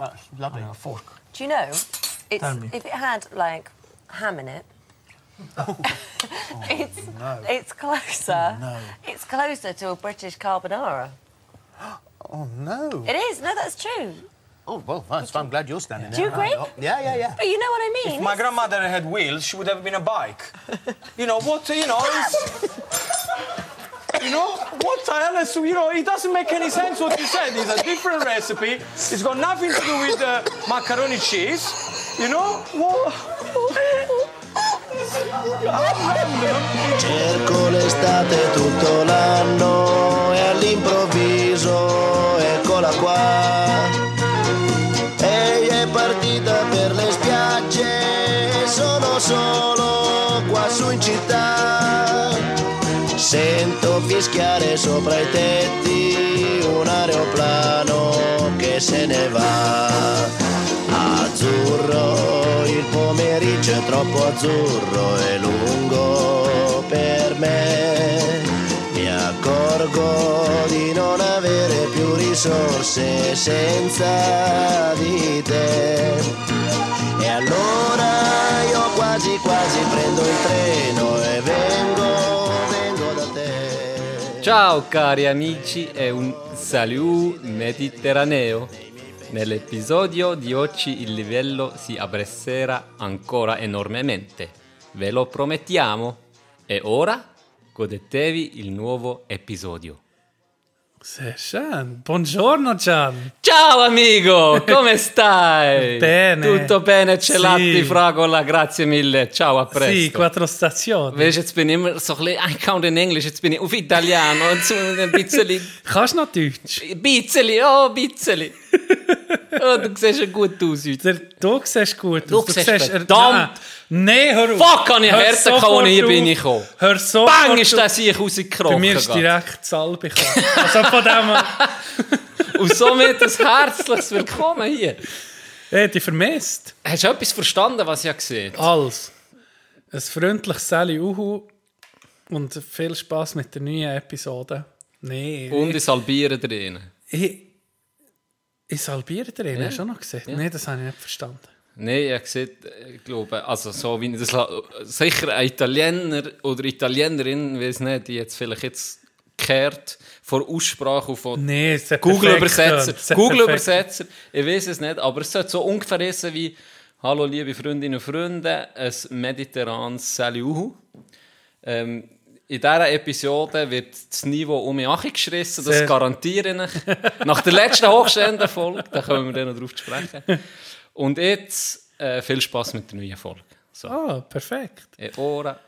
That's lovely. A fork. Do you know, it's, Tell me. if it had like ham in it, oh. it's oh, it's closer. Oh, no. It's closer to a British carbonara. Oh no. It is. No, that's true. Oh well, that's, I'm glad you're standing Do there. you agree? Oh, Yeah, yeah, yeah. But you know what I mean. If my grandmother had wheels, she would have been a bike. You know what? You know. It's, you know what the hell? You know, it doesn't make any sense what you said. It's a different recipe. It's got nothing to do with uh, macaroni cheese. You know? Cerco l'estate tutto l'anno e all'improvviso eccola qua. Ehi è partita per le spiagge, sono solo Sento fischiare sopra i tetti un aeroplano che se ne va. Azzurro, il pomeriggio è troppo azzurro e lungo per me. Mi accorgo di non avere più risorse senza di te. E allora io quasi quasi prendo il treno e vengo. Ciao cari amici e un salut mediterraneo. Nell'episodio di oggi il livello si abbasserà ancora enormemente. Ve lo promettiamo. E ora godetevi il nuovo episodio. Sehr schön. Buongiorno Gian. Ciao amico, come stai? Bene. Tutto bene, Celatti, Sì. Fragola, grazie mille. Ciao, a presto. Sì, quattro stazioni. Weißt du, jetzt bin ich immer so ein bisschen eingekauft in Englisch, jetzt bin ich auf Italiano und so ein bisschen, Kannst du noch Deutsch? ein bisschen, oh, ein bisschen. Oh, du siehst ja gut aus heute. Der, du siehst gut Du aus. siehst er- verdammt- Nein, hör auf. Fuck, habe ich Hör Härte gehabt, als ich hier bin ich gekommen. Hör sofort Bang, ist der Bei rausgekrochen. mir ist direkt Salbe gekommen. Also von dem... Und somit ein herzliches Willkommen hier. Hey, die vermisst. Hast du etwas verstanden, was ich gesehen habe? Alles. Ein freundliches Sally Uhu und viel Spaß mit der neuen Episode. Nee. Und ich salbiere drin. Ich, ich salbiere drin, Ja. hast du auch noch gesehen? Ja. Nein, das habe ich nicht verstanden. Nein, ich habe gesehen, ich glaube, also so wie ich das sicher ein Italiener oder Italienerin, weiß nicht, die jetzt vielleicht jetzt kehrt vor Aussprache von Nee, Google Übersetzer, Google Übersetzer, ich weiß es nicht, aber es sollte so ungefähr heissen wie Hallo liebe Freundinnen und Freunde, ein mediterranes Saluhu. Ähm, in dieser Episode wird das Niveau um mich angeschissen, das garantiere ich. Nach der letzten hochstehenden Folge, da kommen wir dann noch drauf zu sprechen. Und jetzt äh, viel Spaß mit der neuen Folge. So. Ah, perfekt. E ora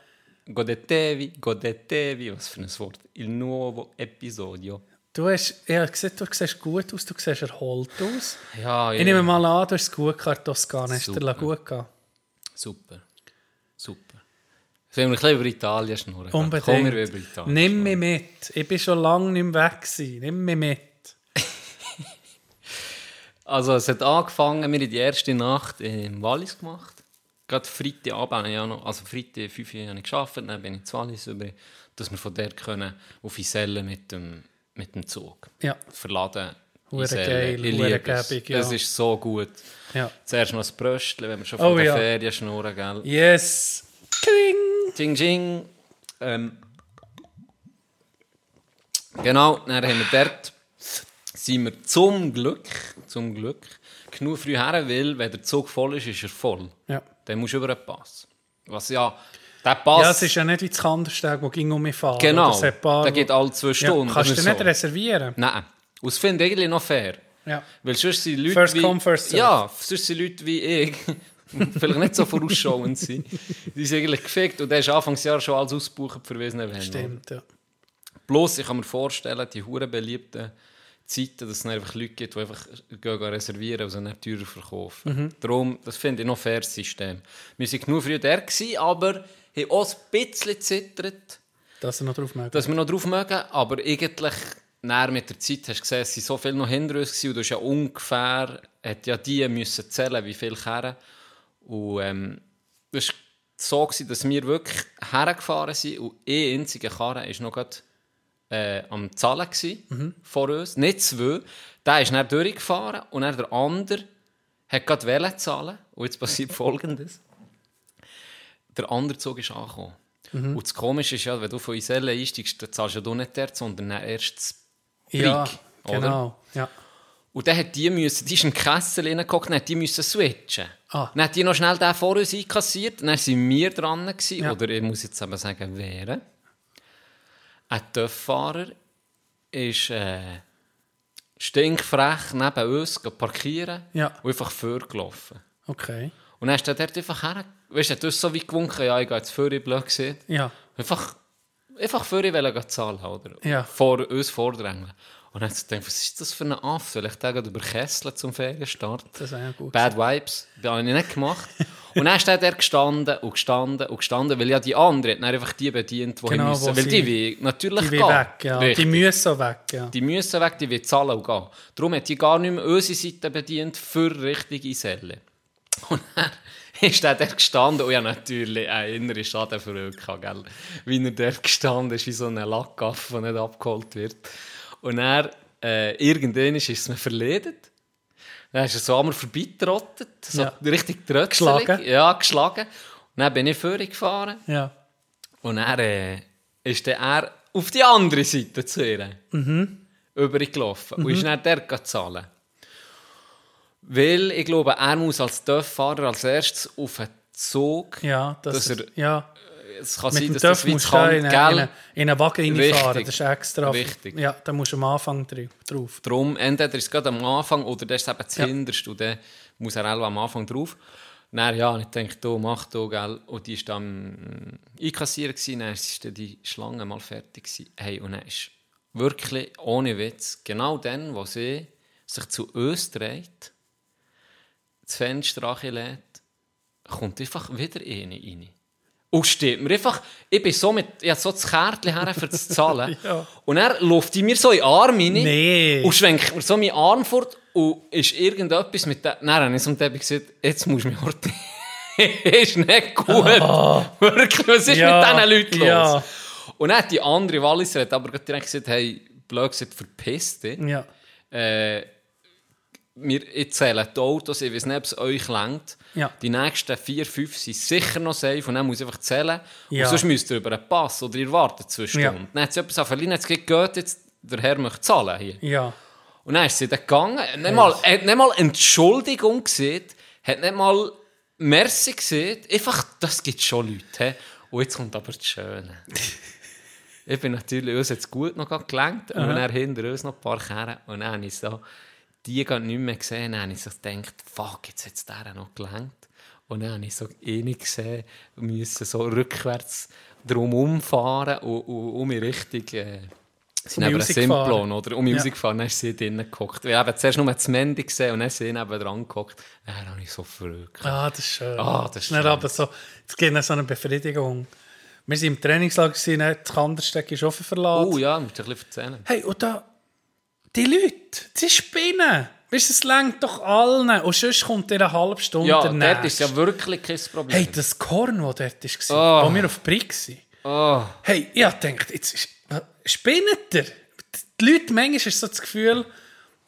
godetevi, godetevi, was für ein Wort, il nuovo episodio. Du hast, ich habe gesehen, du siehst gut aus, du siehst erholt aus. Ja, Ich nehme mal an, du hast es gut gehabt, Toskana. Hast du dir gut gehabt? Super. Super. Sollen wir ein bisschen über Italien schnurren? Unbedingt. Komm, wir über Italien Nimm mich mit. Ich bin schon lange nicht mehr weg. Gewesen. Nimm mich mit. Also es hat angefangen, wir haben die erste Nacht im Wallis gemacht. Gerade Freitagabend habe ich ja noch, also Freitag 5 Uhr habe ich gearbeitet, dann bin ich zu Wallis über, dass wir von dort können auf Iselle mit dem, mit dem Zug Ja. verladen. Iselle. geil, Ich liebe es. ja. Das ist so gut. Ja. Zuerst noch ein Bröstchen, wenn wir schon Oh von der ja. Ferien schnurren, gell? Yes. Kling. Jing Jing. Ähm, genau, dann haben wir dort, sind wir zum Glück, zum Glück, genug früh her, weil wenn der Zug voll ist, ist er voll. Ja. Dann musst du über den Pass. Was ja, der Pass, Ja, es ist ja nicht wie das Kandersteg, wo ging um mich fahren. genau, der geht alle zwei Stunden. Ja, kannst du den nicht so. reservieren? Nein, und das finde ich eigentlich noch fair. Ja. Weil sonst sind Leute First wie... come, first serve. Ja, sonst sind Leute wie ich, vielleicht nicht so vorausschauend sind, die sind eigentlich gefickt und der ist Anfangsjahr schon alles ausgebucht für Wesen. Stimmt, ja. Bloß, ich kann mir vorstellen, die hure beliebten Zeiten, dass es einfach Leute gibt, die einfach gehen reservieren und sie nicht teurer verkaufen. Mhm. Darum, das finde ich noch ein faires System. Wir waren genug früh da, gewesen, aber haben auch ein bisschen zittert, Dass er noch drauf mögen. dass wir noch drauf mögen, aber eigentlich näher mit der Zeit hast du gesehen, es sind so viel noch hinter uns gewesen, und du hast ja ungefähr, hat ja die müssen zählen, wie viele Kehren. Und ähm, das war so, gewesen, dass wir wirklich hergefahren sind und ein einziger Karren ist noch gerade äh, am Zahlen gewesen, vor uns, nicht zwei. Der ist dann durchgefahren und dann der andere hat gerade Welle zahlen und jetzt passiert Folgendes. Der andere Zug ist angekommen. Mhm. Und das Komische ist ja, wenn du von Iselle einsteigst, dann zahlst ja du nicht dort, sondern erst das Ja, Brick, oder? genau. Ja. Und dann hat die müssen, die ist im Kessel reingeguckt, dann hat die müssen switchen. Ah. Dann hat die noch schnell den vor uns einkassiert, dann waren wir dran, gewesen, Ja. oder ich muss jetzt eben sagen, wer. Ein TÜV-Fahrer ist äh, stinkfrech neben uns parkieren Ja. und einfach vorgelaufen. Okay. Und dann ist er dort einfach her, weißt du, hat uns so wie gewunken, ja, ich gehe jetzt vor, ich blöd gesehen. Ja. Einfach, einfach ich wollen zahlen, oder? Ja. Vor uns vordrängen. Und dann habe ich gedacht, was ist das für ein Aff? Soll ich den über Kessel zum Ferienstart? Das ist auch gut. Bad Vibes, das habe ich nicht gemacht. und dann ist der dort gestanden und gestanden und gestanden, weil ja die andere hat dann einfach die bedient, die Genau, müssen. Weil die will natürlich Die gehen. weg, ja. Die müssen weg, ja. Die müssen weg, die will zahlen und gehen. Darum hat die gar nicht mehr unsere Seite bedient für richtige Selle. Und dann ist der dort gestanden und ja natürlich einen inneren Schaden verursacht, gell? Wie er dort gestanden ist, wie so ein Lackaffe, der nicht abgeholt wird. Und dann, äh, irgendwann ist es mir verledet. Dann ist er so einmal vorbeigetrottet, so Ja. richtig trötzelig. Geschlagen. Ja, geschlagen. Und dann bin ich vorgefahren. Ja. Und er äh, ist dann er auf die andere Seite zu ihr übergelaufen und ist dann dort gegangen zahlen. Weil ich glaube, er muss als TÜV-Fahrer als erstes auf einen Zug. Ja, das Dass ist, er- ja. Es kann Mit sein, dass das wie kann, in, gell? in, eine- in einen Wagen reinfahren. Das ist extra. Richtig. Ja, da musst du am Anfang drauf. Darum, entweder ist es gerade am Anfang oder das ist eben das Ja. Hinterste und dann muss er auch am Anfang drauf. Dann, ja, ich denke, du, mach du, gell. Und die war dann äh, einkassiert, dann ist dann die Schlange mal fertig gewesen. Hey, und dann ist wirklich, ohne Witz, genau dann, wo sie sich zu uns dreht, das Fenster anlädt, kommt einfach wieder eine rein. Und steht mir einfach, ich bin so mit, ich habe so das Kärtchen her für das Zahlen. Ja. Und er läuft mir so in den Arm rein. Nee. Und schwenkt mir so meinen Arm fort und ist irgendetwas mit dem. Dann habe ich zum Debbie gesagt, jetzt musst du mich horten. ist nicht gut. Wirklich, was ist. Ja, mit diesen Leuten los? ja. Und dann hat die andere Walliser aber direkt gesagt, hey, blöd gesagt, verpiss dich. Ja. Äh, wir ich zähle die Autos, ich weiß nicht, ob es euch lenkt. Ja. Die nächsten vier, fünf sind sicher noch safe und dann muss ich einfach zählen. Ja. Und sonst müsst ihr über einen Pass oder ihr wartet zwei Ja. Stunden. Dann hat sie etwas hat gesagt, geht jetzt, der Herr möchte zahlen hier. Ja. Und dann ist sie dann gegangen, hat nicht mal, hat nicht mal Entschuldigung gesehen, hat nicht mal Merci gesehen, einfach, das gibt schon Leute. he. Und jetzt kommt aber das Schöne. ich bin natürlich, uns jetzt gut noch gelenkt, und dann hinter uns noch ein paar Kerren, und dann habe ich so, die gar nicht mehr gesehen, dann habe ich so gedacht, fuck, jetzt hat es der noch gelenkt. Und dann habe ich so eh gesehen, wir müssen so rückwärts drum umfahren und, und um in Richtung... Äh, sind Um eben Simplon, oder? Um Musik Ja. fahren, dann ist sie drinnen gehockt. Wir haben zuerst nur das Mandy gesehen und dann sie neben dran gehockt. Dann habe ich so verrückt. Ah, das ist schön. Ah, das ist schön. aber so, es gibt so eine Befriedigung. Wir sind im Trainingslager, das Kandersteg ist offen verlassen. Oh ja, musst du ein bisschen erzählen. Hey, und da, die Leute, sie spinnen. Weißt du, es lenkt doch allen. Und sonst kommt in einer halben Stunde Ja, der dort ist Nächste. ja wirklich kein Problem. Hey, das Korn, das dort war, Oh. wo wir auf Brick waren. oh. Hey, ich gedacht, jetzt ist, spinnt ihr? Die Leute, manchmal ist so das Gefühl,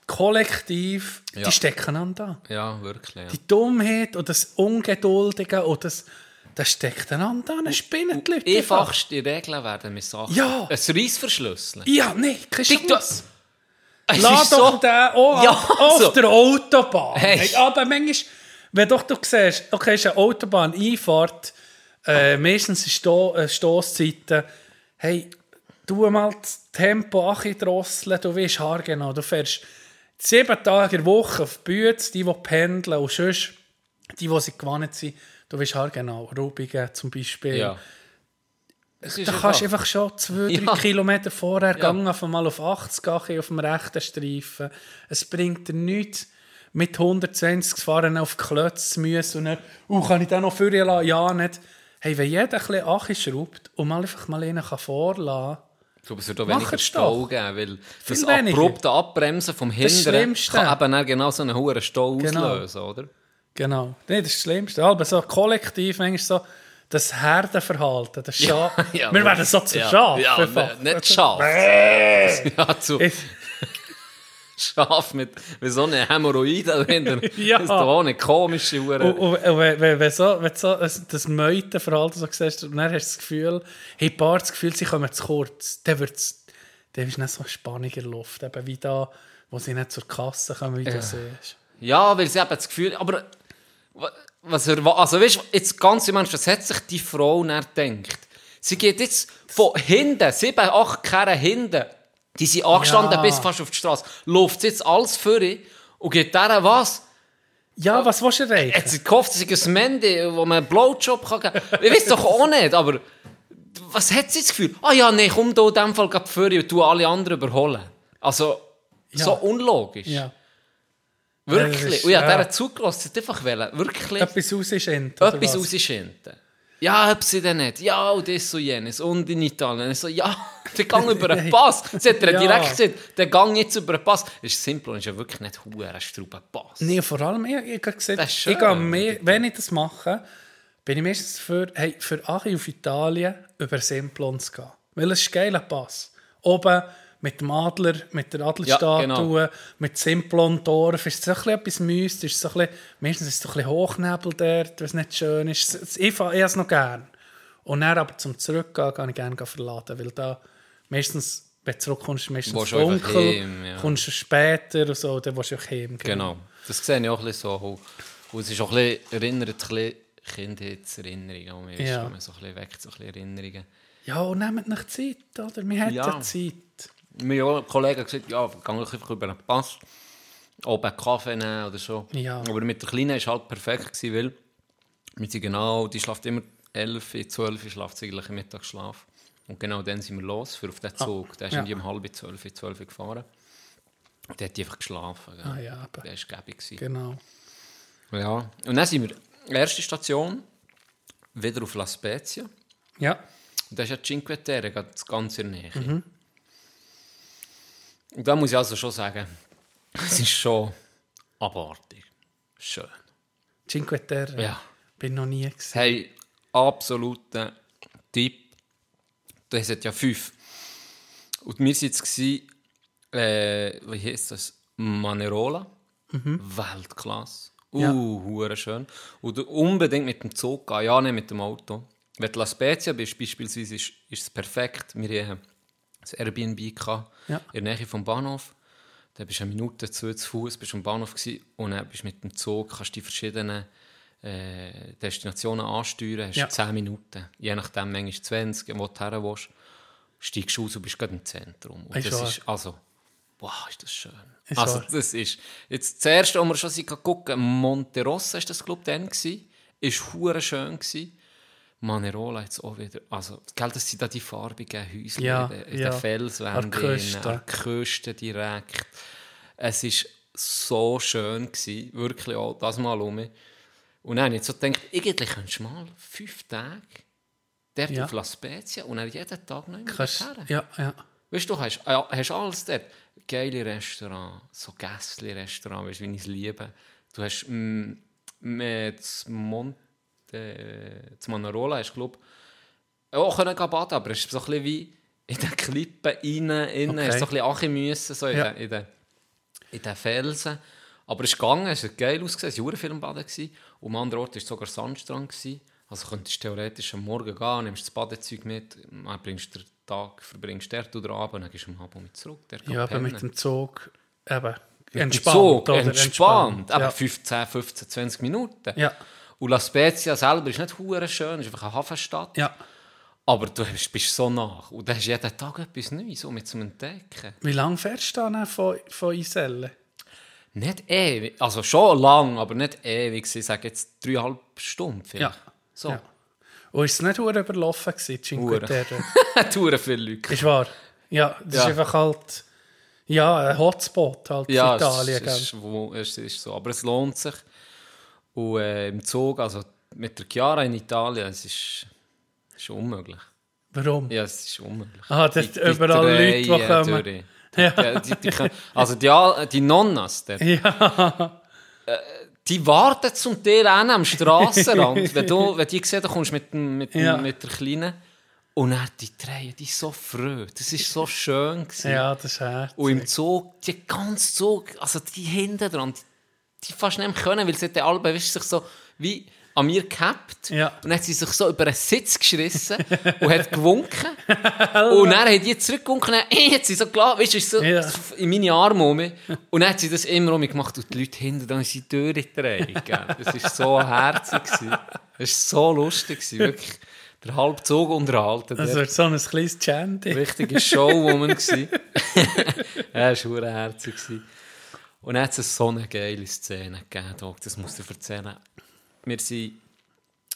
kollektiv, Ja. die stecken an da. Ja, wirklich. Ja. Die Dummheit und das Ungeduldige und das, das steckt einander an. Spinnen die Leute einfach. Einfachste Regeln werden mit Sachen. Ja. Ein Reissverschlüsseln. Ja, nee, kein Chance. Es Lass ist doch so... den auch Ja, auf, so. der Autobahn. Hey. Aber manchmal, wenn doch du siehst, okay, ist eine Autobahn-Einfahrt, äh, meistens sind Sto äh, Stosszeiten, hey, tu mal das Tempo drosseln, du weißt haargenau, du fährst sieben Tage in der Woche auf die Bühne, die, die pendeln und sonst, die, die sie gewonnen sind, du weißt haargenau, Rubigen zum Beispiel. Ja. Da kannst du einfach schon zwei, drei Ja. Kilometer vorher Ja. gehen, einfach mal auf 80 gehen, auf dem rechten Streifen. Es bringt dir nichts, mit 120 zu fahren auf die Klötze zu müssen und dann, uh, kann ich den noch vorher lassen? Ja, nicht. Hey, wenn jeder ein bisschen Achi schraubt und mal einfach mal einen kann vorlassen Ich glaube, es wird auch weniger Stau geben, weil das weniger. abrupte Abbremsen vom Das Hinteren kann eben dann genau so einen hohen Stau Genau. auslösen, oder? Genau. Nee, das ist das Schlimmste. Aber so kollektiv, manchmal so, das Herdenverhalten, das Schaf. Ja, Wir werden so zu ja, Schaf. Ja, ne- nicht Schaf. ja, zu... Schaf mit, mit so einer Hämorrhoide dahinter. Ja. Das ist doch eine komische Uhr. Und, und, und wenn, wenn, wenn, so, wenn so das Meutenverhalten so siehst, und dann hast du das Gefühl, hey, ein paar das Gefühl, sie kommen zu kurz, dann wird's, dann ist nicht so der Luft, eben wie da, wo sie nicht zur Kasse kommen, wie du siehst. Ja, weil sie eben das Gefühl... Aber... wa- Was er, also weißt jetzt ganz im Ernst, was hat sich die Frau dann gedacht? Sie geht jetzt von hinten, sieben, acht Kehren hinten, die sind angestanden Ja. bis fast auf die Straße, läuft jetzt alles vor und geht deren was? Ja, was willst du erreichen? Hat sie gehofft, dass ich ein Mandy, wo man einen Blowjob kann geben kann? Ich weiß doch auch nicht, aber was hat sie das Gefühl? Ah ja, nee, komm da in dem Fall vor und tu alle anderen überholen. Also, so unlogisch. Ja. Wirklich. Das ist- und ich habe ja. dieser zugelassen, hat einfach wollen, wirklich Etwas rausschinten. etwas was? rausschinden. Ja, ob sie denn nicht. Ja, und das und jenes. Und in Italien. Ich so, ja, der Gang über den Pass. Sie hat Ja. direkt gesagt, der Gang jetzt über den Pass. Ist simpel und ist ja wirklich nicht hure Strauben Pass. Nee, vor allem, ich, ich, habe gesagt, Das ich gehe mehr, wenn ich das mache, bin ich meistens für, hey, für Achi auf Italien über Simplon zu gehen. Weil es ist ein geiler Pass. Oben mit dem Adler, mit der Adlerstatue, Ja, genau. mit Simplon Dorf, ist es so ein bisschen etwas mystisch. So ein bisschen, meistens ist es so ein bisschen Hochnebel dort, was nicht schön ist. Ich, habe es noch gern. Und dann aber zum Zurückgehen, kann ich gerne verladen, weil da meistens, wenn du zurückkommst, ist meistens Willst dunkel, heim, ja. kommst du später und so, dann willst du auch heim. Genau. Das sehe ich auch ein bisschen so. Und- es ist auch ein bisschen, erinnert ein bisschen Kindheitserinnerungen. Ja. so ein bisschen weckt so ein bisschen Erinnerungen. Ja, und nehmt nicht Zeit, oder? Wir ja, Ja. Zeit. Mir haben Kollegen gesagt, ja, geh einfach über den Pass. Oben einen Kaffee nehmen oder so. Ja. Aber mit der Kleinen war es halt perfekt, gewesen, weil wir sind genau, die schlaft immer 11, 12, schlaft sie eigentlich im Mittagsschlaf. Und genau dann sind wir los für auf den Zug. Der ist ja. um halb 12, 12 gefahren. Und der hat die einfach geschlafen. Gell. Ah, ja, eben. Der war gäbig. Genau. Ja. Und dann sind wir, erste Station, wieder auf La Spezia. Ja. Und das ist ja Cinque Terre, das ganze in der Nähe. Mhm. Und da muss ich also schon sagen, es ist schon abartig. Schön. Cinque Terre. Ja. Bin noch nie gesehen. Hey, absoluter Tipp. Das hat ja fünf. Und wir waren jetzt, äh, wie heisst das? Manerola. Weltklasse. Uh, Ja. schön. Und unbedingt mit dem Zug gehen, ja, nicht mit dem Auto. Wenn du La Spezia bist, beispielsweise, ist, ist es perfekt. Wir hatten ein Airbnb gehabt, Ja. in der Nähe vom Bahnhof. Da bist du eine Minute, zwei zu Fuß, bist am Bahnhof gewesen, und dann bist mit dem Zug, kannst die verschiedenen äh, Destinationen ansteuern, hast Ja. 10 Minuten. Je nachdem, manchmal 20, wo du her willst, steigst du aus und bist gerade im Zentrum. Und Ist das wahr. ist, also, wow, ist das schön. Ist also, wahr. das ist, jetzt, das erste, wo wir schon gucken, Monte Rossa ist das, glaube ich, dann gewesen. Ist hure schön gewesen. Manerola jetzt auch wieder, also, gell, das sind da die farbigen Häuser Ja, in, den- ja. Felswänden, An der Küste. direkt. Es war so schön, gewesen, wirklich auch das Mal um mich. Und dann habe ich so gedacht, eigentlich könntest du mal fünf Tage dort Ja. auf La Spezia und dann jeden Tag noch Kannst, her. ja, ja. Weißt du, du hast, ja, hast alles dort. Geile Restaurants, so Gässli-Restaurants, weißt du, wie ich es liebe. Du hast mm, mit Monte, das Manarola, du, glaube ich, auch können baden, aber es ist so ein bisschen wie in den Klippen rein, innen, Okay. hast so ein bisschen müssen, so in, Ja. den, in, den, in den Felsen. Aber es ist gegangen, es hat geil ausgesehen, es war ein Filmbaden. Und am anderen Ort war sogar Sandstrand. gewesen. Also könntest du theoretisch am Morgen gehen, nimmst das Badezeug mit, dann bringst du den Tag, verbringst dort oder Abend dann gehst du am Abend mit zurück. Ja, aber mit dem Zug eben entspannt. Zug, oder? entspannt. Aber Ja. 15, 15, 20 Minuten. Ja. Und La Spezia selber ist nicht hure schön, es ist einfach eine Hafenstadt. ja. Aber du bist, bist so nach. Und dann hast du jeden Tag etwas Neues, um zu entdecken. Wie lange fährst du dann von, von Iselle? Nicht ewig, also schon lang, aber nicht ewig. Ich sage jetzt dreieinhalb Stunden vielleicht. Ja. So. Ja. Und ist es nicht hure überlaufen gewesen, Cinque Hure. Terre? Touren viele Leute. ist wahr. Ja, das Ja. ist einfach halt ja, ein Hotspot halt Ja, für Italien. es, gell? ist, wo, es ist so. Aber es lohnt sich. Und äh, im Zug, also mit der Chiara in Italien, es ist, ist unmöglich. Warum? Ja, es ist unmöglich. Ah, dort überall Leute, die drehen kommen. durch. Die, die, die, können- also die, die Nonnas, dort, Ja, die warten zum Teil auch am Strassenrand. wenn, du, wenn die sehen, du kommst mit, dem- mit, Ja. mit der Kleinen Und dann die Tränen, die so früh. Das war so schön. Gewesen. Ja, das ist herzig. Und im Zug, die ganze Zug, also die hinten dran, die, fast nicht mehr können, weil sie hat weißt, sich so wie an mir gehabt. Ja. Und dann hat sie sich so über einen Sitz geschrissen und hat gewunken. und dann hat die zurückgewunken und dann hat sie so gelacht, weißt du, so Ja. in meine Arme um mich. Und dann hat sie das immer um mich gemacht und die Leute hinten dran sind durchgedreht. Das war so herzig. gewesen. Das war so lustig. gewesen, Wirklich der halbe Zug unterhalten. Das wird so ein kleines Chanty. richtige Showwoman es war herzig. Und dann hat es so eine geile Szene gegeben, das musst du erzählen. Wir sind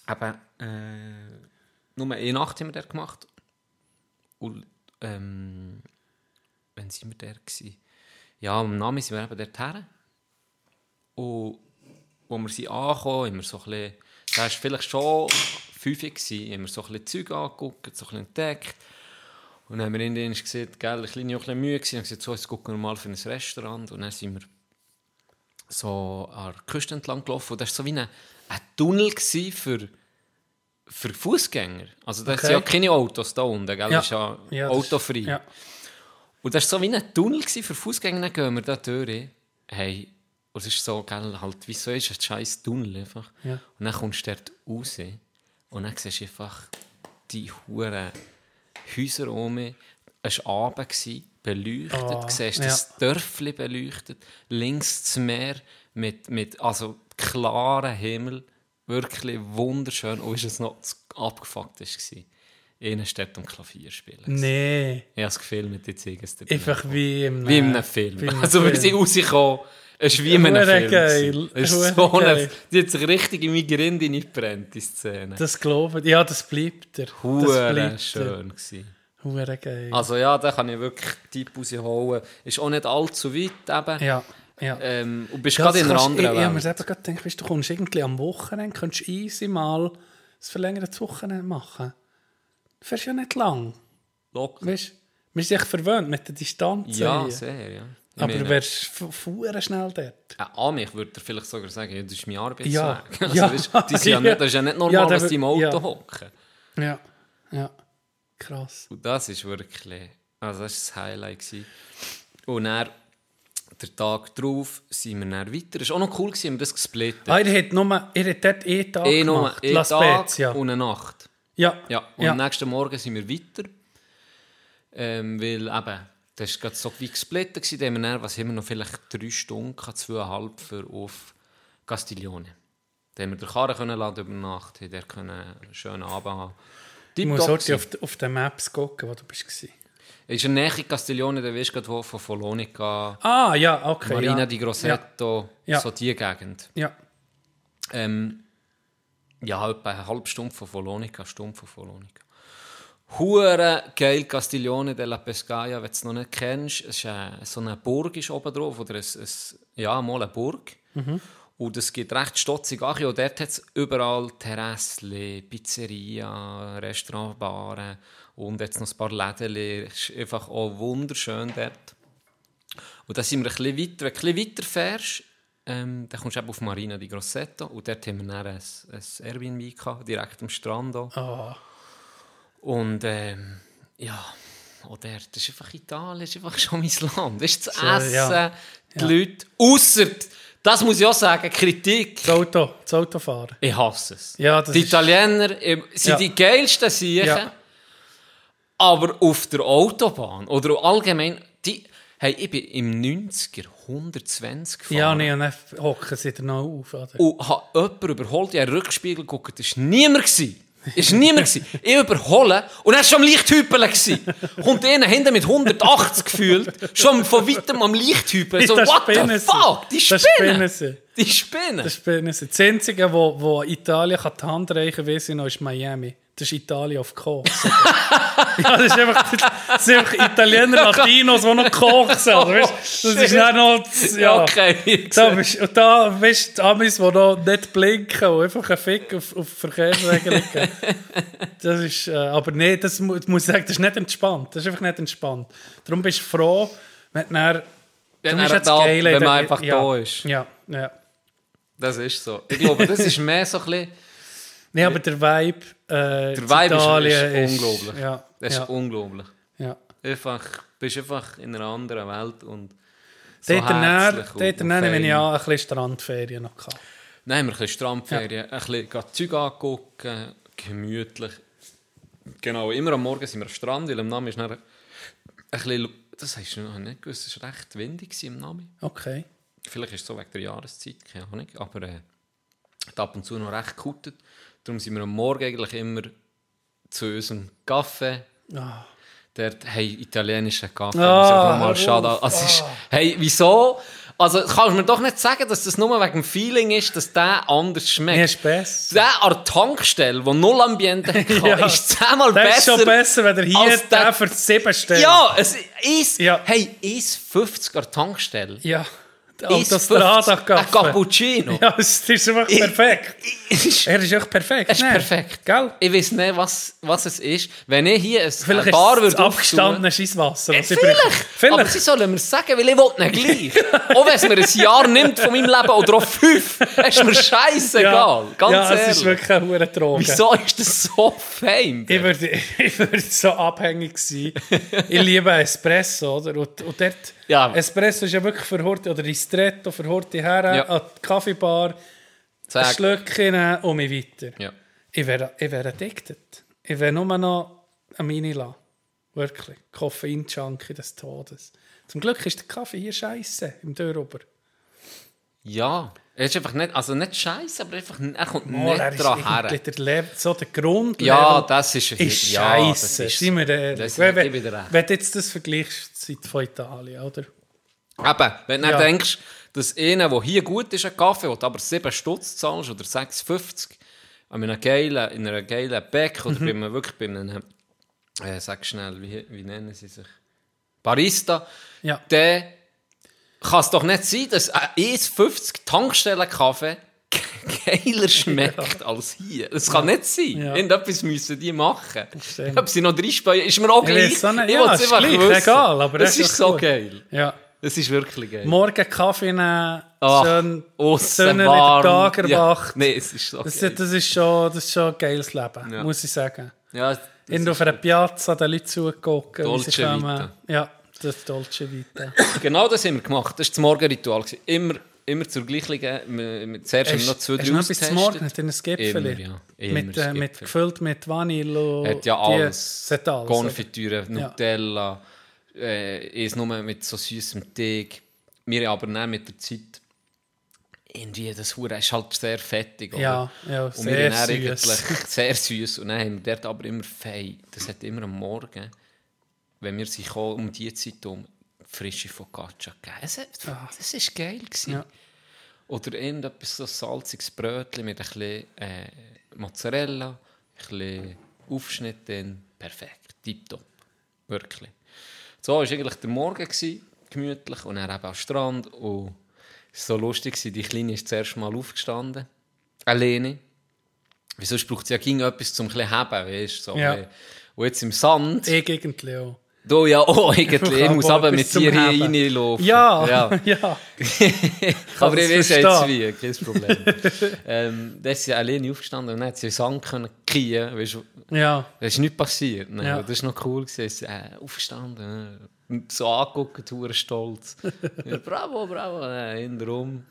eben, äh, nur eine Nacht haben wir dort gemacht. Und, ähm, wann sind wir dort gsi? Ja, am Namen sind wir eben dort her. Und wo wir sind angekommen, haben wir so ein bisschen, da war vielleicht schon fünf, gewesen, haben wir so ein bisschen Zeug angeguckt, so ein bisschen entdeckt. Und dann haben wir in denen gesagt, gell, ich war ein bisschen müde gewesen, und gesagt, so, jetzt gucken wir mal für ein Restaurant. Und dann sind wir so an der Küste entlang gelaufen. Und das war so wie ein, ein Tunnel für, für Fußgänger. Also da Okay. sind ja keine Autos da unten, gell? Das ist ja, Ja, autofrei. Ja. Und das war so wie ein Tunnel für Fußgänger. Dann gehen wir da durch. Hey, und es ist so, gell, halt, wieso ist ein scheiß Tunnel einfach? Ja. Und dann kommst du dort raus und dann siehst du einfach die huren Häuser um mich. Es war Abend, beleuchtet. Du siehst ja. das Dörfli beleuchtet. Links das Meer mit, mit also klarem Himmel. Wirklich wunderschön. Und ist es noch das Abgefuckteste war. Innenstadt und Klavier spielen. Nee, Ich habe es dir dann. einfach wie im Wie in einem Film. wie also, Film. sind rausgekommen, es ist wie in einem Film. geil. Es ist so eine, die hat sich richtig in meine Grinde hineingebrannt, die Szene. Das glaube ich. Ja, das bleibt er. Das Hure bleibt schön gewesen. Hure geil. Also ja, da kann ich wirklich Tipp rausholen. Ist auch nicht allzu weit eben. ja, ja. Ähm, und bist Ja, gerade das in einer kannst- anderen ich, ich habe mir Welt. selber gedacht, weißt, du kommst irgendwie am Wochenende, könntest easy mal ein verlängertes Wochenende machen. Du fährst ja nicht lang. Locker. Weißt, wir sind echt verwöhnt mit der Distanz. Ja, sehr, ja. Ich Aber meine, du wärst fu- fuhren schnell dort. äh, an mich würde er vielleicht sogar sagen, ja, das ist mein Arbeitsweg. Ja, Also, ja. weißt, die sind ja nicht, das ist ja nicht normal, Ja, dass die im Auto ja. hocken. Ja, ja. Krass. Und das ist wirklich, also das war das Highlight. Gewesen. Und dann, der Tag darauf, sind wir dann weiter. Es war auch noch cool, gewesen, wir das gesplittet. Ah, ihr habt, nur, ihr habt dort einen Tag Eh nur gemacht, einen Tag Spezia. und eine Nacht. Ja, Ja, und ja. am nächsten Morgen sind wir weiter. Ähm, weil eben, das war so wie gesplittet. gewesen. Haben wir dann, was haben wir noch, vielleicht drei Stunden, zweieinhalb für auf Castiglione. Da haben wir den Karren können laden über Nacht, haben dort können einen schönen Abend haben. Ich muss Tipptopp heute gewesen. auf, auf den Maps gucken, wo du bist. Ist in der Nähe Castiglione, da weißt du gerade, von Folonica, Ah, ja, okay. Marina ja. di Grosseto, Ja. so die Gegend. Ja. Ähm, ja, etwa eine halbe Stunde von Folonica, eine Stunde von Folonica. Hure geil Castiglione della Pescaia, wenn du es noch nicht kennst. Es ist eine, so eine Burg ist oben drauf, oder ein, ein, ja, mal eine Burg. Und es gibt recht stotzig an. Und dort hat es überall Terrassli, Pizzeria, Restaurant, Baren und jetzt noch ein paar Läden. Es ist einfach auch wunderschön dort. Und dann sind wir ein bisschen weiter. Wenn du ein bisschen weiter fährst, ähm, dann kommst du auf Marina di Grosseto. Und dort haben wir dann ein, ein Airbnb gehabt, direkt am Strand. Auch. Ah, Und ähm, ja, dort, das ist einfach Italien, das ist einfach schon mein Land. Das ist das So, Essen, ja. die Ja. Leute. Ausser, das muss ich auch sagen, Kritik. das Auto, das Autofahren. Ich hasse es. Ja, die ist- Italiener ähm, sind Ja. die geilsten Siechen, aber auf der Autobahn oder allgemein, die, hey, ich bin im 90er 120 gefahren. Ja, nee, und dann hocken sie dann noch auf. Oder? Und habe jemanden überholt, ich habe Rückspiegel geguckt, das war niemand. gewesen. War niemand. gewesen. Ich überhole und er war schon am Lichthüpeln. Kommt einer hinten mit 180 gefühlt, schon von weitem am Lichthüpeln. So, what the fuck? Die spinnen. Die spinnen. Das spinnen. Das Einzige, wo, wo Italien die Hand reichen kann, ist Miami. Das ist Italien auf Koks. das ist einfach, das sind einfach Italiener, Latinos, die noch sind. Also, weißt, das ist dann noch... Ja. Okay, Da bist, und da weißt du, die Amis, die noch nicht blinken und einfach einen Fick auf, auf Verkehrsregelungen geben. Das ist, äh, aber nee, das mu muss ich sagen, das ist nicht entspannt. Das ist einfach nicht entspannt. Darum bist du froh, wenn du dann... Wenn er da- geil, wenn man einfach ja, da ist. Ja, ja. Das ist so. Ich glaube, das ist mehr so ein bisschen... Nee, aber der Vibe, äh, Der Vibe ist- Italien ist unglaublich. Ja, Das ist ja, unglaublich. ja. Einfach, bist einfach in einer anderen Welt und so Dort herzlich dort fein. ich an, ein bisschen Strandferien noch gehabt. Nein, wir ein Strandferien, ein bisschen Zeug angucken, gemütlich. Genau, immer am Morgen sind wir am Strand, weil am Namen ist dann ein bisschen, das hast du noch nicht gewusst, es war recht windig im Namen. Okay. Vielleicht ist es so wegen der Jahreszeit, keine Ahnung, aber äh, ab und zu noch recht gekutet. Darum sind wir am Morgen eigentlich immer zu unserem Kaffee. Ah. Dort, hey, italienischer Kaffee. Ah, mal auf. Also, ist, hey, wieso? Also, kannst du mir doch nicht sagen, dass das nur wegen dem Feeling ist, dass der anders schmeckt. Mir ist besser. Der an der Tankstelle, der null Ambiente hatte, Ja. ist zehnmal Das ist besser. schon besser, wenn er hier der- der für 7 stellt. Ja, es ist, Ja. hey, ist 50 an der Tankstelle. Ja. Ist Autostrada 50 ein Cappuccino. Ja, es ist einfach perfekt. Er ist echt perfekt. Es ist ne? perfekt. Gell? Ich weiß nicht, was, was es ist. Wenn ich hier ein Vielleicht eine Bar würde abgestandenes Scheisswasser. Äh, vielleicht. Vielleicht. Aber sie sollen mir sagen, weil ich will nicht gleich. auch wenn es mir ein Jahr nimmt von meinem Leben oder auch fünf, ist mir scheißegal. Ganz ja, ehrlich. es ist wirklich eine hure Droge. Wieso ist das so fein? Ich würde, ich würde so abhängig sein. ich liebe Espresso, oder? Und, und dort, Ja. Espresso ist ja wirklich für Horti, oder Ristretto für Horti her, Ja. an die Kaffeebar, ein Sag. Schlückchen nehmen und mich weiter. Ja. Ich wäre, ich wäre addicted. Ich wäre nur noch ein Mini lassen. Wirklich. Koffein-Junkie des Todes. Zum Glück ist der Kaffee hier scheiße im Dörrober. Ja. Er ist einfach nicht, also nicht scheiße, aber einfach, er kommt er nicht ist dran her. der Level, so der Grund. Ja, das ist, ist ja, das scheiße. ist- Seien wir ehrlich. Das wenn, hätte ich wenn, wieder recht. wenn du jetzt das vergleichst Zeit von Italien, oder? Eben, wenn du Ja. denkst, dass einer, der hier gut ist, ein Kaffee, du aber 7 Stutz zahlst oder 6,50 an einer geilen, in einer geilen Bäck Mhm. oder bei einem, wirklich bei einem, äh, sag schnell, wie, wie nennen sie sich? Barista, Ja. dann kann es doch nicht sein, dass ein 1,50 Tankstellen-Kaffee geiler schmeckt als hier. Das kann nicht sein. Ja. Irgendetwas müssen die machen. Ob sie noch drei Speier, ist mir auch Ich gleich. auch nicht. Ich Ja, ist einfach gleich, wissen. egal, aber das ist so gut. geil. Ja. Das ist wirklich geil. Morgen Kaffee nehmen, Ach, schön Sonne in der. Tagerwacht. Ja. Nee, es ist so Das, geil. das, ist schon, das ist schon ein geiles Leben, Ja. muss ich sagen. Ja, Irgendwo auf einer Piazza den Leuten zugucken, Dolce kommen. Vita. Ja, das ist Dolce Vita. genau das haben wir gemacht. Das war das Morgenritual. Immer, immer zur gleichen. Wir- wir- Zuerst haben wir noch zwei, Hast drei du noch bis zum. Morgen hat ein Gipfel? Immer, ja. Immer mit, äh, mit, gefüllt mit Vanille und Hat ja alles. Es hat alles. oder? Konfitüre, Nutella, äh, ist nur mit so süßem Teig. Wir aber nicht mit der Zeit. Irgendwie, das Hure ist halt sehr fettig. oder? Ja, ja, Und wir sehr haben dann süß. eigentlich sehr süß. Und dann haben wir dort aber immer fein. Das hat immer am Morgen, wenn wir sich auch um die Zeit um frische Focaccia gegeben. Hat- Das war geil. Gewesen. Ah. Ja. Oder irgendetwas so salziges Brötchen mit ein bisschen äh, Mozzarella, ein bisschen Aufschnitt drin. Perfekt, tipptopp. Wirklich. So war eigentlich der Morgen, gewesen, gemütlich, und dann eben am Strand. Und es war so lustig, gewesen, die Kleine ist zuerst mal aufgestanden. Alleine. Wieso braucht sie ja ging etwas zum ein bisschen heben, weißt du? So, Ja. Und jetzt im Sand. Ich irgendwie auch. Du ja auch eigentlich. Ich muss Aber mit dir hier reinlaufen. Ja, ja. ja. Aber das ich weiß jetzt wie, kein Problem. ähm, dann ist sie alleine aufgestanden und dann hat sie Sand können kiehen, weißt ja. da ist nichts passiert. Ne? Ja. Das war noch cool. Sie ist äh, aufgestanden, äh, so angeguckt, stolz. bravo, bravo, äh, hinterrum.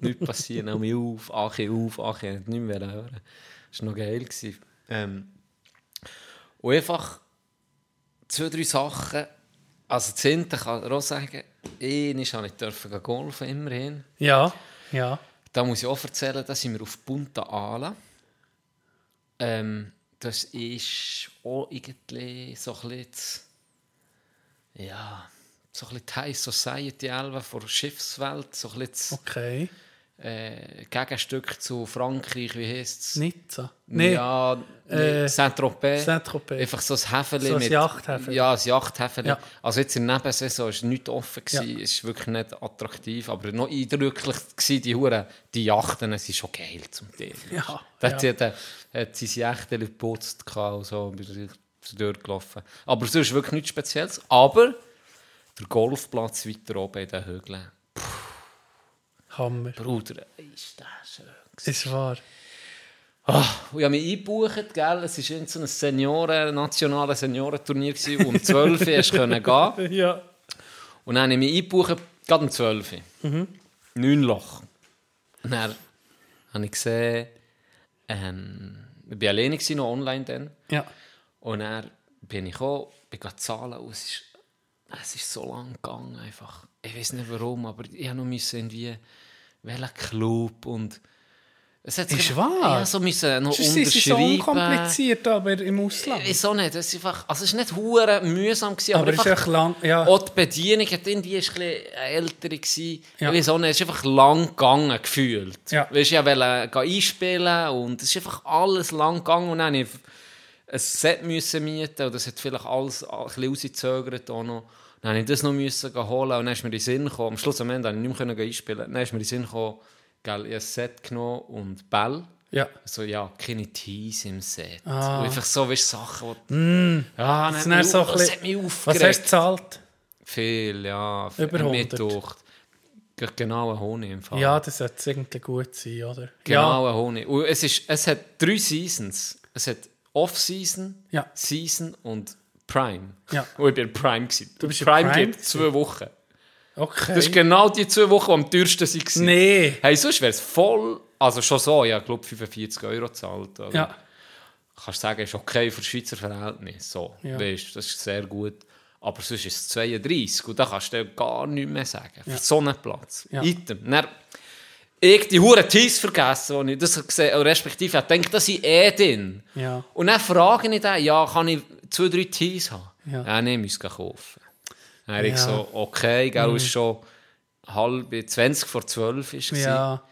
Nichts passiert, nahm mich auf, Achi auf, Achi hat nicht mehr hören. Das war noch geil. Gewesen. Ähm, und einfach zwei, drei Sachen. Also, das Hinten kann ich auch sagen, ich habe nicht dürfen golfen, immerhin. Ja, ja. Da muss ich auch erzählen, da sind wir auf Punta Ala. Ähm, das ist auch irgendwie so ein bisschen, ja, so ein bisschen die High Society Elbe von der Schiffswelt, so ein bisschen Okay. Äh, Gegenstück zu Frankreich, wie heisst es? Nizza. Nee, Ja, nee, äh, Saint-Tropez. Saint-Tropez. Einfach so ein Häfeli So ein mit... Yachthäfeli. Ja, ein Yachthäfeli. Ja. Also jetzt in der Nebensaison war nicht offen, Ja. gewesen. es war wirklich nicht attraktiv, aber noch eindrücklich gewesen, die Hure, die Yachten, sind schon geil zum Teil. Ja, Da ja. hat sie, dann, hat sie sich echt geputzt gehabt und so, durchgelaufen. Aber sonst wirklich nichts Spezielles. Aber der Golfplatz weiter oben in den Hügeln, Hammer. Bruder, ist das schön. Ist wahr. Und ich habe mich eingebucht, gell? Es war so ein Senioren, nationales Seniorenturnier, wo um 12 Uhr können gehen. Ja. Und dann habe ich mich eingebucht, gerade um 12 Uhr. Mhm. Neun Loch. Und dann habe ich gesehen, ähm, ich war alleine noch online dann. Ja. Und dann bin ich gekommen, bin gerade zahlen und es ist, es ist so lang gegangen einfach. Ich weiß nicht warum, aber ich habe noch irgendwie, welcher Club und es hat Ist wahr? Ja, so müssen noch Sonst sie so unterschreiben. unkompliziert, aber im Ausland. Wieso nicht? Es ist einfach, also es ist nicht hure mühsam gewesen, aber, Aber es ist einfach, echt lang- ja. auch die Bedienung hat irgendwie ist ein bisschen ältere gewesen. Ja. Nicht, es ist einfach lang gegangen gefühlt. Ja. Weißt, ich wollte einspielen und es ist einfach alles lang gegangen und dann musste ich ein Set müssen mieten und das hat vielleicht alles ein bisschen rausgezögert auch noch. Dann musste ich das noch müssen holen und dann ist mir in den Sinn gekommen, am Schluss am Ende konnte ich nicht mehr einspielen, dann ist mir in den Sinn gekommen, gell, ich ein Set genommen und Bell. Ja. So, ja, keine Tees im Set. Ah. Und einfach so, weißt du, Sachen, die... Ja, Das hat so das ein hat mich bisschen- Was aufgeregt. hast du gezahlt? Viel, ja. Über Ein 100. Mittwoch. G- Genau ein Honig im Fall. Ja, das sollte irgendwie gut sein, oder? Genau ein Honig. Und es, ist, es hat drei Seasons. Es hat Off-Season, Ja. Season und Prime. Ja. Und ich bin in Prime. Gewesen. Du bist Prime Prime geht zwei Wochen. Ja. Okay. Das ist genau die zwei Wochen, die am teuersten waren. Nee. Hey, sonst wäre es voll... Also schon so, ja, ich glaube 45 Euro gezahlt. oder? Ja. kannst du sagen, ist okay für Schweizer Verhältnisse. So, Ja. weißt, das ist sehr gut. Aber sonst ist es 32 und da kannst du gar nichts mehr sagen. Für so einen Platz. Ja. Item. Dann, ich die hure Tees vergessen, als ich das gesehen habe, respektive ich denke, das sind eh drin. Ja. Und dann frage ich den, ja, kann ich zwei, drei Tees haben? Ja. Ja, nee, muss ich kaufen. Dann habe ich Ja. Mhm. so, okay, gell, ist schon halb, 20 vor 12 ist es. Ja.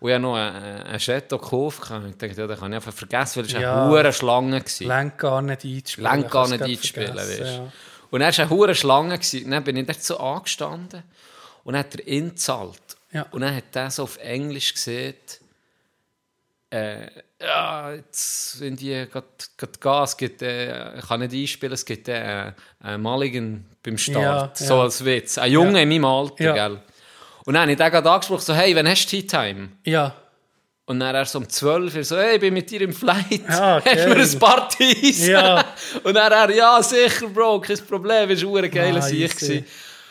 Und ich habe noch einen, einen Chateau gekauft. Ich dachte, ja, den kann ich einfach vergessen, weil es Ja. eine hure Schlange war. Lenk gar nicht einzuspielen. Lenk gar nicht einzuspielen, weißt ja. Und dann war eine hure Schlange. Dann bin ich dort so angestanden und dann hat er ihn gezahlt. Ja. Und dann hat er so auf Englisch gesagt, äh, ja, jetzt sind die gerade es gibt, äh, ich kann nicht einspielen, es gibt äh, einen Mulligan beim Start, Ja, so ja. als Witz. Ein Junge Ja. in meinem Alter, Ja. gell. Und dann habe ich den gerade angesprochen, so, hey, wann hast du Tea Time? Ja. Und dann er so um 12 Uhr so, hey, ich bin mit dir im Flight. Ah, Hast du mir ein paar Tees? Ja. Und dann er, ja, sicher, Bro, kein Problem, ist ein geiler Nice, Sieg.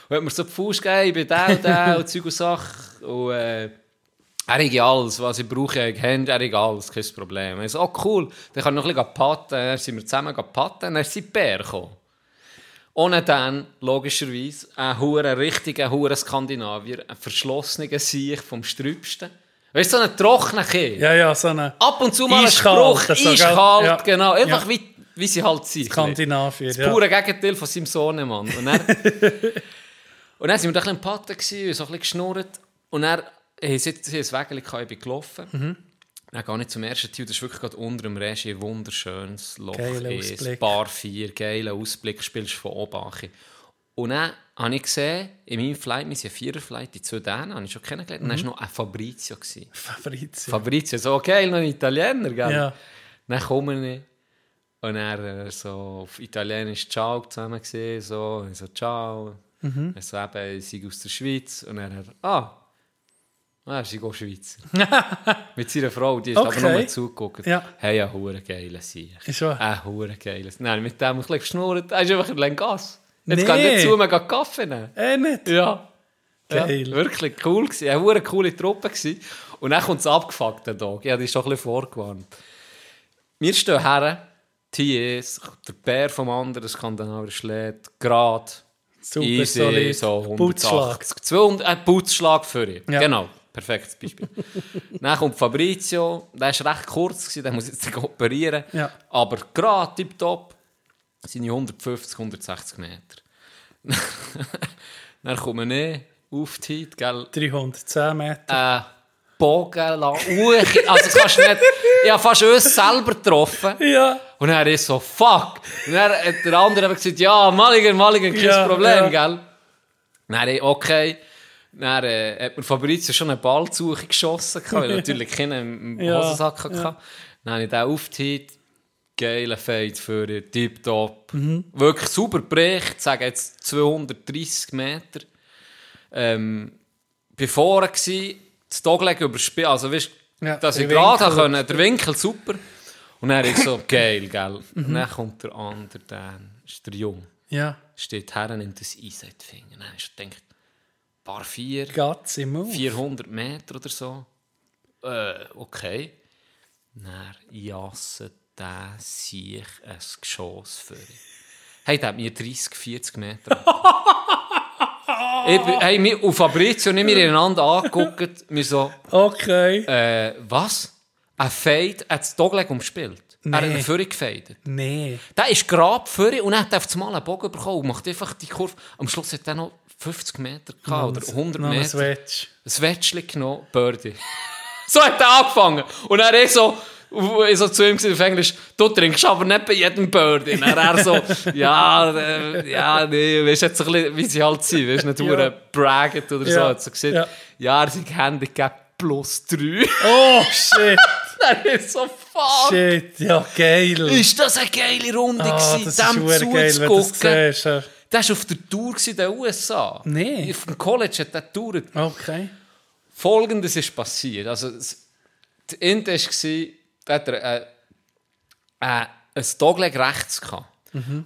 Und hat mir so die Fuß gegeben, ich bin der und der und Zeug und Sachen. Und äh, er hat alles, was ich brauche, ich habe er hat alles, kein Problem. Ich so, oh cool, dann kann ich noch ein bisschen patten. Dann sind wir zusammen patten, dann ist sein Bär gekommen. Ohne dann, logischerweise, ein hure richtiger hure Skandinavier, ein verschlossener Sieg vom Strübsten. Weißt du, so ein trockener Kind. Ja, ja, so eine Ab und zu mal ein Spruch, eiskalt, Ja. genau. Einfach Ja. wie, wie sie halt sind. Skandinavier. Das Ja. pure Gegenteil von seinem Sohnemann. Und und dann sind wir da ein bisschen im Patten gewesen, so ein bisschen geschnurrt. Und dann haben sie ein Wägel gelaufen. Mhm. Dann gehe ich zum ersten Teil, das ist wirklich gerade unter dem Regie, ein wunderschönes Loch. Geiler Ausblick. Bar 4, geiler Ausblick, spielst von oben an. Und dann habe ich gesehen, in meinem Flight, wir sind ein Viererflight, die zwei Dänen habe ich schon kennengelernt, und dann war noch ein Fabrizio. Gewesen. Fabrizio. Fabrizio, so geil, noch ein Italiener, gell? Ja. Dann komme ich und er äh, so auf Italienisch Ciao zusammen gesehen, so, so Ciao. Mhm. Er so eben, ich sei aus der Schweiz und er ah, ah, sie geht Schweizer. Mit seiner Frau, die ist Okay. aber nur zugeguckt. Ja. Hey, ein hure geiler Sieg. Ist wahr? Ein hure geiler Sieg. Nein, mit dem ein bisschen geschnurrt, er ist einfach ein Gas. Jetzt Nee. kann ich zu mir gehen Kaffee nehmen. Eh, nicht? Ja. Geil. Ja, wirklich cool gewesen. Eine hure coole Truppe gewesen. Und dann kommt das abgefuckte Tag. Ich habe dich schon ein bisschen vorgewarnt. Wir stehen her, TS, der Bär vom anderen Skandinavier schlägt, gerade, Super easy, solid. so Putzschlag. 180. 200, ein Putzschlag für ihn. Ja. Genau, perfektes Beispiel. dann kommt Fabrizio, der war recht kurz, gewesen, der muss jetzt operieren. Ja. Aber gerade tipptopp, seine 150, 160 Meter. dann kommen wir auf die Heat, gell? 310 Meter. Äh, Bogen. Uch, also das kannst du nicht... Ich habe fast uns selber getroffen. Ja. Und dann ist so, fuck. Und dann hat der andere eben gesagt, ja, Mulligan, Mulligan, kein Ja, Problem, ja. gell? Dann okay. Dann äh, hat mir Fabrizio schon einen Ball zu geschossen, weil natürlich keinen im Ja, Hosensack ja. hatte. Dann habe ich den aufgeteilt. Geiler Fade für ihn, tipptopp. Mhm. Wirklich super bricht, sagen jetzt 230 Meter. Ähm, bin vorne gsi, das Dogleg überspielt, also weißt, Ja, dass ich gerade können, der Winkel super. Und dann ich so, geil, gell. Und dann kommt der andere, der ist der Jung, Ja, steht her, nimmt das Eis in die Finger. Dann ich denkt, paar vier, Guts im Move. 400 Meter oder so. Äh, okay. Dann jasse der sich ein Geschoss für Hey, der hat mir 30, 40 Meter. ich, hey, wir, und Fabrizio und ich, wir einander angeguckt, wir so, Okay. äh, was? Ein Fade hat das Dogleg umspielt. Er hat Nee. einen Führer gefadet. Nee. Der ist gerade vorne und dann hat er auf das Mal einen Bogen bekommen und macht einfach die Kurve. Am Schluss hat er noch 50 Meter gehabt, oder 100 Noch ein Meter. Switch. Ein Wetschli genommen, Birdie. so hat er angefangen. Und er ist so, ich so zu ihm gesagt auf Englisch, du trinkst aber nicht bei jedem Birdie. Und er so, ja, äh, ja, nee, weißt du, jetzt ein bisschen, wie sie halt sind, weißt du, nicht Ja. ja. braggen oder so. Ja. Hat so gesagt, Ja. ja, er sind Handicap plus 3. Oh, shit. er ist so, fuck. Shit. Ja, geil. Ist das eine geile Runde Ah, gewesen, das ist dem geil, wenn das siehst. ja. Der war auf der Tour in den USA. Nee. Auf dem College hat er getourt. Okay. Folgendes ist passiert. Also, die Int war, da hat er äh, äh, ein Dogleg rechts gehabt.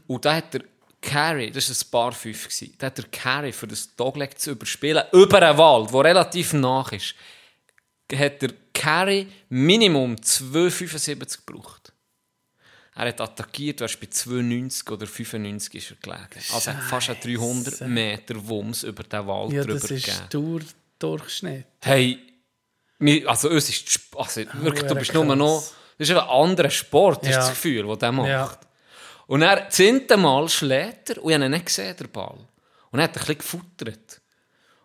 Und da hat der Carry, das war ein Bar 5, gewesen, da hat der Carry, für das Dogleg zu überspielen, über einen Wald, der relativ nach ist, hat der Carry Minimum 2,75 gebraucht. Er hat attackiert, du bei 2,90 oder 95 ist er gelegen. Also er hat fast einen 300 Meter Wumms über den Wald Ja, drüber das ist gegeben. Tour Durchschnitt. Hey, also uns ist also wirklich, du bist nur noch, das ist ein anderer Sport, ist das Gefühl, das der macht. Und er, das zehnte Mal schlägt er und ich habe ihn nicht gesehen, der Ball. Und er hat ein bisschen gefuttert.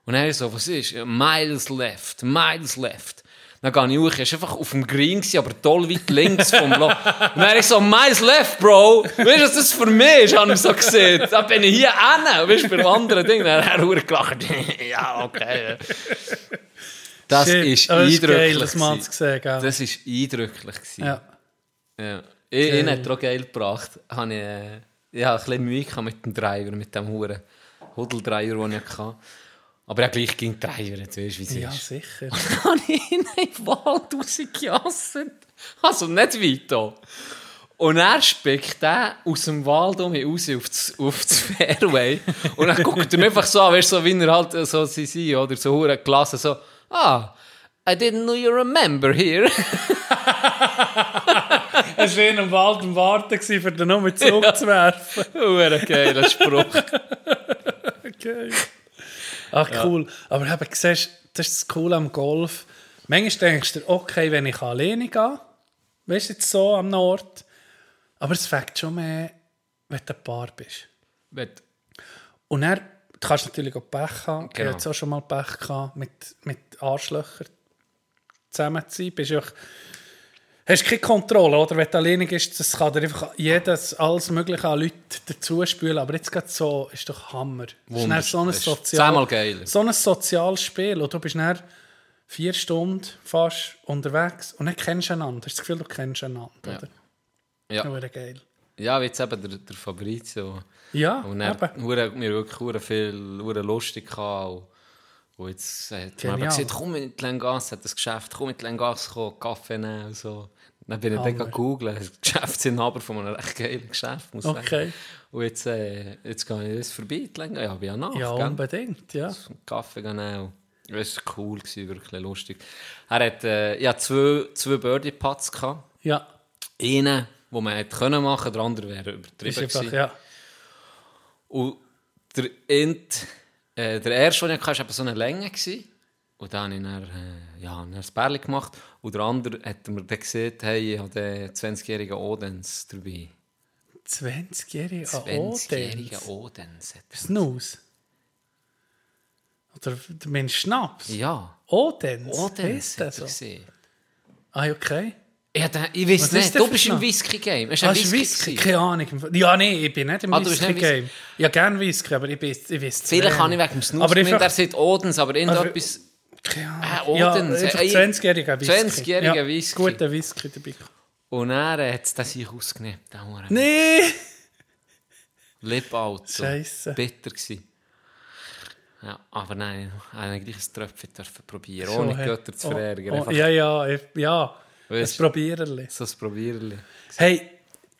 Und er so, was ist? Miles left, miles left. Dann gehe ich hoch, er war einfach auf dem Green, aber toll weit links vom Loch. Und dann ich so, miles left, Bro. Weißt du, was das für mich ist? Habe ich so gesehen. Da bin ich hier hin. Weißt du, bei einem anderen Ding. Dann hat er gelacht. ja, okay. Das Shit. ist es eindrücklich. geil, das mal gewesen. zu sehen, gell? Das ist eindrücklich. gewesen. Ja. Ja. Ich, ihn hat auch geil gebracht. Habe ich, äh, ich hatte ein bisschen Mühe mit dem Driver, mit dem Huren Hudeldreier, den ich hatte. Aber ja, gleich ging der Driver, jetzt weißt du, wie es ja, ist. sicher. Dann habe ich ihn in den Wald rausgejasset. Also nicht weit da. Und er spickt er aus dem Wald um raus auf das, auf das Fairway. Und dann guckt er mich einfach so an, weißt du, so wie er halt so sie sind, oder so hure gelassen, so, ah, I didn't know you're a member here. Es war in einem Wald am Warten, für den nur zurückzuwerfen. Hure geiler Spruch. Okay. Ach, cool. Aber eben, siehst, das ist das Coole am Golf. Manchmal denkst du, okay, wenn ich alleine gehe, weißt du, jetzt so am Ort. Aber es fängt schon mehr, wenn du ein Paar bist. Wenn- Und dann, du kannst natürlich auch Pech haben. Ich Genau. hatte jetzt auch schon mal Pech gehabt, mit, mit Arschlöchern zusammen zu sein. Bist ja auch, hast keine Kontrolle, oder? Wenn du alleine bist, das kann dir einfach jedes, alles Mögliche an Leute dazu spülen. Aber jetzt gerade so, ist doch Hammer. Das ist so ein, Sozial, geiler. so ein soziales Spiel. Und du bist dann vier Stunden fast unterwegs und dann kennst du einander. Hast das Gefühl, du kennst einander, oder? Ja. Ja. geil. Ja, wie jetzt eben der, der Fabrizio. Ja, Und er hure- wir wirklich viel hure lustig gehabt. Und, jetzt hat man gesagt, komm mit Lengas, hat das Geschäft, komm mit Lengas, Kaffee nehmen und so. Dann bin ich dann Hammer. googeln, das Geschäftsinhaber von einem recht geilen Geschäft, muss Okay. sagen. Und jetzt, äh, jetzt gehe ich das vorbei, Lengas. Ja, bin ja nach, Ja, gell? unbedingt, ja. Kaffee nehmen. Das war cool, wirklich lustig. Er hat äh, ja, zwei, zwei Birdie-Putts gehabt. Ja, Einen, den man hätte können machen, der andere wäre übertrieben einfach, ja. Und der, Int, äh, der erste, den ich hatte, war so eine Länge. Gewesen. Und dann habe ich dann, äh, ja, dann ein Bärli gemacht. Und der andere hat mir dann gesehen, hey, ich habe den 20-jährigen Odens dabei. 20-jährige 20-jährigen Odens. Odens. hat er- Snooze. Oder du meinst Schnaps? Ja, Odens. Odens hat er gesehen. Ah, okay. Ich, hab- ich weiß nicht, du bist im? Whisky-Game. Es Ah, war ein ist Whisky. Whisky? gewesen. Keine Ahnung. Ja, nein, ich bin nicht im Ah, du Whisky-Game. Ja, gerne Whisky, aber ich, bin, ich weiß zu Vielleicht kann ich wegen dem Snus Aber gemeint, einfach- er sagt Odens, aber irgendetwas... Keine Ah, Ahnung. ja, Odens. Äh, 20-jähriger Whisky. 20-jähriger ja, Whisky. Guter Whisky dabei. Und er hat es sich ausgenommen. der Hure. Nee! Lip out. So. Scheisse. Bitter gsi. Ja, aber nein, eigentlich ein Tröpfchen dürfen probieren, ohne hey. Götter zu Oh, verärgern. oh, Einfach ja, ja, ja. Ein Weißt- Probiererli. so ein Probierli. Hey,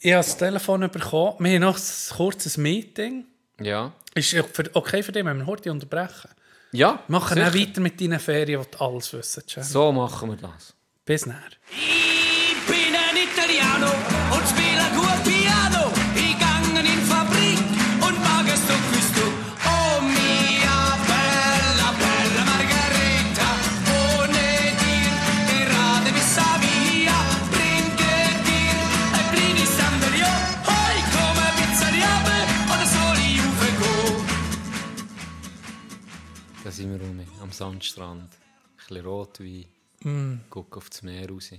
ich habe das Telefon bekommen. Wir haben noch ein kurzes Meeting. Ja. Ist okay für dich, wenn wir heute unterbrechen? Ja, Wir machen sicher. dann weiter mit deinen Ferien, die du alles wissen. Cem. So machen wir das. Bis nachher. Ich bin ein Italiano und spiele gut Piano. Sind wir rum, am Sandstrand. Ein bisschen Rotwein. Mm. Gucken auf das Meer raus.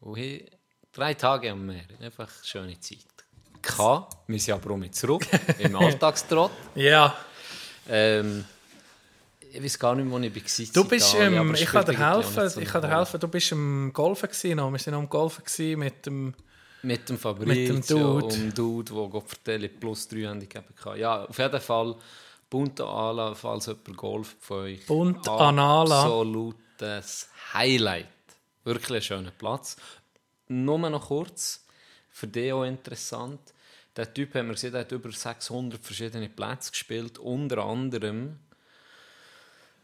Und hier, drei Tage am Meer. Einfach eine schöne Zeit. Kann, wir sind aber mit zurück, im Alltagstrott. Ja, Ähm, ich weiß gar nicht, wo ich war. du bist, Italien, ähm, ich kann dir helfen, so ich kann dir helfen, du bist im Golfen gewesen, noch. wir sind noch im Golfen gewesen mit dem, Mit dem Fabrizio Mit dem Dude. und dem Dude, der Gott vertelle, plus 3 Handicap hatte. Ja, auf jeden Fall Punta Ala, falls jemand Golf von euch. Punta Anala. Absolutes Highlight. Wirklich ein schöner Platz. Nur noch kurz, für dich auch interessant. Der Typ, haben wir gesehen, hat über 600 verschiedene Plätze gespielt, unter anderem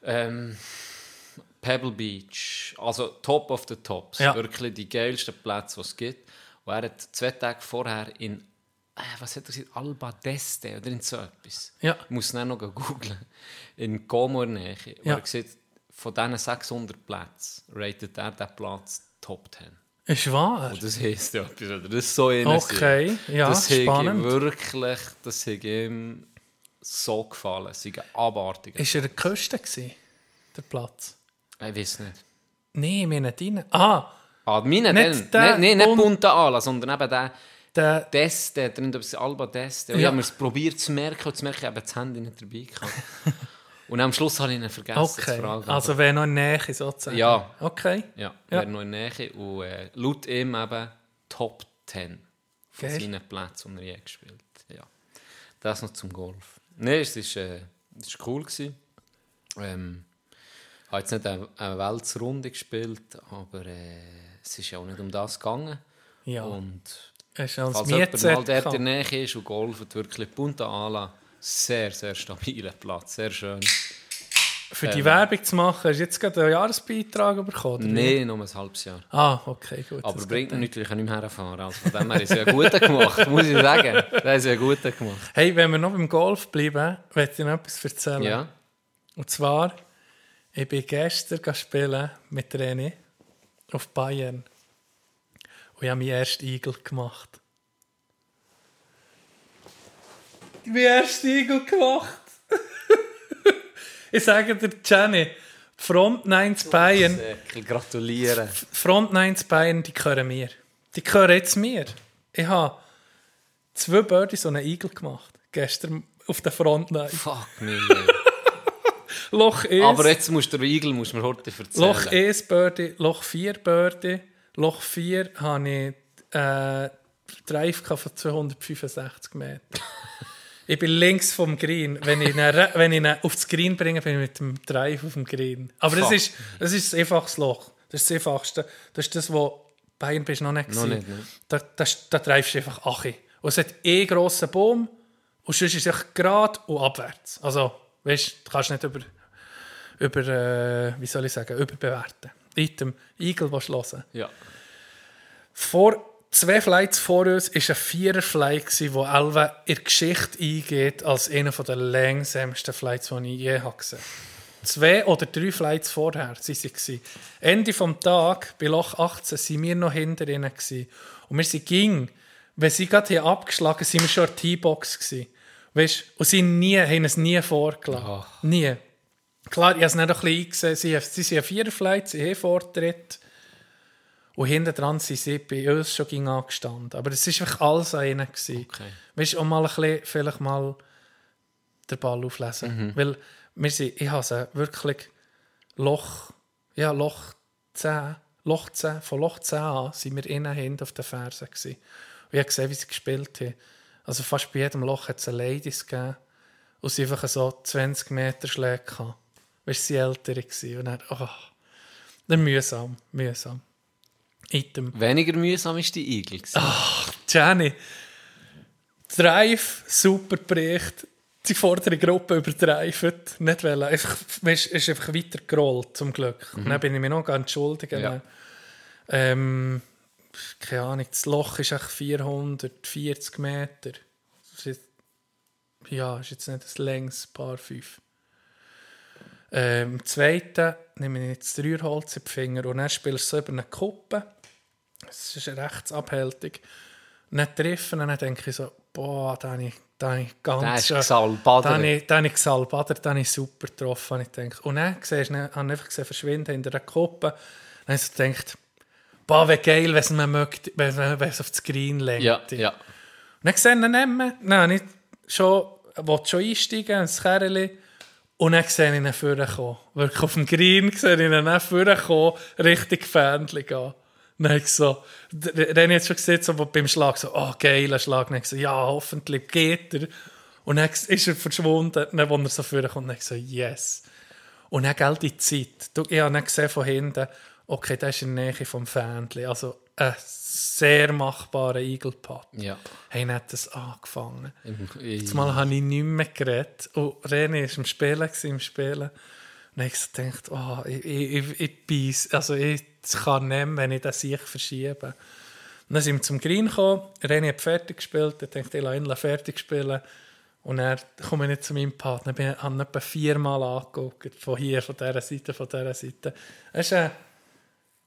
ähm, Pebble Beach, also Top of the Tops, Ja. wirklich die geilsten Plätze, die es gibt. Und er hat zwei Tage vorher in, was hat er gesagt, Alba d'Este oder in so etwas. Ja. Ich muss es noch googeln. In Como Nähe. Ja. Er sieht, von diesen 600 Plätzen ratet er den Platz Top 10. ist wahr. Und das heisst ja etwas, oder? Das ist so einer. Okay, ja, das spannend. ihm wirklich, das hat ihm so gefallen. Es ist ein abartiger. Ist er der Küste gewesen, der Platz? Ich weiß nicht. Nein, wir nicht rein. Ah, Ah, meine, Nicht nicht, der nicht, nicht, Punta Ala, sondern eben der der, Deste, drin das Alba Deste. Und Ja. ich habe es probiert zu merken, und zu merken, ich habe das Handy nicht dabei gehabt. und am Schluss habe ich ihn vergessen zu okay. fragen. Also wer noch in der Nähe sozusagen. Ja. Okay. Ja, Ja. wäre noch in der Nähe. Und äh, laut ihm eben Top 10 von Geil. seinen Plätzen, die er je gespielt. Ja. Das noch zum Golf. Nein, es war äh, ist cool. Gewesen. Ähm, ich habe jetzt nicht eine, eine Weltsrunde gespielt, aber äh, es ist ja auch nicht um das gegangen. Ja. Und ist als falls jemand mal dort in der. Nähe ist und golft, wirklich Punta Ala, sehr, sehr stabiler Platz, sehr schön. Für die Werbung zu machen, hast du jetzt gerade einen Jahresbeitrag bekommen? Nein, nur ein halbes Jahr. Ah, okay, gut. Aber bringt mir nichts, ich kann nicht mehr herfahren. Also von dem her ist es ja gut gemacht, muss ich sagen. Das ist ja gut gemacht. Hey, wenn wir noch beim Golf bleiben, möchte ich noch etwas erzählen. Ja. Und zwar, ich bin gestern spielen mit René auf Bayern. Und ich habe meinen ersten Igel gemacht. Meinen ersten Igel gemacht. ich sage dir, Jenny, Front 9 zu Bayern, gratulieren. Front 9 zu Bayern, die gehören mir. Die gehören jetzt mir. Ich habe zwei Birdies und einen Igel gemacht. Gestern auf der Front 9. Fuck me. Loch 1. Aber jetzt musst du den Igel musst du mir heute erzählen. Loch 1 Birdie, Loch 4 Birdie. Loch 4 habe ich äh, Drive von 265 Metern. ich bin links vom Green. Wenn ich ihn, wenn ich ihn aufs Green bringe, bin ich mit dem Drive auf dem Green. Aber das ist, das ist das einfachste Loch. Das ist das einfachste. Das ist das, wo Bayern bist noch nicht Noch nicht, ne? Da, da, da treibst du einfach Achi. Und es hat eh grossen Baum und sonst ist es gerade und abwärts. Also, weißt du, kannst nicht über, über äh, wie soll ich sagen, überbewerten. Item, Igel, was hören. Ja. Vor zwei Flights vor uns war ein Vierer-Flight, der Elva in die Geschichte eingeht als einer der langsamsten Flights, die ich je gesehen habe. Zwei oder drei Flights vorher waren sie. Ende des Tages, bei Loch 18, waren wir noch hinter ihnen. Und wir sind ging, wenn sie gerade hier abgeschlagen sind wir schon in der T-Box. Weißt, und sie nie, haben es nie vorgelassen. Nie. Klar, ich habe es nicht ein bisschen eingesehen. Sie, sie sind ein Viererflight, sie haben Vortritt. Und hinten dran sind sie bei uns schon angestanden. Aber es war wirklich alles an ihnen. Okay. Weißt du, um mal ein bisschen, vielleicht mal den Ball auflesen. Weil wir sind, ich habe wirklich Loch, ja, Loch 10, Loch 10, von Loch 10 an sind wir innen hinten auf den Fersen. Gewesen. Und ich habe gesehen, wie sie gespielt haben. Also fast bei jedem Loch hat es eine Ladies gegeben. Und sie einfach so 20 Meter Schläge gehabt. Weißt sie ältere gewesen. Und dann, oh, dann mühsam, mühsam. Item. Weniger mühsam ist die Igel. gewesen. Jenny, Drive, super Bericht. Die vordere Gruppe übertreift. Nicht wollen. Einfach, weißt, ist einfach weiter gerollt, zum Glück. Und dann bin ich mich noch ganz. Ja. Ähm, keine Ahnung, das Loch ist echt 440 Meter. Ist, ja, ist jetzt nicht das längste Paar 5. Ähm, Im zweiten nehme ich jetzt das Rührholz in die Finger und dann spielst du so über eine Kuppe. Es ist rechtsabhältig. Nicht treffen, und dann denke ich so, boah, da habe ich, da habe ich ganz schön- gesalbadert. Da habe ich, da habe ich gesalbadert, da habe ich super getroffen. Ich denke. Und dann siehst du, dann habe ich einfach gesehen, verschwinden hinter der Kuppe. Dann habe ich so gedacht, boah, wie geil, wenn man möchte, wenn wenn es auf das Green lenkt. Ja, ja. Und dann sehe ich ihn nicht mehr. Dann habe ich schon, wollte schon einsteigen ins Kerli. Und dann sehe ich ihn vorkommen. Wirklich auf dem Green sehe ich ihn dann vorkommen, richtig Fähnchen gehen. Dann ich so, ich jetzt schon gesehen, so beim Schlag, so, oh, geiler Schlag. Dann ich so, ja, hoffentlich geht er. Und dann ist er verschwunden. Dann, als er so vorkommt, dann ich so, yes. Und dann gilt die Zeit. Ich habe dann gesehen von hinten, okay, das ist in der Nähe vom Fähnchen. Also ein sehr machbarer Igelpad. ja. Dann hat das angefangen. Jetzt mal habe ich nicht mehr geredet. Und René war im Spielen, im Spielen. Und ich gedacht, oh, ich, ich, ich, ich beiß, also ich kann nicht mehr, wenn ich das sich verschiebe. Und dann sind wir zum Green gekommen. René hat fertig gespielt. Ich dachte, ich lasse ihn fertig spielen. Und dann komme ich nicht zu meinem Partner. Ich habe ihn etwa viermal angeguckt. Von hier, von dieser Seite, von dieser Seite. Es ist äh,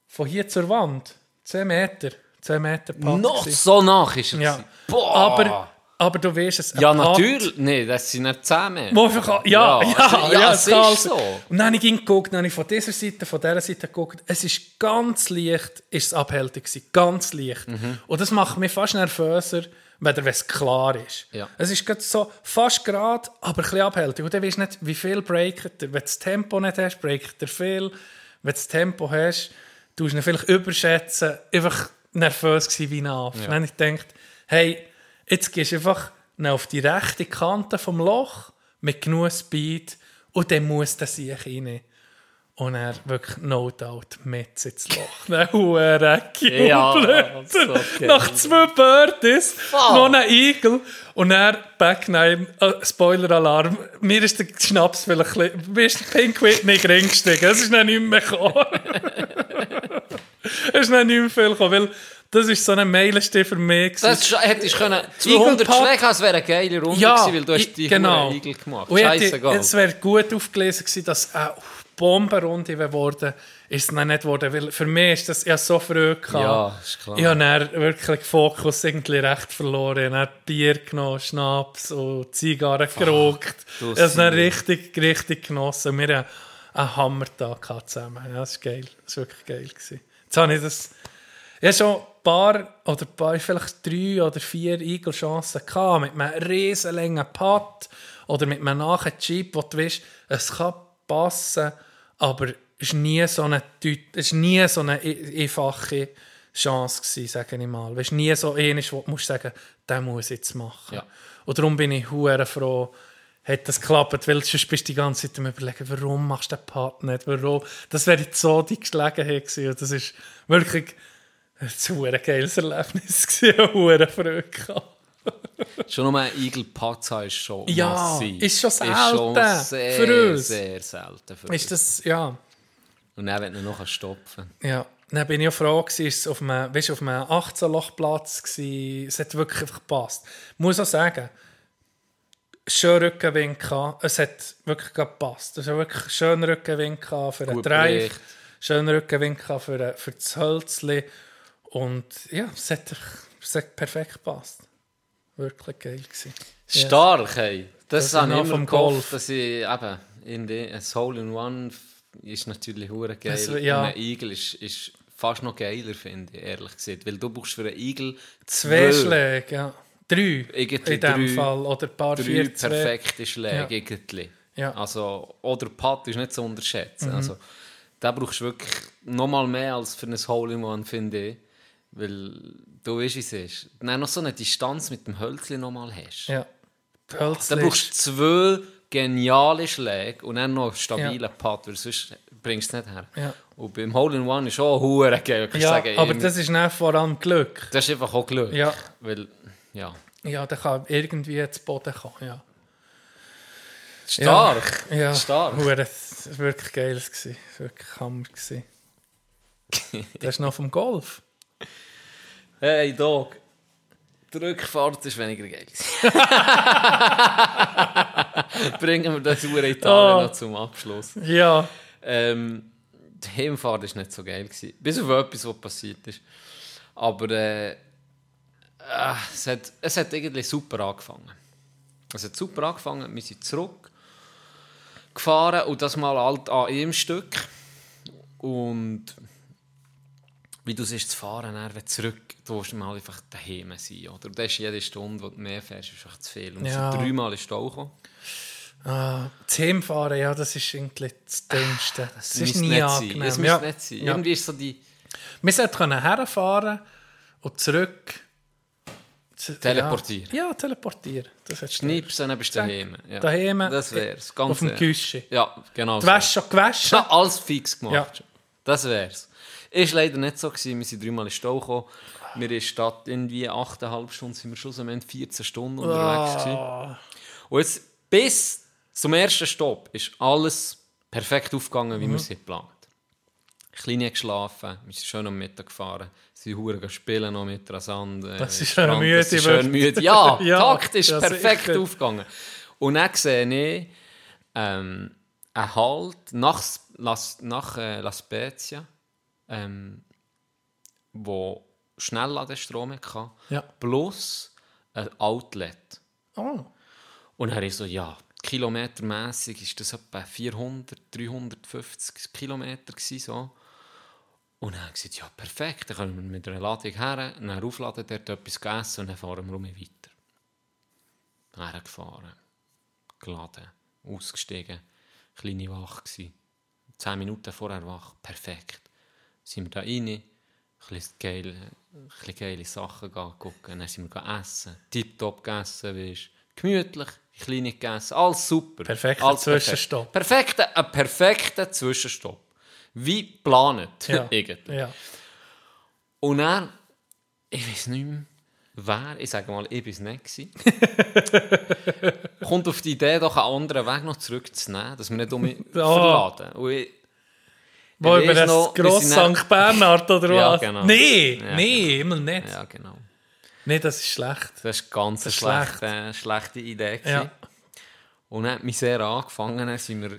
von hier zur Wand. 10 Meter. 10 Meter Putt Noch gewesen. so nach ist er. Ja. Boah. Aber, aber du weißt es. ja, natürlich. Nein, das sind nicht 10 mehr. Wo einfach, ja, ja, Ja, ja, ja, es es ist also- so. Und dann habe ich geguckt, dann habe ich von dieser Seite, von dieser Seite geguckt. Es ist ganz leicht, ist es abhältig gewesen, ganz leicht. Mhm. Und das macht mich fast nervöser, wenn es klar ist. Ja. Es ist so fast gerade, aber ein bisschen abhältig. Und dann weißt du nicht, wie viel breaket er. Wenn du das Tempo nicht hast, breaket er viel. Wenn du das Tempo hast, du ihn vielleicht überschätzen. Einfach nervös gewesen wie ein Affe. Dann habe ich gedacht, hey, jetzt gehst du einfach auf die rechte Kante vom Loch mit genug Speed und dann muss der sich rein. Und er wirklich no doubt mit ins Loch. Dann hure Ja, gejubelt. so. Nach zwei Birdies, noch ein Igel. Und er Back Nine, äh, Spoiler-Alarm. Mir ist der Schnaps vielleicht ein bisschen, mir ist der Pinkwit nicht reingestiegen. Es ist dann nicht mehr gekommen. es ist dann nicht mehr viel gekommen, weil das ist so ein Meilenstein für mich. Das hättest du können 200 Igelpad- Schläge, es wäre eine geile Runde Ja, gewesen, weil du hast die genau. Igel gemacht. Scheißegal. Es wäre gut aufgelesen gewesen, dass eine Bombenrunde geworden ist es nicht geworden, weil für mich ist das ja so früh gehabt. Ja, ist klar. Ich habe dann wirklich Fokus irgendwie recht verloren. Ich habe Bier genommen, Schnaps und Zigarren geraucht. du Ich habe es dann richtig, richtig genossen. Wir haben einen Hammertag zusammen. Ja, das ist geil. Das war wirklich geil. Gewesen. Jetzt habe ich das... Ich habe schon ein paar, oder ein paar, vielleicht drei oder vier Eagle-Chancen gehabt, mit einem riesen langen Putt oder mit einem nachen Chip, wo du weißt, es kann passen, aber es war nie so eine, es nie so eine e- einfache Chance gewesen, sage ich mal. Es war nie so ähnlich, wo du musst sagen, den muss ich jetzt machen. Ja. Und darum bin ich hure froh, hat das geklappt, weil sonst bist du die ganze Zeit am überlegen, warum machst du den Putt nicht, warum. Das wäre jetzt so die Gelegenheit gewesen. Und das ist wirklich ein geiles Erlebnis. gewesen. hure Freude gehabt. Schon nur ein Igel Pazza ist schon Ja, massiv. ist schon Ist schon selten sehr, für uns. sehr selten für Ist das, ja, Und dann, wenn du noch stopfen ja. Dann bin ich auch froh, gewesen, es war auf einem, weißt, auf einem 18-Loch-Platz. gewesen. Es hat wirklich einfach gepasst. Ich muss auch sagen, schön Rückenwind gehabt. Es hat wirklich gepasst. Es hat wirklich schön Rückenwind gehabt für einen Gut Drive. Bericht. Schön Rückenwind gehabt für, ein- für das Hölzli. Und ja, es hat, es hat perfekt gepasst. Wirklich geil gewesen. Stark, hey. Das, Das habe ist ich immer vom gehofft, Golf. dass ich eben in die, ein Hole in One ist natürlich hure geil. Das- ja. Und ein Igel ist, ist fast noch geiler, finde ich, ehrlich gesagt. Weil du brauchst für einen Igel Zwei zwei- Schläge, ja. Drei Irgendwie in dem drei- Fall. Oder ein paar drei vier, zwei. perfekte Schläge Ja. irgendwie. Ja. Also, oder Putt ist nicht zu unterschätzen. Mhm. Also, da brauchst du wirklich noch mal mehr als für ein Hole in One, finde ich. Weil du weißt, wie es ist. Wenn du noch so eine Distanz mit dem Hölzchen noch mal hast. Ja. Dann Hölzli brauchst du zwei geniale Schläge und dann noch einen stabilen Putt, weil sonst bringst du es nicht her. Ja. Und beim Hole in One ist auch hure geil. Ja, sagen, aber das ist nicht vor allem Glück. das ist einfach auch Glück. Ja. Weil, ja. Ja, der kann irgendwie zu Boden kommen, ja. Stark. Ja, Stark. Hure, das war wirklich geil. Das war wirklich Hammer. Das ist noch vom Golf. Hey, Dog. Die Rückfahrt ist weniger geil. Bringen wir das Uhr Italien Oh. noch zum Abschluss. Ja. Ähm, die Heimfahrt war nicht so geil. Gewesen. Bis auf etwas, was passiert ist. Aber äh, äh, es, hat, es hat irgendwie super angefangen. Es hat super angefangen. Wir sind zurück gefahren und das mal halt an einem Stück. Und wie du siehst, zu fahren, dann, wenn zurück, du musst mal einfach daheim sein. Oder? Das ist jede Stunde, die du mehr fährst, ist echt zu viel. Und Ja. sind dreimal in Stau gekommen. Ah, das Heimfahren, ja, das ist irgendwie das Dümmste. Das, ist müsste nie nicht sein. angenehm. Es ja. müsste nicht sein. Ja. Irgendwie ist so die Wir sollten herfahren und zurück zu- Teleportieren. Ja, ja teleportieren. Das Schnipsen, dann bist du daheim. Ja. Daheim, Das wär's. Ganz auf dem. Küche. Ja, genau. Die so. Wäsche schon gewaschen. Ja, alles fix gemacht. Ja. Das wär's. Ist leider nicht so gewesen. Wir sind dreimal in Stau gekommen. Wir in Stadt irgendwie 8,5 Stunden sind wir Ende 14 Stunden unterwegs Ah. gewesen. Und jetzt bis zum ersten Stopp ist alles perfekt aufgegangen, Mhm. wie wir es geplant Kleine geschlafen, wir sind schön am Mittag gefahren, sie hure spielen noch mit Rasand. Äh, Das ist Strand, schön müde, das ist schön müde. Ja, Ja, taktisch perfekt sicher. aufgegangen. Und dann sehe ich ähm, einen Halt nach, Las, nach äh, La Spezia, ähm, wo Schnellladestrom hatte, Ja. plus ein Outlet. Oh. Und dann ich so, ja, kilometermässig ist das etwa 400, 350 Kilometer gewesen, so. Und dann habe ich gesagt, ja, perfekt, dann können wir mit einer Ladung her, dann aufladen, dort etwas essen und dann fahren wir um weiter. Hergefahren, geladen, ausgestiegen, kleine Wache gewesen. Zehn Minuten vorher wach, perfekt. Sind wir da rein, ein bisschen geile, bisschen geile Sachen gucken, dann sind wir essen, tipptopp gegessen, weißt, gemütlich, kleine gegessen, alles super. Perfekter alles Zwischenstopp. Perfekt. Perfekter, ein perfekter Zwischenstopp. Wie geplant, Ja. irgendwie. ja. Und dann, ich weiß nicht mehr, wer, ich sage mal, ich war es nicht. kommt auf die Idee, doch einen anderen Weg noch zurückzunehmen, dass wir nicht um mich verladen. Und ich, Wo über das noch, St. Bernhard oder Ja, was? genau. Nee, Ja, nee, immer nicht. Ja, genau. Nee, das ist schlecht. Das war ganz eine ist schlechte, schlechte Idee. Ja. Und dann hat mich sehr angefangen, sind wir,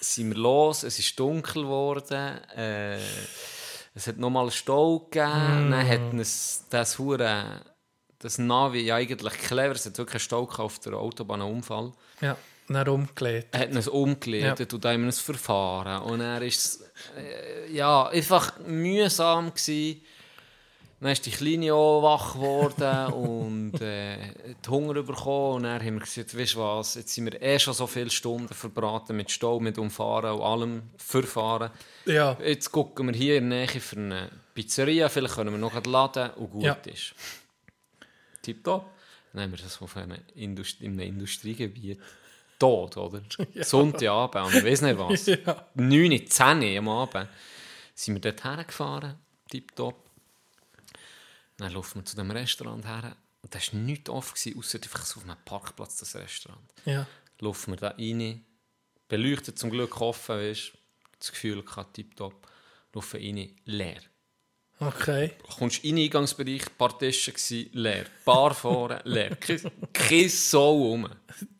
sind wir los, es ist dunkel geworden, äh, es hat nochmal einen Stau gegeben, Mm. dann hat es das Hure, das Navi ja eigentlich clever, es hat wirklich einen Stau auf der Autobahn, einen Unfall. Ja, dann umgelegt. Er hat es umgeleitet und dann es verfahren. Und er ist äh, ja, einfach mühsam gewesen. Dann ist die Kleine auch wach geworden und äh, hat Hunger bekommen. Und dann haben wir gesagt, weißt du was, jetzt sind wir eh schon so viele Stunden verbraten mit Stau, mit Umfahren und allem Verfahren. Ja, Jetzt gucken wir hier in der Nähe für eine Pizzeria, vielleicht können wir noch laden und gut Ja. ist. Tipptopp. Dann haben wir das auf einem, Indust in einem Industriegebiet tot, oder? Sonntagabend, und ich weiß nicht was. Ja. 9, 10 am Abend sind wir dort hergefahren, tipptopp. Dann laufen wir zu dem Restaurant her und da war nichts offen, ausser einfach so auf einem Parkplatz, das Restaurant. ja. Laufen wir da rein, beleuchtet zum Glück offen, weißt das Gefühl gehabt, tipptopp. Laufen rein, leer. Okay. Kommst in den Eingangsbereich, ein paar Tische gsi, leer. Bar vorne, leer. Kein, kein Sau rum.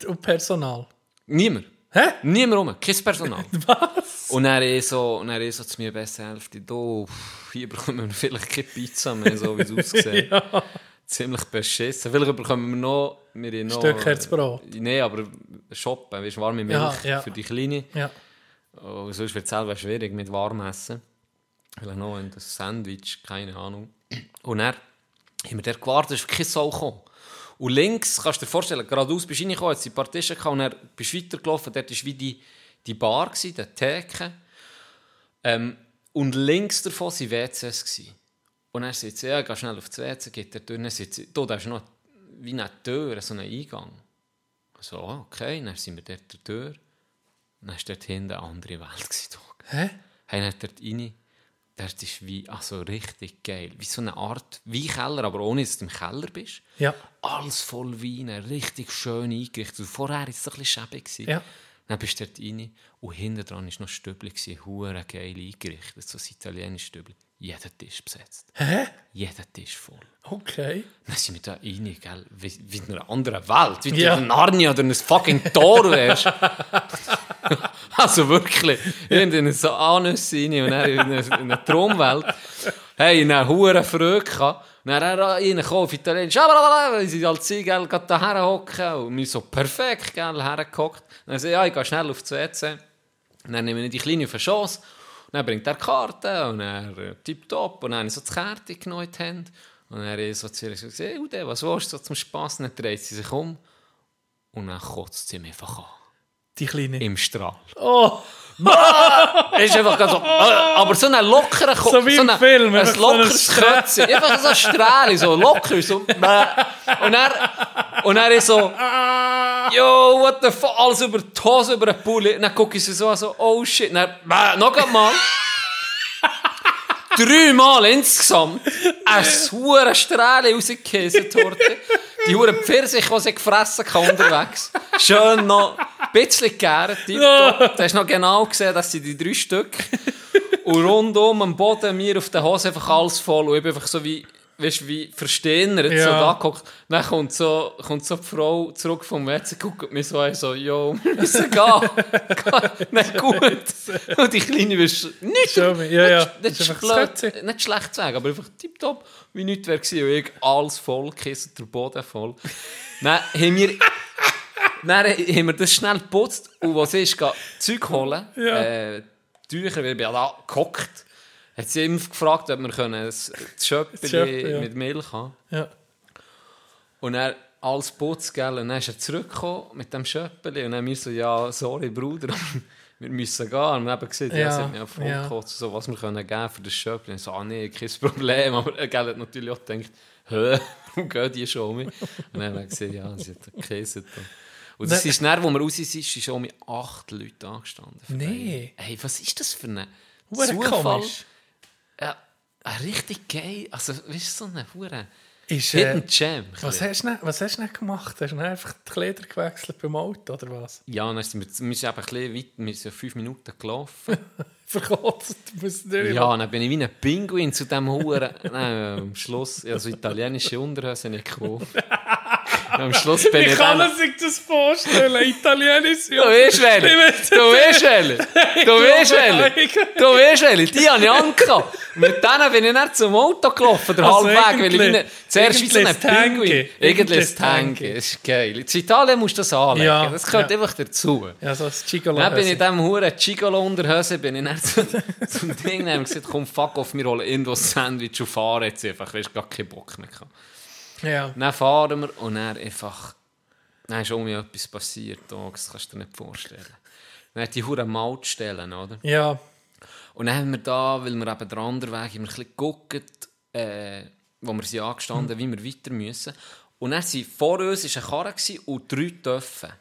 Und Personal. Niemand. Hä? Niemand rum. Kein Personal. Was? Und er ist so, und er ist so zu mir beste Hälfte, da, hier bekommen wir vielleicht keine Pizza mehr, so wie es aussieht. Ja. Ziemlich beschissen. Vielleicht bekommen wir noch... Wir noch Stück Herzbrot. Nein, aber shoppen, weißt, warme Milch Ja, ja. für die Kleine. Ja. Oh, sonst wird es selber schwierig mit Warmessen. Vielleicht noch ein Sandwich, keine Ahnung. Und dann haben wir dort gewartet, ist kein Sau gekommen. Und links, kannst du dir vorstellen, geradeaus bist du reingekommen, jetzt die Partition gehabt, und dann bist du weitergelaufen, dort war wie die, die Bar, die Theke. Ähm, und links davon waren WCs. Gewesen. Und er sagt, ja, geh schnell auf das WC, geht dann sagt sie, da, da ist noch wie eine Tür, so ein Eingang. So, okay, dann sind wir dort der Tür. Dann war dort hinten eine andere Welt. gewesen, da. Hä? Dann dort rein. Das ist wie, also richtig geil. Wie so eine Art Weinkeller, aber ohne dass du im Keller bist. Ja. Alles voll Wein, richtig schön eingerichtet. Vorher war es ein bisschen schäbig. Ja. Dann bist du dort rein und hinten dran war noch ein Stübli, hure geil eingerichtet, so ein italienisches Stübli. Jeder Tisch besetzt. Hä? Jeder Tisch voll. Okay. Dann sind wir da rein, gell? Wie, wie in einer anderen Welt. Wie Ja. in Narnia oder in ein fucking Tor wärst. also wirklich. In eine so Anüsse rein und dann in eine, in eine Traumwelt. Hey, in einer hohen Freude gehabt. Und dann er reingekommen auf Italienisch. Schabalala, Sie halt sie, gell, gerade da herhocken. Und wir so perfekt, gell, hergehockt. Dann so, ja, ich gehe schnell auf das WC. Dann nehme ich die Kleine auf eine Chance. Und dann bringt er die Karte und er äh, tipptopp. Und dann habe ich so die Karte genommen die Hände. Und dann habe ich so zu ihr gesagt, hey, Ude, was willst du so zum Spass? Und dann dreht sie sich um. Und dann kotzt sie mich einfach an. Die kleine. Im Strahl. Oh, ist einfach ganz so, aber so ein lockerer Ko- So wie im ein, Film, ein so lockeres. Kötzchen. Einfach so ein Strahl, so locker, so. Und er, und er ist so, yo, what the fuck, alles über die Hose, über den Pulli. Und dann gucke ich sie so an, so, oh shit. Und dann, noch einmal. Dreimal insgesamt. Ein hure Strahl rausgekäse, Torte. Die hure Pfirsich, die sie gefressen kann unterwegs. Schön noch bisschen gegärt, tipptopp. Du hast noch genau gesehen, dass sie die drei Stück. Und rundum am Boden, mir auf der Hose einfach alles voll. Und ich bin einfach so wie, weißt wie verstehender, Ja. so da geguckt. Dann kommt so, kommt so die Frau zurück vom WC, guckt mich so an, so, yo, wir müssen gehen. Nicht gut. Und die Kleine ist nicht. Ja, ja. nicht, nicht, blöd, nicht schlecht zu sagen, aber einfach tipptopp, wie nichts wäre gewesen. Und ich alles voll, Kissen, der Boden voll. Dann haben wir... Dann haben wir das schnell geputzt und was ist, gehen Zeug holen. Ja. Äh, Tücher, weil ich ja da gehockt. Hat sie immer gefragt, ob wir können das Schöppchen ja. mit Milch haben ja. Und er alles putzt, gell? Und dann ist er zurückgekommen mit dem Schöppeli und dann so, ja, sorry Bruder, wir müssen gehen. Und wir haben gesagt, ja, sie hat mich voll ja. gekotzt, so, was wir können geben für das Schöppli. Und ich so, ah nee, kein Problem. Aber er gell, hat natürlich auch gedacht, hä, warum gehen die schon um mich? Und dann haben wir gesagt, ja, sie hat gekäset. Und das ist dann, wo wir raus sind, ist schon mit acht Leuten angestanden. Nee. Hey, was ist das für ein Zufall? Ja, ein richtig geil, also, weißt du, so eine Hure Ist, äh, Hidden Gem. was, hast du, was hast du denn gemacht? Hast du einfach die Kleider gewechselt beim Auto oder was? Ja, dann sind wir, wir sind eben ein bisschen weit, wir sind fünf Minuten gelaufen. Verkotzt. Du musst durch. ja, dann bin ich wie ein Pinguin zu diesem Huren. Nein, am Schluss, also italienische Unterhose nicht gekauft. am Schluss bin Wie ich kann man sich das vorstellen? Italienisch, Du weißt welche. Ich Du weißt welche. Du weißt welche. Ich- Du weißt welche. Die habe ich angehabt. Mit denen bin ich dann zum Auto gelaufen, der Also Halbweg. Weil ich ein- zuerst wie so ein. Pinguin. Irgendwie ein Tangi. Das ist geil. In Italien musst du das anlegen. Ja, Das gehört ja. einfach dazu. Ja, so ein Gigolo. Dann bin ich in diesem Huren Gigolo-Unterhose, bin ich dann zu, zum Ding und gesagt, komm, fuck off, wir holen irgendwo ein Sandwich und fahren jetzt einfach, weil ich gar keinen Bock mehr hatte. Ja. Dann fahren wir und dann einfach, dann ist irgendwie etwas passiert, oh, das kannst du dir nicht vorstellen. Dann hat die Huren Mautstellen, oder? Ja. Und dann haben wir da, weil wir eben den anderen Weg, wir ein bisschen geguckt, äh, wo wir sind angestanden, wie wir weiter müssen. Und dann war vor uns war eine Karre und drei Töpfe.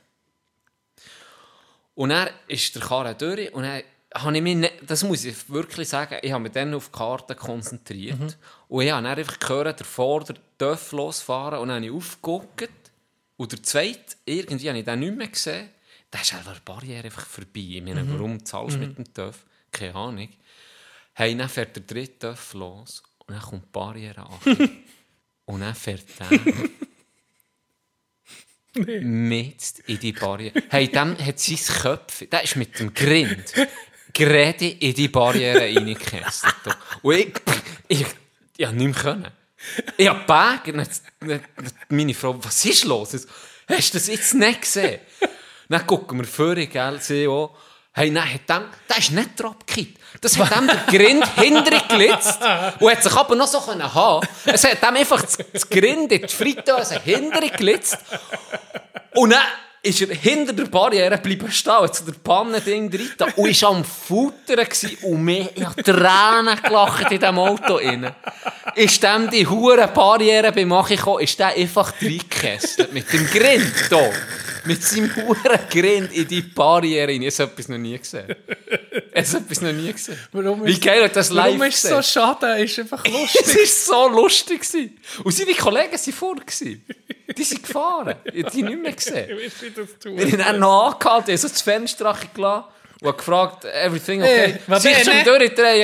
Und dann ist der Karre durch und dann habe ich mich nicht, das muss ich wirklich sagen, ich habe mich dann auf die Karte konzentriert. Und ich habe dann einfach gehört, der Vorder Töff losfahren und dann habe ich aufgeguckt. Und der zweite, irgendwie habe ich den nicht mehr gesehen. Da ist einfach eine Barriere einfach vorbei. Ich meine, warum zahlst du mit dem Töff? Keine Ahnung. Hey, dann fährt der dritte Töff los und dann kommt die Barriere an. und dann fährt der mit in die Barriere. Hey, dem hat sein Köpfchen, der ist mit dem Grind gerade in die Barriere reingekesselt. Und ich, ich, ich habe nicht können. Ich habe dann- meine Frau, was ist los? Ich Hast du das jetzt nicht gesehen? Dann gucken wir vor, gell, sie auch. Hey, nein, hat dem, der ist nicht abgekippt. Das hat dem der Grind hinterher gelitzt und hat sich aber noch so können haben. Es hat dem einfach das, Grind in die Fritteuse hinterher gelitzt und dann ist er hinter der Barriere bleiben stehen, hat so der Pannending drin und war am Futtern und mir, ich habe Tränen gelacht in diesem Auto rein. Ist dem die hure Barriere beim Machen gekommen, ist der einfach reingekesselt mit dem Grind hier. mit seinem huren Grind in die Barriere rein. Ich habe etwas noch nie gesehen. Ich habe etwas noch nie gesehen. Warum Wie geil hat das live Warum ist es so schade? Ist einfach Es lustig. war so lustig. gewesen. Und seine Kollegen waren vor. gewesen. Die sind gefahren. Ich habe die nicht mehr gesehen. Weißt du, wie das tut? Wir haben dann noch angehalten, ich habe so das Fenster gelassen und habe gefragt, everything okay? Hey, Sie war schon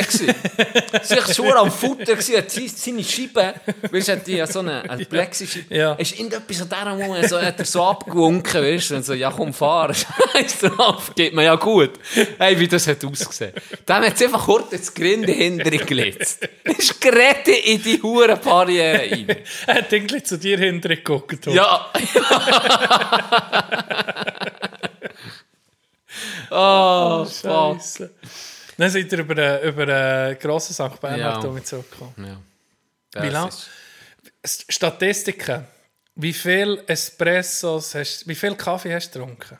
gewesen. Sie war schon am Futter, hat seine Scheibe, weißt du, hat die so eine, eine Plexi-Scheibe, Ja. ist irgendetwas an dieser Moment, so, hat er so abgewunken, weißt du, so, ja komm, fahr, scheiß drauf, geht mir ja gut. Hey, wie das hat ausgesehen. Dann hat sie einfach kurz ins Grinde hinter gelitzt. Ist gerettet in die hure Barriere rein. Er hat irgendwie zu dir hinterher geguckt. Ja. oh, fuck. Scheisse. Dann seid ihr über über einen grossen St. Bernhard Ja. umgezogen. Ja. Wie Das lang? ist- S- Statistiken. Wie viel Espressos hast wie viel Kaffee hast du getrunken?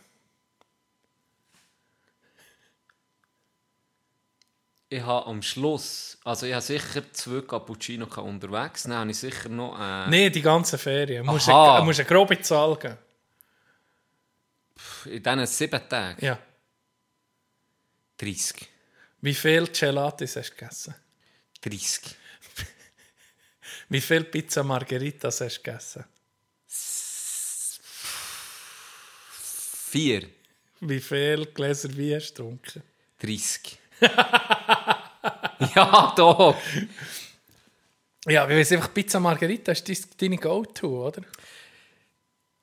Ich habe am Schluss, also ich habe sicher zwei Cappuccino unterwegs, dann habe ich sicher noch äh, Nein, die ganze Ferien. Du musst, eine, musst eine grobe Zahl geben. in diesen sieben Tagen Ja. 30. Wie viel Gelatis hast du gegessen? 30. Wie viel Pizza Margaritas hast du gegessen? Vier. Wie viel Gläser Wein hast du getrunken? 30. ja, doch. Ja, ich weiss einfach, Pizza Margarita ist dein- deine Go-To, oder?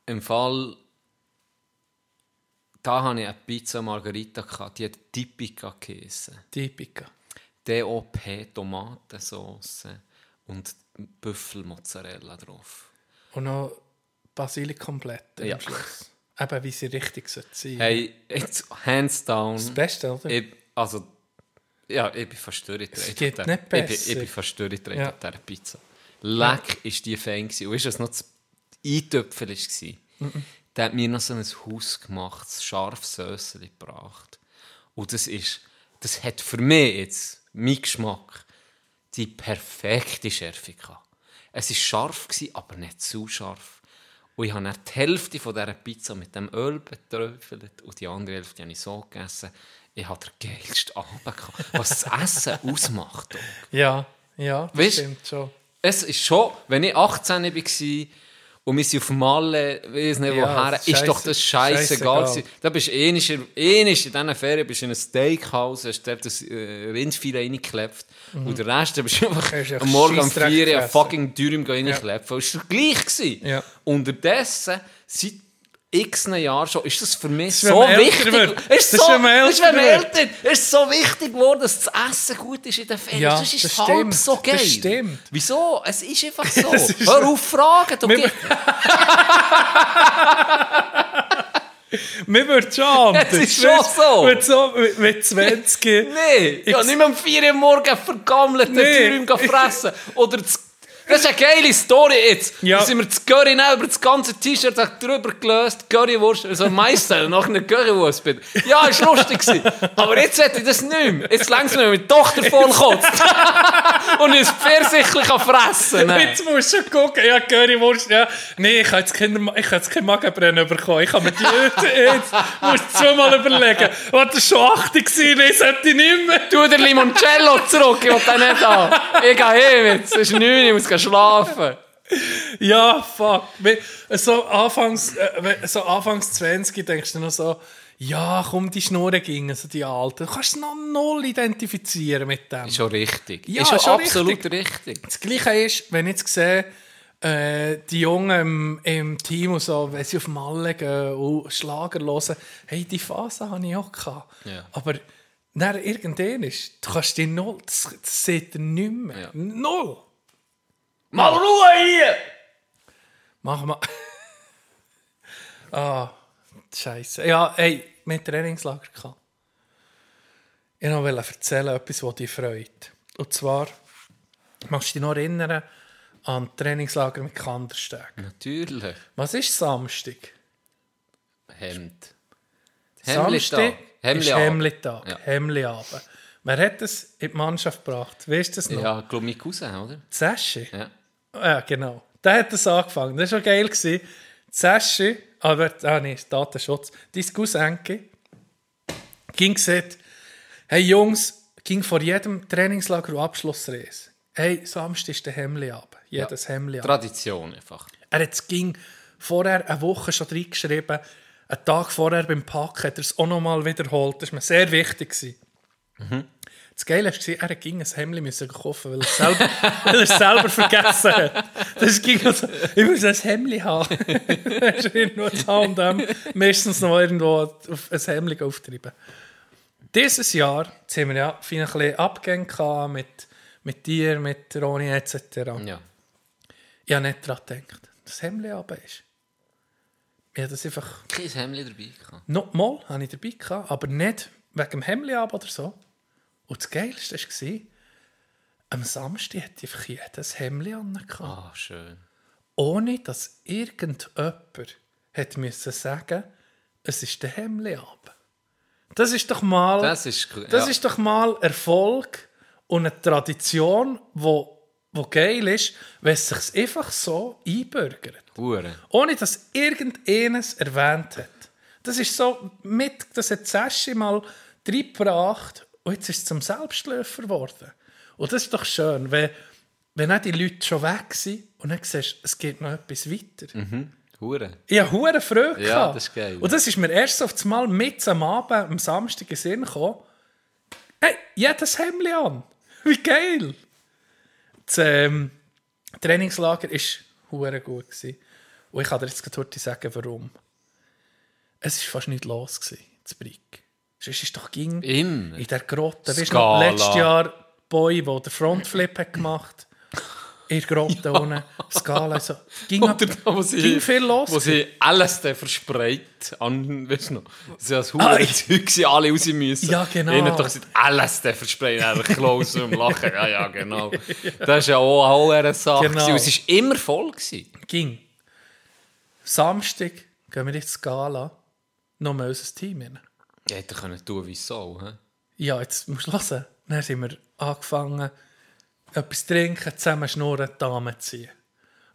Im Fall, da hatte ich eine Pizza Margarita, gehabt, die hat Tipica geheissen. Typica. DOP Tomatensauce und Büffelmozzarella drauf. Und noch Basilikumblüten Ja. am Schluss. Eben, wie sie richtig sein sollten. Hey, jetzt hands down. Das Beste, oder? Ich, also, ja, ich bin fast durchgedreht. Es geht der- nicht Ich bin, besser. ich bin fast durchgedreht Ja. auf dieser Pizza. Leck ist die fein gewesen. Und du, was noch das Eintöpfel war? Der hat mir noch so ein Haus gemacht, scharfes Sösseli gebracht. Und das ist, das hat für mich jetzt, mein Geschmack, die perfekte Schärfe gehabt. Es war scharf, gewesen, aber nicht zu scharf. Und ich habe dann die Hälfte von dieser Pizza mit dem Öl beträufelt und die andere Hälfte habe ich so gegessen. Ich hatte den geilsten Abend gehabt. Was das Essen ausmacht. Dog. Ja, ja, das Weißt- stimmt schon. Es ist schon, wenn ich 18 war und wir sind auf Malle, weiss nicht Ja, woher, ist doch das scheißegal. gewesen. Da bist du ähnlich, ähnlich in diesen Ferien bist in einem Steakhouse, hast dort das äh, Rindfilet reingeklebt und der Rest da bist du einfach am Morgen um Scheissdreck 4 Uhr ein fucking Dürüm reinklebt. Das war gleich. Gewesen. Ja. Unterdessen, seit x Jahren schon, ist das für mich ist, so wichtig. wird. Ist Das ist, so, wenn ist, wenn älter ist so wichtig geworden, dass das Essen gut ist in den Ferien. Ja, das ist das halb stimmt. so geil. Das stimmt. Wieso? Es ist einfach so. Ist Hör auf, fragen. Du Mir wird schon. Es ist schon so. Mit, so mit, mit 20. Nee, ich habe nicht mehr um 4 Uhr morgens vergammelten Nee. Dürüm gefressen. Oder das, das ist eine geile Story jetzt. Ja. Da sind wir das Curry nehmen, über das ganze T-Shirt drüber gelöst, Currywurst, also Meister, nach einer Currywurst. bitte. Ja, ist lustig gewesen. Aber jetzt hätte ich das nicht mehr. Jetzt langsam, wenn meine Tochter voll kotzt. Und es pfirsichlich fressen kann. Jetzt musst du gucken. Ja, Currywurst. Ja. Nee, ich habe jetzt kein, ich habe jetzt kein Magenbrennen bekommen. Ich habe mir die jetzt musst du zweimal überlegen. Oh, das schon 80 gewesen. Nee, sollte ich nicht mehr. Tu den Limoncello zurück, ich will den nicht haben. Ich gehe heim jetzt. Es ist 9 Uhr, ich muss schlafen. Ja, fuck. So anfangs, äh, so anfangs 20 denkst du noch so, ja, komm, die Schnurren gingen, so die Alten. Du kannst noch null identifizieren mit dem. Ist schon richtig. Ja, ist schon schon absolut richtig. Das Gleiche ist, wenn ich jetzt sehe, äh, die Jungen im, im Team und so, wenn sie auf Malle gehen und Schlager hören, hey, die Phase hatte ich auch. Gehabt. Ja. Aber dann irgendwann ist, du kannst dir null, das, das sieht er nicht mehr. Ja. Null. Mal Ruhe hier! Mach mal. ah, Scheiße. Ja, hey, mit Trainingslager gehabt. Ich wollte noch erzählen, etwas, was dich freut. Und zwar, machst du dich noch erinnern an das Trainingslager mit Kandersteg? Natürlich. Was ist Samstag? Hemd. Samstag ist. Hemlitag. Ja. Hemliabend. Wer hat das in die Mannschaft gebracht? Weißt du das noch? Ja, ich glaube, mein Cousin, oder? Zeschi? Ja. Ja, genau. Der hat das angefangen. Das war schon geil. Gewesen. Sessi, aber, ah nee, Datenschutz, dein Cousinke, ging gesagt, hey Jungs, ging vor jedem Trainingslager und Abschlussreise. Hey, Samstag ist der Hemmli ab. Jedes Hemmli ab. Tradition einfach. Er hat es ging vorher eine Woche schon reingeschrieben. Einen Tag vorher beim Packen hat er es auch noch mal wiederholt. Das war mir sehr wichtig. gewesen. Das Geile war, er ging ein Hemd müssen kaufen, weil er es selber, weil er selber vergessen hat. Das ging also, ich muss ein Hemd haben. Er ist irgendwo H&M, meistens noch irgendwo auf ein Hemd auftreiben. Dieses Jahr jetzt haben wir ja viel ein bisschen Abgänge mit, mit dir, mit Roni etc. Ja. Ich habe nicht daran gedacht, dass das Hemd runter ist. Ich habe das einfach... Kein Hemd dabei gehabt. Noch mal hatte ich dabei, gehabt, aber nicht wegen dem Hemd oder so. Und das Geilste war, am Samstag hatte ich einfach jedes Hemd an. Ah, schön. Ohne dass irgendjemand hat müssen sagen es ist der Hemd ab. Das ist doch mal... Das ist, Das ja. ist doch mal Erfolg und eine Tradition, wo, wo geil ist, wenn es sich einfach so einbürgert. Hure. Ohne dass irgendeines erwähnt hat. Das ist so mit, das hat Saschi mal reingebracht und jetzt ist es zum Selbstläufer geworden. Und das ist doch schön, wenn, wenn auch die Leute schon weg sind und dann siehst es geht noch etwas weiter. Hure. Ich habe hure Freude Ja, gehabt. das ist geil. Und das ist mir erst auf das Mal mit am Abend, am Samstag in Sinn gekommen. Hey, jedes Hemd an. Wie geil. Das ähm, Trainingslager war hure gut. Gewesen. Und ich kann dir jetzt heute sagen, warum. Es war fast nicht los, gewesen, das Brick. Es ist doch ging Immer. in der Grotte. Weißt du letztes Jahr Boy, der den Frontflip hat gemacht in der Grotte unten. Skala. Also, ging, ab, da, wo sie, ging viel los. Wo sie alles verspreit an, weißt du noch, sie als Ah, Hure ich- Zeug sie alle raus müssen. Ja, genau. Ihnen doch gesagt, alles verspreit, einfach close und lachen. Ja, ja, genau. Das ist ja auch, eine Sache. Genau. Es war immer voll. Gewesen. ging. Samstag gehen wir in die Skala. Noch mal unser Team rein. Ja, hätte können tun wie so. He? Ja, jetzt musst du hören. Dann sind wir angefangen, etwas zu trinken, zusammen schnurren, Damen ziehen.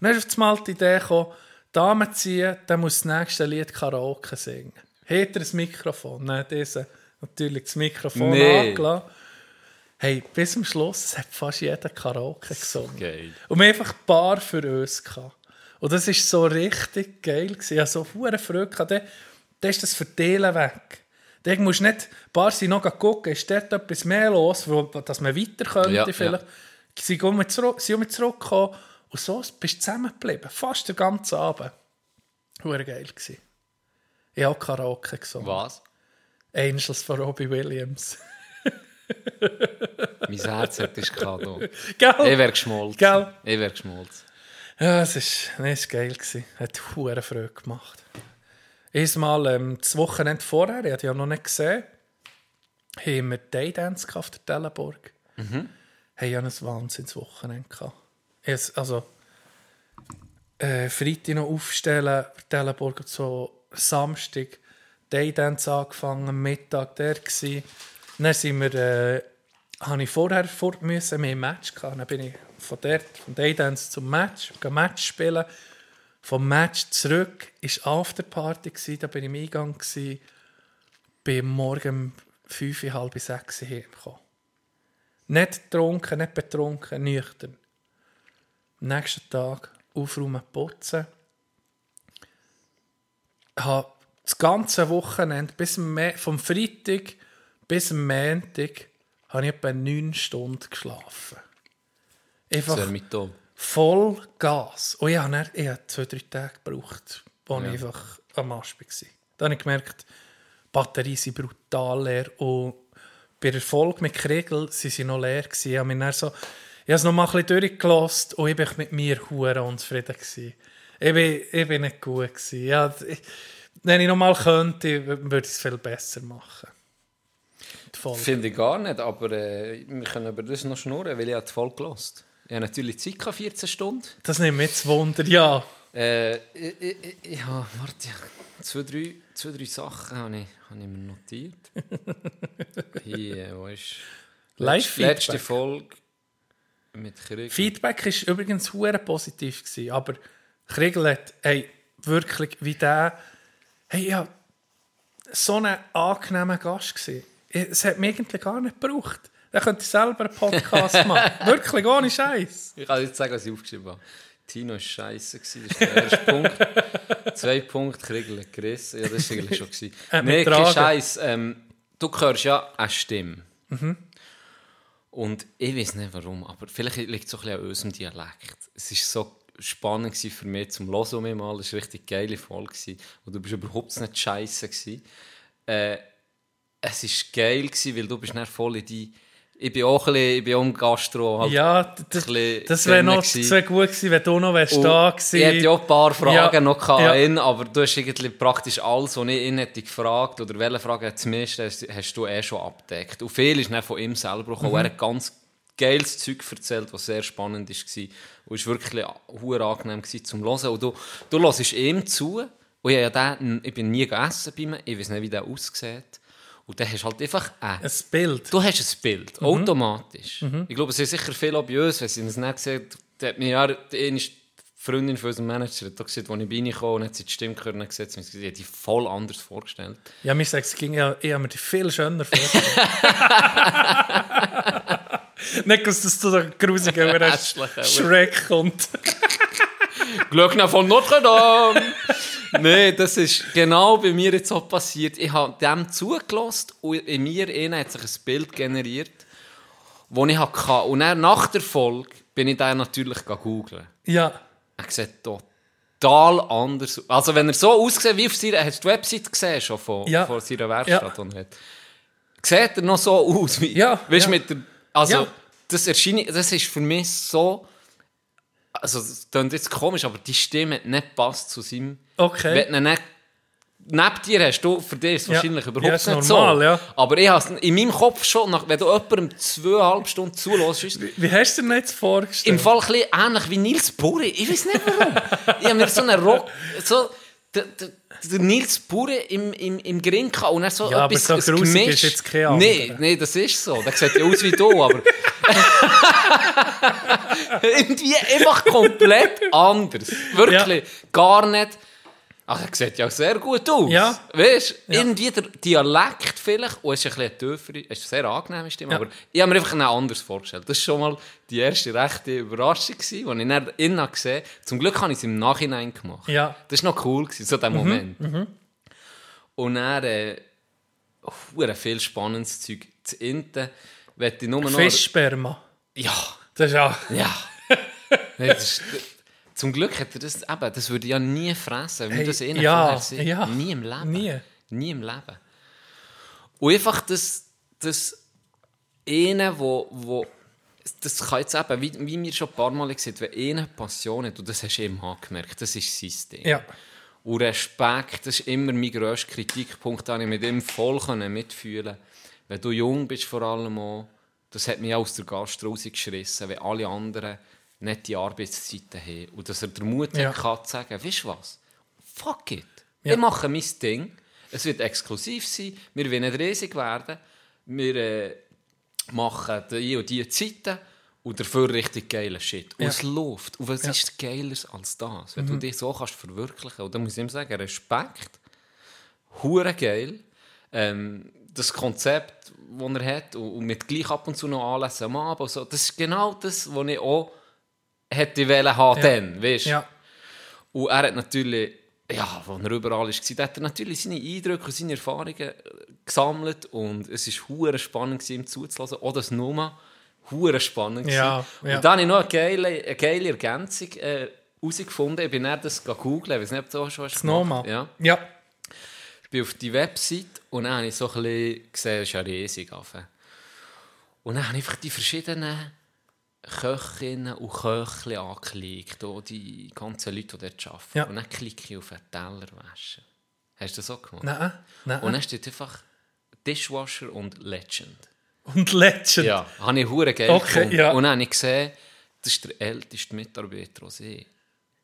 Und dann ist auf einmal die Idee gekommen, Damen ziehen, dann muss das nächste Lied Karaoke singen. Hat er ein Mikrofon? Nein, diese natürlich das Mikrofon Nee. angelassen. Hey, bis zum Schluss hat fast jeder Karaoke gesungen. Geil. Und wir haben einfach ein paar für uns gehabt. Und das war so richtig geil. gewesen. Ich hatte so viele Freude. Dann, dann ist das Verteilen weg. Dann musst du nicht, ein paar sind noch gucken, ist dort etwas mehr los, wo, dass man weiter könnte Ja, vielleicht. Sie sind zurück, sind zurückgekommen und so bist du zusammengeblieben. Fast den ganzen Abend. Hure geil gewesen. Ich habe auch Karaoke gesungen. Was? Angels von Robbie Williams. Mein Herz hat es. Gell? Ich wäre geschmolzen. Gell? Ich wäre geschmolzen. Ja, es ist, nee, es war geil. Gewesen. Hat hure Freude gemacht. Einmal ähm, das Wochenende vorher, ich hatte ja noch nicht gesehen, haben wir Daydance auf der Tellenburg. Mhm. Haben ja ein Wahnsinnswochenende gehabt. Es, also, äh, Freitag noch aufstellen, Tellenburg und so, Samstag Daydance angefangen, Mittag der gsi. Dann sind wir, äh, habe ich vorher fort müssen, wir ein Match gehabt. Dann bin ich von dort, von Daydance zum Match, Match spielen. Vom Match zurück war Afterparty, gsi, da bin ich im Eingang, gsi, bin morgen um fünf, halb sechs heimgekommen. Nicht getrunken, nicht betrunken, nüchtern. Am nächsten Tag aufräumen, putzen. habe das ganze Wochenende, bis vom Freitag bis am Montag, habe ich etwa neun Stunden geschlafen. Einfach Sehr mit da. Voll Gas. Und ich habe, dann, ich habe zwei, drei Tage gebraucht, wo ich einfach am Arsch war. Dann habe ich gemerkt, die Batterien sind brutal leer und bei Erfolg mit Kriegel sind sie noch leer gewesen. Ich habe, mich dann so, ich habe es noch mal ein bisschen durchgelassen und ich war mit mir hure unzufrieden. Gewesen. Ich bin, ich bin nicht gut. Gewesen. Ja, ich, wenn ich noch mal könnte, würde ich es viel besser machen. Finde ich gar nicht, aber äh, wir können über das noch schnurren, weil ich habe die Folge gelost. Habe natürlich gehabt, 14 Stunden. Das nimmt mich jetzt Wunder, ja. Äh, ja, warte, zwei, drei, zwei, drei Sachen habe ich, habe ich mir notiert. Hier, wo ist... Live-Feedback. Letzte Folge mit Krieg. Feedback war übrigens hure positiv, gewesen, aber Kriegel hat, hey, wirklich, wie der, hey, ja, so ein angenehmer Gast gewesen. Es hat mich irgendwie gar nicht gebraucht. Da könnte ich selber einen Podcast machen. wirklich, ohne Scheiß. Ich kann jetzt sagen, was ich aufgeschrieben habe. Tino war scheiße, das ist der erste Punkt. Zwei Punkte, Kriegel gerissen. Ja, das war eigentlich schon. nee, mich kein. Scheiß. Ähm, du hörst ja eine Stimme. Mhm. Und ich weiß nicht warum, aber vielleicht liegt es so ein bisschen an unserem Dialekt. Es war so spannend gewesen für mich zum Hören um mal. Es war eine richtig geile Folge. gewesen. Und du bist überhaupt nicht scheiße. gewesen. Äh, es war geil, gewesen, weil du bist dann voll in die... Ich bin auch ein bisschen, ich bin auch im Gastro. Halt Ja, das, das wäre noch das wär gut gewesen, wenn du noch wärst da Ich gewesen. hätte ja auch ein paar Fragen Ja, noch gehabt ja. aber du hast irgendwie praktisch alles, was ich ihn hätte gefragt oder welche Frage zumindest hast, hast du eh schon abgedeckt. Und viel ist dann von ihm selber gekommen. Mhm. Er hat ganz geiles Zeug erzählt, was sehr spannend war. Und es war wirklich sehr angenehm gewesen, zum Hören. Und du, du hörst ihm zu. Und ich, ja den, ich bin nie gegessen bei ihm. Ich weiß nicht, wie der aussieht. Und dann hast du halt einfach ein Ein Bild. Du hast ein Bild, Mhm. automatisch. Ich glaube, es sind sicher bei uns, wenn sie es nicht sehen. Da hat mir ja die eine Freundin von unserem Manager hat gesagt, als ich bei ihnen kam und hat sie die Stimme gehört und gesagt, sie hat sich die voll anders vorgestellt. Ja, mir sagt, es ging ja, ich habe mir die viel schöner vorgestellt. Nicht, dass das zu der grusigen Schreck kommt. Glöckner von Notre Dame! Nein, das ist genau bei mir jetzt auch passiert. Ich habe dem zugelassen und in mir innen hat sich ein Bild generiert, das ich hatte. Und dann, nach der Folge bin ich dann natürlich googeln. Ja, Er sieht total anders aus. Also wenn er so aussieht wie auf seiner... Hast du die Website gesehen schon von, Ja. von seiner Werkstatt? Ja. hat? Sieht er noch so aus? Wie, Ja, Weißt, ja. mit der, also Ja. das erscheint... Das ist für mich so... Also das klingt jetzt komisch, aber die Stimme hat nicht passt zu seinem... Okay. Wenn du nicht neben dir hast, du, für dich ist es Ja. wahrscheinlich Ja, überhaupt ist nicht normal, so. ja. Aber ich habe in meinem Kopf schon, nach, wenn du jemandem zweieinhalb Stunden zulässt, ist wie hast du dir jetzt vorgestellt? im Fall ein bisschen ähnlich wie Nils Burre. Ich weiß nicht warum. ich habe mir so einen Rock. So, der, der, der Nils Burre im, im, im Grin gehabt und er so Ja, aber etwas so ein grusig ist jetzt kein anderer. Nein, nee, das ist so. Der sieht ja aus wie du, aber. Irgendwie einfach komplett anders. Wirklich. Gar nicht. Ach, er sieht ja sehr gut aus. Ja. Weißt du, Ja. irgendwie der Dialekt vielleicht, und es ist ein bisschen tiefer, es ist eine sehr angenehme Stimme, Ja. aber ich habe mir einfach noch anders vorgestellt. Das war schon mal die erste rechte Überraschung, als ich dann innen gesehen habe. Zum Glück habe ich es im Nachhinein gemacht. Ja. Das war noch cool, gewesen, so der Mhm, Moment. Und dann äh, viel spannendes Zeug. Zu Inten möchte ich nur noch... Fischsperma. Ja, Das ist ja... ja. Nee, das ist, zum Glück hat er das eben, das würde ich ja nie fressen, wenn Hey, das innen ja, ja. Nie im Leben. Nie. Nie im Leben. Und einfach das, das eine, wo, wo das kann jetzt eben, wie, wie mir schon ein paar Mal gesagt, wenn eine Passion hat, und das hast du eben gemerkt, das ist sein Ding. Ja. Und Respekt, das ist immer mein grösster Kritikpunkt, den ich mit ihm voll mitfühlen Wenn du jung bist vor allem auch, das hat mich auch aus der Gast rausgeschissen, wenn alle anderen nicht die Arbeitszeiten haben. Und dass er den Mut Ja. hat, zu sagen, weißt du was, fuck it, Ja. ich mache mein Ding, es wird exklusiv sein, wir wollen nicht riesig werden, wir äh, machen die und die Zeiten und dafür richtig geilen Shit. Und Ja. es läuft. Und was Ja. Mhm. ist Geiles als das? Wenn du dich so kannst verwirklichen Und da muss ich ihm sagen, Respekt, hure geil. Ähm, das Konzept, das er hat und, und mit gleich ab und zu noch Anlässen am Abend, so, das ist genau das, was ich auch hätte wollen haben Ja. dann, weißt? Ja. Und er hat natürlich, ja, als er überall war, hat er natürlich seine Eindrücke und seine Erfahrungen gesammelt und es war hure spannend, ihm zuzulassen. Auch das Numa, hure spannend. Ja, ja. Und dann habe ich noch eine geile, eine geile Ergänzung äh, herausgefunden. Ich bin dann das googeln, ich weiß nicht, ob du auch schon hast Das Noma. Ja. Ja. Ich bin auf die Website und dann habe ich so ein bisschen gesehen, es ist ja riesig. Und dann habe ich einfach die verschiedenen Köchinnen und Köchli angeklickt, auch die ganzen Leute, die dort arbeiten. Ja. Und dann klicke ich auf einen Teller waschen. Hast du das so gemacht? Nein, nein. Und dann steht einfach Dishwasher und Legend. Und Legend. Ja, habe ich hure geil Okay, gefunden. ja. Und dann habe ich gesehen, das ist der älteste Mitarbeiter, den ich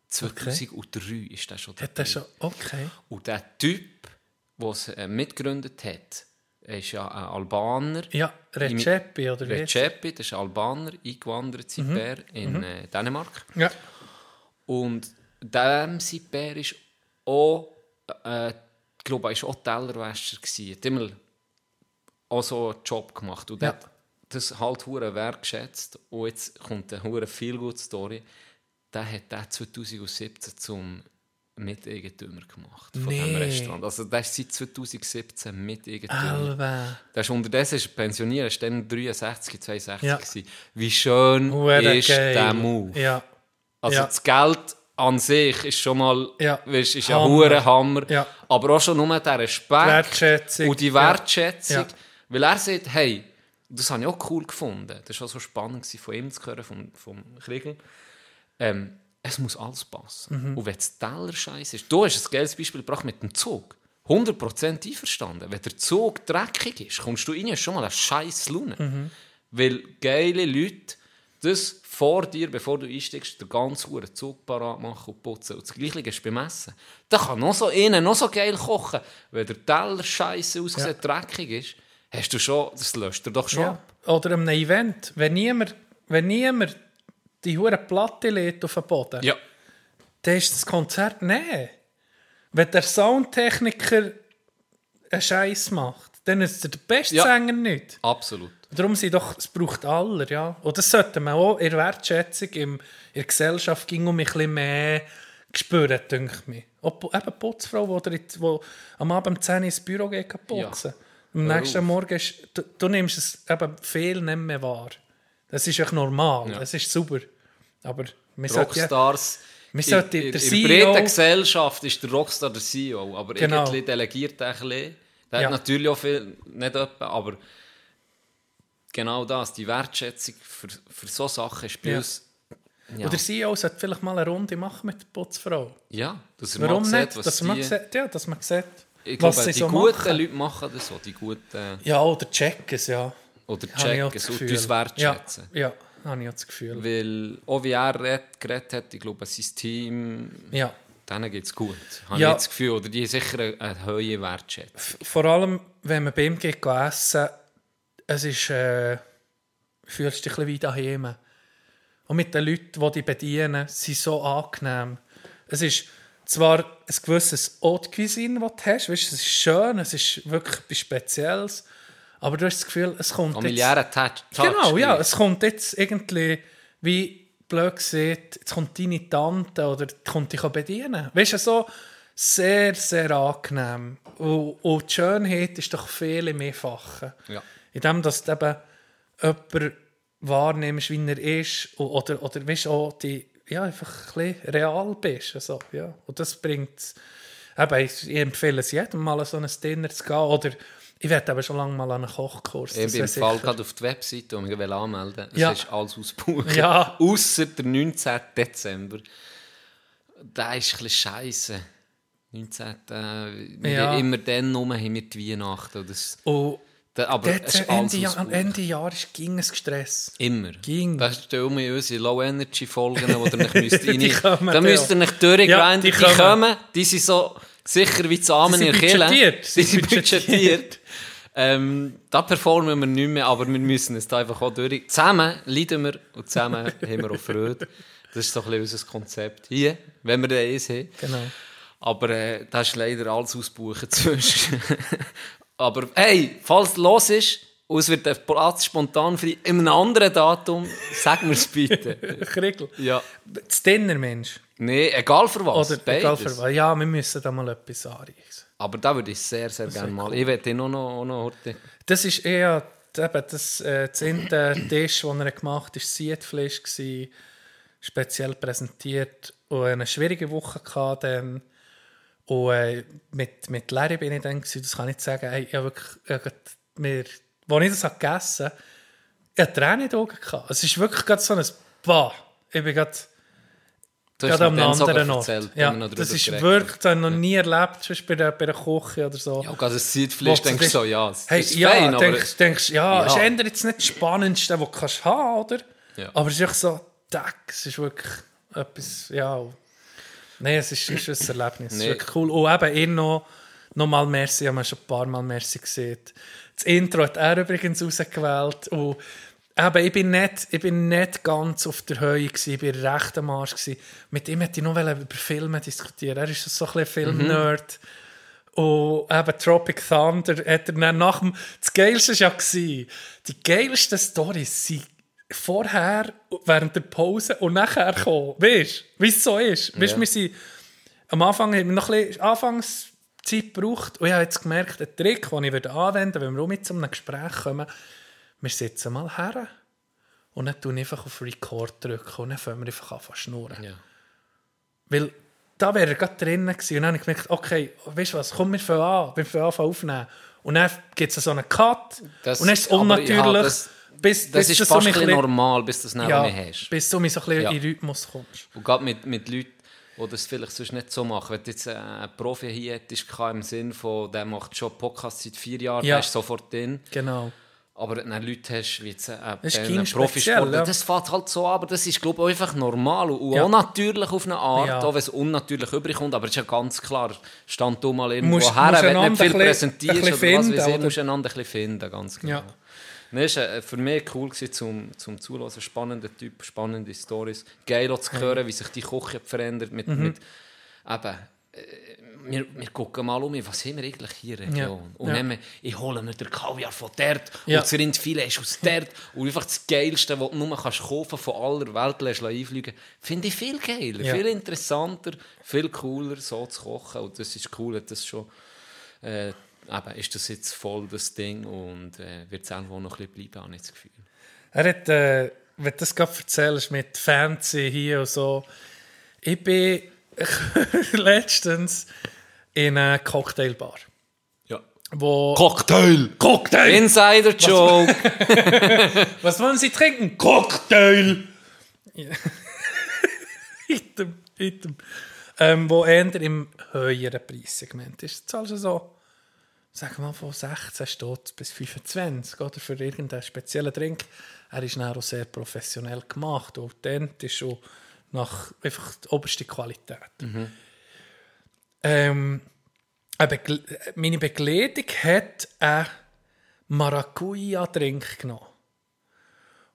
2003 ist der schon Hat er schon... Okay. Und der Typ, der es äh, mitgegründet hat, er ist ja ein Albaner. Ja, Recepi oder wie? Recepi, das ist ein Albaner, eingewandert seit Bär in äh, Dänemark. Ja. Und dem sein Bär ist auch, äh, ich glaube, er war auch Tellerwäscher. gewesen. Hat immer auch so einen Job gemacht. Und Ja. hat das halt hure wertgeschätzt. Und jetzt kommt eine hure viel gute Story. Der hat den 2017 zum Miteigentümer gemacht von Nee. diesem Restaurant. Also der ist seit 2017 Miteigentümer. Der ist unterdessen ist er pensioniert, ist dann 63, 62 Ja. gewesen. Wie schön Hure ist geil. der Move. Ja. Also Ja. das Geld an sich ist schon mal, Ja. weisst, ist Hammer. hure Hammer. Ja. Aber auch schon nur der Respekt und die. Wertschätzung. Ja. Weil er sagt, hey, das habe ich auch cool gefunden. Das war auch so spannend von ihm zu hören, vom, vom Kriegel. Ähm, es muss alles passen. Mhm. Und wenn es Teller scheiße ist, du hast ein geiles Beispiel gebracht mit dem Zug. 100% einverstanden. Wenn der Zug dreckig ist, kommst du rein, hast schon mal eine scheiß Laune. Mhm. Weil geile Leute das vor dir, bevor du einsteigst, den ganzen Uhren Zug parat machen und putzen. Und das Gleiche ist beim Essen. Da kann noch so innen noch so geil kochen. Wenn der Teller scheiße aussieht, dreckig ist, hast du schon, das löscht er doch schon Ja. ab. Oder an einem Event. Wenn niemand, wenn niemand die hure Platte lädt auf den Boden, Ja. dann ist das Konzert nein. Wenn der Soundtechniker einen Scheiß macht, dann ist er der beste Ja. Sänger nicht. Absolut. Darum sind doch, es braucht aller, ja. Und das sollte man auch in der Wertschätzung im, in der Gesellschaft ging um ein bisschen mehr spüren, denke ich mir. Pu- eben Putzfrau, die, die, die am Abend um 10 Uhr ins Büro geht putzen. Am Hör nächsten. Morgen ist, du, du nimmst es eben viel nicht mehr wahr. Das ist echt normal, Ja. das ist super. Aber wir Rockstars. wir in, sollten in, in der breiten Gesellschaft ist der Rockstar der CEO, aber Genau. irgendwie delegiert er ein bisschen. Der Ja. hat natürlich auch viel, nicht etwa, aber genau das, die Wertschätzung für, für so Sachen ist bei Ja. uns... Ja, Oder der CEO sollte vielleicht mal eine Runde machen mit der Putzfrau. ja, dass er Warum mal sieht, was Dass man, die... sieht, ja, dass man sieht, ich was glaube, sie die so guten machen. Leute machen das so, die guten... Ja, oder checken es, ja. Oder checken Gefühl. uns wertschätzen. Ja, ja habe ich auch das Gefühl. Weil, auch wie er red- geredet hat, ich glaube, sein Team, Ja. denen geht es gut. Habe Ja. ich das Gefühl. Oder die haben sicher eine, eine hohe Wertschätzung. Vor allem, wenn man bei ihm geht essen, es ist, äh, fühlst dich ein bisschen wie daheim. Und mit den Leuten, die dich bedienen, sind so angenehm. Es ist zwar ein gewisses Haute Cuisine, das du hast, weißt, es ist schön, es ist wirklich etwas Spezielles, aber du hast das Gefühl, es kommt jetzt... Familiärer Touch. Touch Genau, ja. Es kommt jetzt irgendwie, wie blöd gesagt, jetzt kommt deine Tante oder die kommt dich bedienen. Weißt du, so sehr, sehr angenehm. Und, und die Schönheit ist doch viel im Einfachen. Ja. In dem, dass du eben jemanden wahrnimmst, wie er ist, oder, oder weißt du, auch die, ja, einfach ein bisschen real bist. Also, ja. Und das bringt eben, ich, empfehle es jedem mal so ein Dinner zu gehen. Oder ich werde eben schon lange mal an einen Kochkurs. Ich bin im Fall gerade auf die Webseite und ich will anmelden. Es Ja. ist alles ausgebucht. Ja. Ausser der 19. Dezember. Der ist ein bisschen scheiße. 19. Äh, wir Ja. Immer dann rum haben wir die Weihnachten. Das, da, aber Dort, es ist Ende, alles Jahr, ausgebucht. Ende Jahr ist, ging es Stress. Immer. Ging. Das ist um unsere Low-Energy-Folgen, die ihr nicht müsst rein... Die kommen, Da müsst ihr nicht durchgrinden. Ja, die, die kommen. kommen. Die sind so sicher wie Samen Die in Kirche. sind sind budgetiert. Ähm, da performen wir nicht mehr, aber wir müssen es da einfach auch durch. Zusammen leiden wir und zusammen haben wir auch Freude. Das ist so ein bisschen unser Konzept. Hier, wenn wir da eins haben. Genau. Aber äh, da ist leider alles ausbuchen zwischen. Aber hey, falls es los ist und es wird der Platz spontan frei in einem anderen Datum, sag mir es bitte. Kriegel. ja. Das Dinner, Mensch. Nee, egal für was. Oder egal für was. Ja, wir müssen da mal etwas anreichen. Aber da würde ich sehr, sehr gerne mal. Ich werde noch, noch, noch heute. Das ist eher eben das, äh, Tisch, den er gemacht hat, war Siedfleisch, gewesen, speziell präsentiert. Und eine schwierige Woche hatte dann. Und äh, mit, mit Larry bin ich dann, gewesen, das kann ich nicht sagen, hey, ich habe wirklich, ich habe gerade mir, als ich das habe gegessen habe, ich hatte Tränen in den Augen. Gehabt. Es ist wirklich gerade so ein Bah. Ich bin gerade gerade am anderen Ort. erzählt, Ja, das ist geredet wirklich, das habe ich noch nie erlebt, sonst bei der, bei der Küche oder so. Ja, gerade das Siedfleisch Wo- denkst du so, ja, es Hey, ist ja, fein, aber... denkst, denkst, ja, Ja. ist eher jetzt nicht das Spannendste, was du kannst haben, oder? Ja. Aber es ist echt so, Tag, es ist wirklich etwas, ja. Nein, es ist, es ist ein Erlebnis, es ist wirklich cool. Und eben, ihn noch, noch mal Merci, haben wir schon ein paar Mal Merci gesehen. Das Intro hat er übrigens rausgewählt und Eben, ich bin nicht, ich bin nicht ganz auf der Höhe gewesen, ich bin recht am Arsch gewesen. Mit ihm hätte ich noch wollen über Filme diskutieren. Er ist so ein bisschen Film-Nerd. Und eben Tropic Thunder hat er dann nach dem... Das Geilste war ja, gewesen, die geilsten Storys sind vorher, während der Pause und nachher gekommen. Weißt du, wie es so ist? Weißt, Ja. wir sind... Am Anfang haben wir noch ein bisschen Anfangszeit gebraucht. Und ich habe jetzt gemerkt, der Trick, den ich anwenden würde, wenn wir auch mit zu einem Gespräch kommen, wir sitzen mal her und dann drücke ich einfach auf Record drücken und dann fangen wir einfach an zu schnurren. Ja. Weil da wäre er gerade drinnen gewesen und dann habe ich gemerkt, okay, weißt du was, komm, wir fangen an, wir fangen an aufnehmen. Und dann gibt es so einen Cut Das- und dann ist es unnatürlich. ja, das- bis, Das bis ist du so fast ein ein bisschen normal, bis du das ja, nicht mehr hast. bis du so ein bisschen Ja. in Rhythmus kommst. Und gerade mit, mit Leuten, die das vielleicht sonst nicht so machen. Wenn du jetzt äh, einen Profi hier hättest, im Sinn von, der macht schon Podcasts seit vier Jahren, Ja. der ist sofort drin. Genau. Aber wenn du Leute hast, wie jetzt äh, kein Profisportler, ja. das fährt halt so, aber das ist, glaube ich, einfach normal und Ja. auch natürlich auf eine Art, Ja. auch wenn es unnatürlich überkommt, aber es ist ja ganz klar, stand du mal irgendwo Musst- her, musst wenn du nicht viel ein präsentierst ein oder was finden, weiß ich, oder? musst du einander ein bisschen finden, ganz genau. Ja. Nee, ist äh, für mich cool gewesen, zum, zum Zuhören. Spannender Typ, spannende Stories. Geil auch zu hören, wie sich die Küche verändert. Mit, Mhm. mit, eben, äh, wir, wir gucken mal um, was haben wir eigentlich hier in der Region? Und Ja. dann, ich hole mir den Kaviar von dort Ja. und das Rindfilet ist aus dort. und einfach das Geilste, was du nur kannst kaufen von aller Welt lässt einfliegen finde ich viel geiler, Ja. viel interessanter, viel cooler, so zu kochen. Und das ist cool, hat das schon... Äh, eben, ist das jetzt voll das Ding und äh, wird es irgendwo noch ein bisschen bleiben, habe ich das Gefühl. Er hat, äh, wenn du das gerade erzählst, mit Fancy hier und so. Ich bin letztens in einer Cocktailbar. Ja. Wo Cocktail! Cocktail! Insider Joke! Was wollen Sie trinken? Cocktail! Item, item. Ähm, wo eher im höheren Preissegment ist. Zahlst du so, sagen wir mal, von 16 Stutz bis 25 oder für irgendeinen speziellen Drink. Er ist dann auch sehr professionell gemacht und ist schon nach einfach die oberste Qualität. Ähm, eine Begle meine Begleitung hat einen Maracuja-Drink genommen.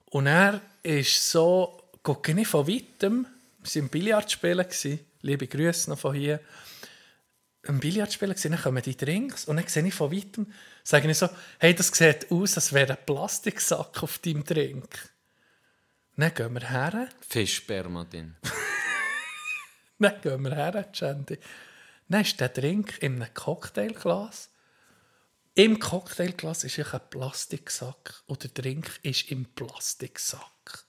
Und er ist so, gucke ich von weitem, wir waren im Billardspielen, liebe Grüße noch von hier, im Billardspielen gewesen, dann kommen die Drinks und dann sehe ich von weitem, sage ich so, hey, das sieht aus, als wäre ein Plastiksack auf deinem Drink. Dann gehen wir her, Fischsperma drin. dann gehen wir her, Chandy. Dann ist der Drink in einem Cocktailglas. Im Cocktailglas ist ein Plastiksack und der Drink ist im Plastiksack.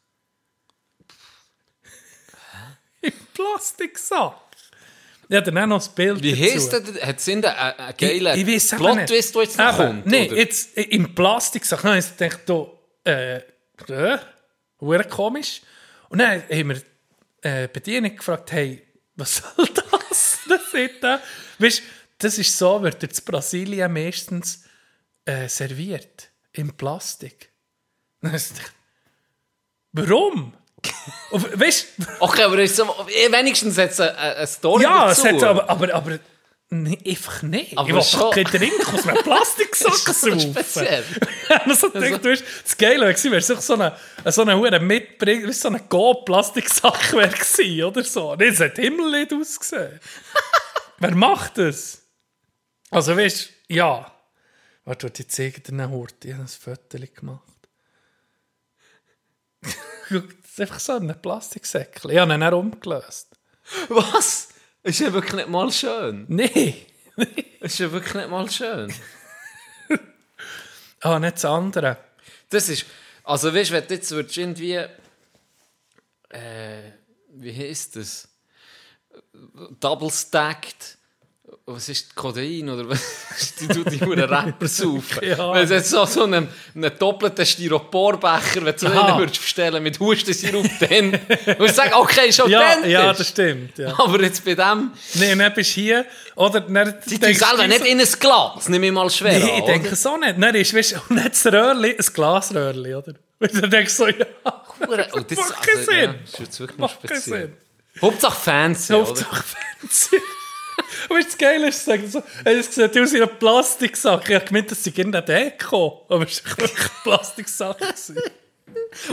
Im Plastiksack? Ja, dann auch noch das Bild Wie dazu. heisst der? Hat es einen geilen Ich, ich eben Plot-Twist, der jetzt noch kommt? Nein, jetzt äh, im Plastiksack. Dann habe ich gedacht, äh, äh, hure komisch. Und dann haben wir äh, Bedienung gefragt, hey, was soll das? das ist da. Weißt, das ist so, wird in Brasilien meistens äh, serviert. Im Plastik. Dann habe ich gedacht, Warum? Und weißt Okay, aber ist so, eh, wenigstens es eine, eine Story ja, dazu. es hat aber, aber, aber nee, einfach nicht. Aber ich will schon- keinen Drink aus einem Plastiksack saufen. speziell. also, denkt, du, das Geile wäre, wäre so eine, so eine Hure mitbringen, so eine Go-Plastiksack wäre gewesen, oder so. Nee, es hat Himmel ausgesehen. Wer macht das? Also, weißt du, ja. Warte, die zeigen dir eine Horte. Ich habe ein Foto gemacht. Ist einfach so ein Plastiksäckchen. Ich habe ihn dann umgelöst. Was? Ist ja wirklich nicht mal schön. Nee. Ist ja wirklich nicht mal schön. Ah, nicht das andere. Das ist, also weißt du, wenn du jetzt würdest irgendwie, äh, wie heisst das? Double stacked, was ist Kodein oder was? Die tun die Huren Rapper saufen. Ja. Wenn es jetzt so, so einen, einen doppelten Styroporbecher, wenn du Aha. einen würdest bestellen mit Hustensirup, dann würdest du sagen, okay, Ja, authentisch. ja, das stimmt. Ja. Aber jetzt bei dem, Nee, und dann bist du hier, oder? Dann die tun selber nicht in ein Glas, nehme ich mal schwer Nee, an, ich denke oder? so nicht. Dann ist, weißt du, und nicht das Röhrli, ein Glasröhrli, oder? Und dann denkst du so, ja, Hure- oh, das, macht keinen also, ja, Sinn. das ist wirklich speziell. Hauptsache fancy, oder? Hauptsache fancy. Und weißt du, das Geile ist, sagen so, das sieht aus wie ein Plastiksack. Ich habe gemeint, das sei irgendein Deko. Aber es war wirklich ein Plastiksack. gewesen.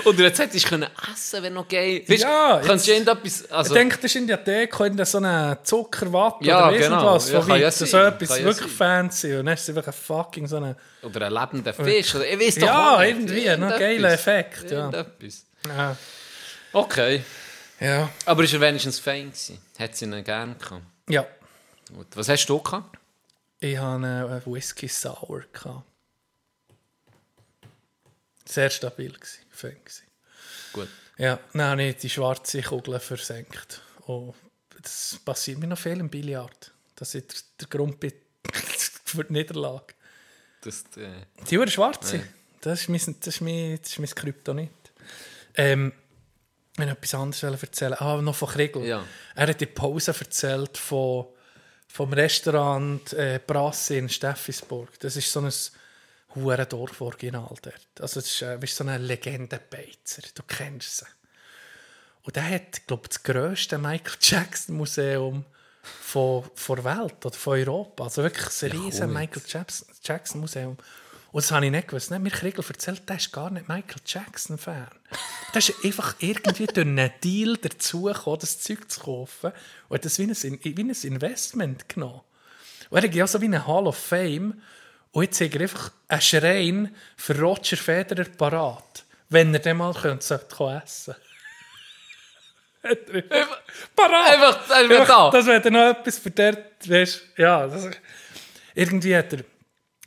Oder jetzt hättest du können essen wenn noch geil. Weißt, Ja, kannst du irgendetwas... Also, ich denke, das ist in der Deko in so eine Zuckerwatte Ja, oder weiss genau. Von ja weitem, so etwas Kann wirklich sein. fancy. Und dann ist es einfach ein fucking so eine... oder ein lebender Fisch. Oder, ich weiß doch Ja, nicht. irgendwie, ein Irgendetwas. geiler Effekt, ja. Okay. Ja. Aber ist er wenigstens fein? Hat sie ihn gerne gehabt? ja. Gut. Was hast du gehabt? Ich hatte einen Whisky Sour. Gehabt. Sehr stabil gewesen, fein gewesen. Gut. Ja, dann habe ich die schwarze Kugel versenkt. Oh, das passiert mir noch viel im Billard. Das ist der, Grund bei- für die Niederlage. Das, äh, Die Uhr schwarze. Ja. Das, ist mein, das, ist mein, das ist mein Kryptonit. Ähm, ich wollte etwas anderes erzählen. Ah, noch von Kriegel. Ja. Er hat in der Pause erzählt von, vom Restaurant äh, Brasse in Steffisburg. Das ist so ein hure Dorf-Original dort. Also das ist, äh, du, so eine Legende-Beizer. Du kennst sie. Und der hat, glaube ich, das grösste Michael Jackson-Museum von, von der Welt oder von Europa. Also wirklich ein riesen Michael Jackson- Jackson-Museum. Und das habe ich nicht gewusst. Dann hat mir Kriegel erzählt, der ist gar nicht Michael Jackson-Fan. Der ist einfach irgendwie durch einen Deal dazugekommen, das Zeug zu kaufen. Und hat das wie ein, wie ein Investment genommen. Und er hat ja so wie eine Hall of Fame. Und jetzt hat er einfach einen Schrein für Roger Federer parat, wenn er den mal könnte, sollte essen einfach parat! Einfach, einfach da. Das wäre dann noch etwas für dort, weißt ja. Das, irgendwie hat er,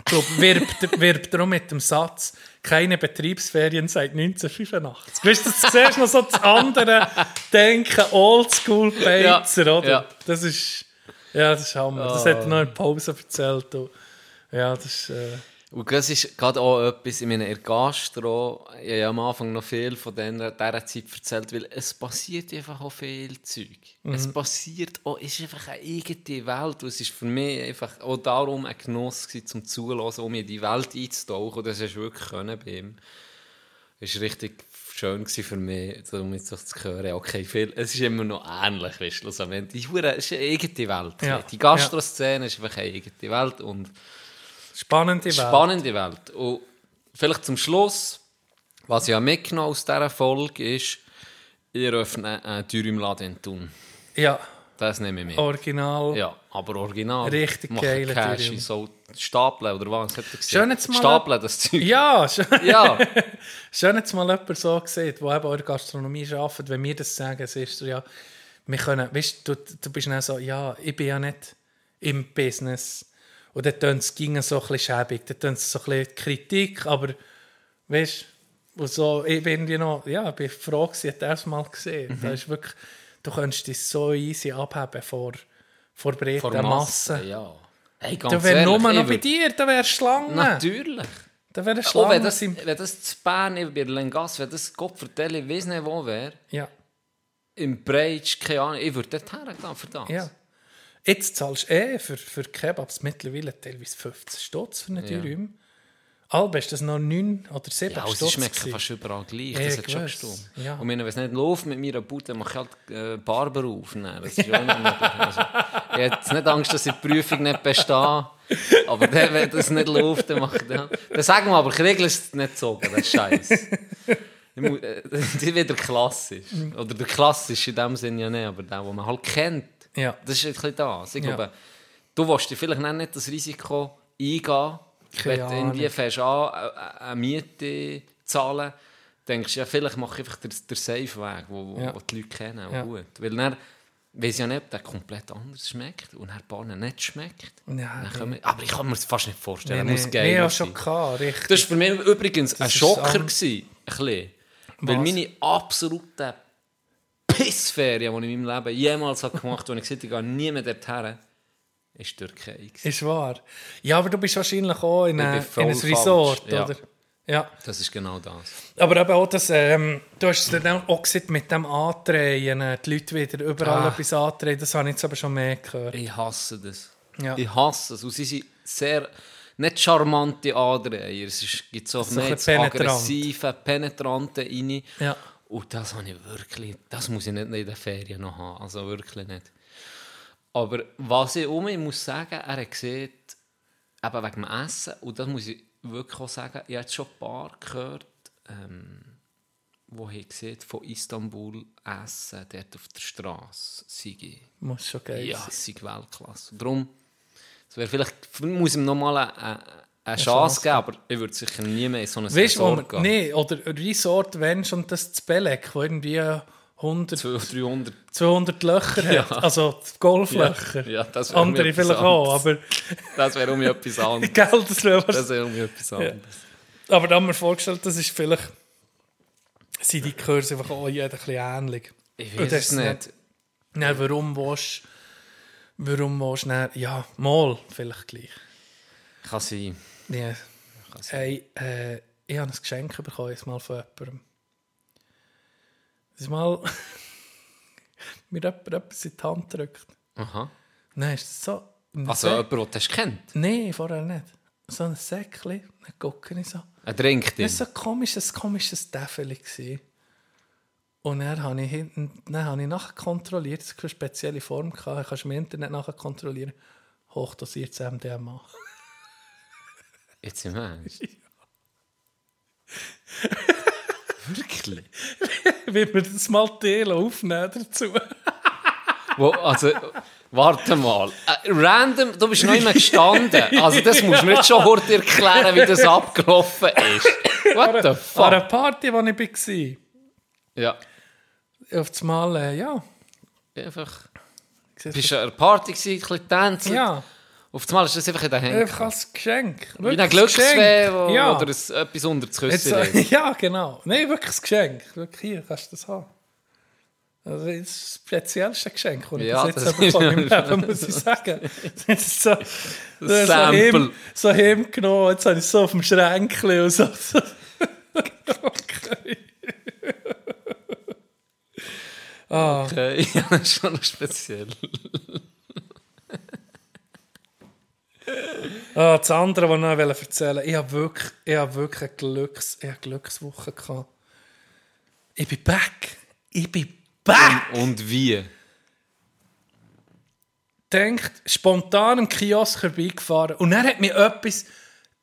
ich glaube, wirbt, wirbt auch mit dem Satz, keine Betriebsferien seit 1985. Weißt du, das siehst noch so das andere Denken, Oldschool-Beizer, Ja, oder? ja. Das ist, ja, das ist Hammer. Das hat er noch in Pause erzählt. Und, ja, das ist, äh, Und das ist gerade auch etwas, in meiner Gastro, ich habe ja am Anfang noch viel von dieser, dieser Zeit erzählt, weil es passiert einfach auch viel Zeug. Es passiert auch, es ist einfach eine eigene Welt und es ist für mich einfach auch darum ein Genuss gewesen, zum Zuhören, um in die Welt einzutauchen und das hast du wirklich können bei ihm. Es war richtig schön für mich, um jetzt das zu hören. Okay, viel, es ist immer noch ähnlich, weißt du, schlussendlich. Es ist eine eigene Welt. Ja. Die Gastro-Szene ist einfach eine eigene Welt und spannende Welt. Spannende Welt. Und vielleicht zum Schluss, was ich habe mitgenommen aus dieser Folge ist, ich eröffne eine Tür im Laden in Thun. Ja, Das nehme ich mit. original. Ja, aber original. Richtig geile Cash in so Stapeln oder was hat er? Schön jetzt mal- Stapeln, das Zeug. Ja, schön. Ja. Schön, dass mal jemand so sieht, der eben der Gastronomie arbeitet. Wenn wir das sagen, es ist so, ja, wir können, weißt du, du bist dann so, ja, ich bin ja nicht im Business. Und dann tönt es ging so ein schäbig, dann tönt es so ein bisschen Kritik, aber weißt du, so, ich bin irgendwie noch, ja, ich bin froh, dass ich das mal gesehen Das ist wirklich, du kannst dich so easy abheben vor, vor breiter Vor Masse. Masse. Ja. Hey, ganz Da wäre nur noch bei dir, da wäre Schlange. Natürlich. Da wäre Schlange. wenn das, im- wenn das zu Bern, in Berlengasse, wenn das Gott vertelle, ich weiß nicht wo wäre, ja. im Breitsch, keine Ahnung, ich würde dort hergehen für das. Ja. Jetzt zahlst du eh für, für Kebabs mittlerweile teilweise 15 Stutz für eine Ja. Dürüm. Alba ist das noch 9 oder 7 Ja, Stutz. sie schmecken fast überall gleich. Ja, das hat schon gestimmt. Ja. Und wenn es nicht läuft mit meiner Bude, mache ich halt äh, Barber auf. Nein, das ist möglich. Also, ich habe jetzt nicht Angst, dass ich die Prüfung nicht bestehe. Aber dann, wenn das nicht läuft, dann mache ich das. Dann sagen wir aber, Kriegel ist nicht so, das ist scheiße. Ich äh, Die wieder klassisch. Oder der klassisch in dem Sinne ja nicht, aber der, den man halt kennt. Ja. Das ist ein bisschen das. Ich Ja. glaube, du willst dir vielleicht nicht das Risiko eingehen, Keine wenn du irgendwie fängst an, äh, eine Miete zahlen, denkst du, ja, vielleicht mache ich einfach den, den Safe-Weg, wo, wo, Ja. wo die Leute kennen. Ja. Gut. Weil dann weiß ja nicht, ob der komplett anders schmeckt und dann Bahnen nicht schmeckt. Ja, wir, aber ich kann mir das fast nicht vorstellen. Nee, muss nee, geil nee, ja, schon gehabt, richtig. Das war für mich übrigens ein ist Schocker. Gewesen, ein bisschen. Weil meine absolute Pissferien, die ich in meinem Leben jemals habe gemacht habe, wo ich gesagt habe, ich gehe nie mehr dorthin, ist die Türkei. Ist wahr. Ja, aber du bist wahrscheinlich auch in, Ich ein- bin voll in ein Resort, falsch, ja. oder? Ja. Das ist genau das. Aber eben auch das, ähm, du hast es dann auch gesehen mit dem Andrehen, äh, die Leute wieder überall Ah. etwas andrehen, das habe ich jetzt aber schon mehr gehört. Ich hasse das. Ja. Ich hasse es. Und sie sind sehr, nicht charmante Andreher. Es gibt so, So ein aggressive, penetrante rein. Ja. Und das habe ich wirklich, das muss ich nicht in den Ferien noch haben. Also wirklich nicht. Aber was ich um ich muss sagen, er hat gesehen, eben wegen dem Essen, und das muss ich wirklich auch sagen, ich habe schon ein paar gehört, ähm, wo ich gesehen von Istanbul essen, dort auf der Straße, sei Muss schon geil ja, sei Weltklasse. Darum, es wäre vielleicht, muss ihm nochmal eine, eine, Chance geben, aber ich würde sicher nie mehr in so ein Weißt Resort man, gehen. nee, oder ein Resort, wenn schon das zu Belek, wo irgendwie 100, 200, 300. 200 Löcher Ja. hat, also Golflöcher. Ja, ja, das wäre Andere vielleicht auch, aber Das wäre um etwas anderes. gell, das wäre. Das wäre um etwas anderes. Aber da haben wir vorgestellt, das ist vielleicht, sind die Kurse einfach auch jeder ein bisschen ähnlich. Ich weiß es nicht. Dann, warum willst du, warum willst du ja, mal, vielleicht gleich. Kann sein. Ja. Kann sein. Hey, äh, ich habe ein Geschenk bekommen, mal von jemandem. Das mal mir jemand etwas in die Hand drückt. Aha. Nein, ist das so... Also Säck- jemand, den du kennt. Nein, vorher nicht. So ein Säckchen, dann gucke ich so. Er trinkt ihn. Das war so ein komisches, komisches Täfeli. Und dann habe ich, hinten, dann habe ich nachher kontrolliert, es hatte eine spezielle Form, gehabt. kannst du im Internet nachher kontrollieren, hochdosiertes MDMA. Jetzt im Ernst. Wirklich? Wie wir das mal teilen, aufnehmen dazu. Wo, also, warte mal. Äh, random, du bist noch immer gestanden. Also, das musst du mir jetzt schon kurz erklären, wie das abgelaufen ist. What the An fuck? einer Party, wo ich Ja, war, auf das Mal, äh, ja. einfach. Bist du an einer Party gewesen, ein bisschen tanzen? Ja, Auf das Mal ist das einfach in den Händen. einfach als Geschenk. Wie ein Glücksfee wo- Ja. oder ein, etwas unter das Küssen. ja, genau. Nein, wirklich ein Geschenk. Wirklich, hier kannst du das haben. Also, das ist das speziellste Geschenk, das ich Ja, bis jetzt das bekommen Leben, muss ich sagen. Das ist so, so, so, heim, so heimgenommen, jetzt habe ich so auf dem Schränkchen und so. okay. ah, Okay, ja, das ist schon noch speziell. Ah, das andere, was ich noch erzählen wollte, ich habe wirklich, ich habe wirklich eine, Glücks, ich habe eine Glückswoche gehabt. Ich bin back. Ich bin back. Und wie? denkt, spontan im Kiosk vorbeigefahren und dann hat mich etwas,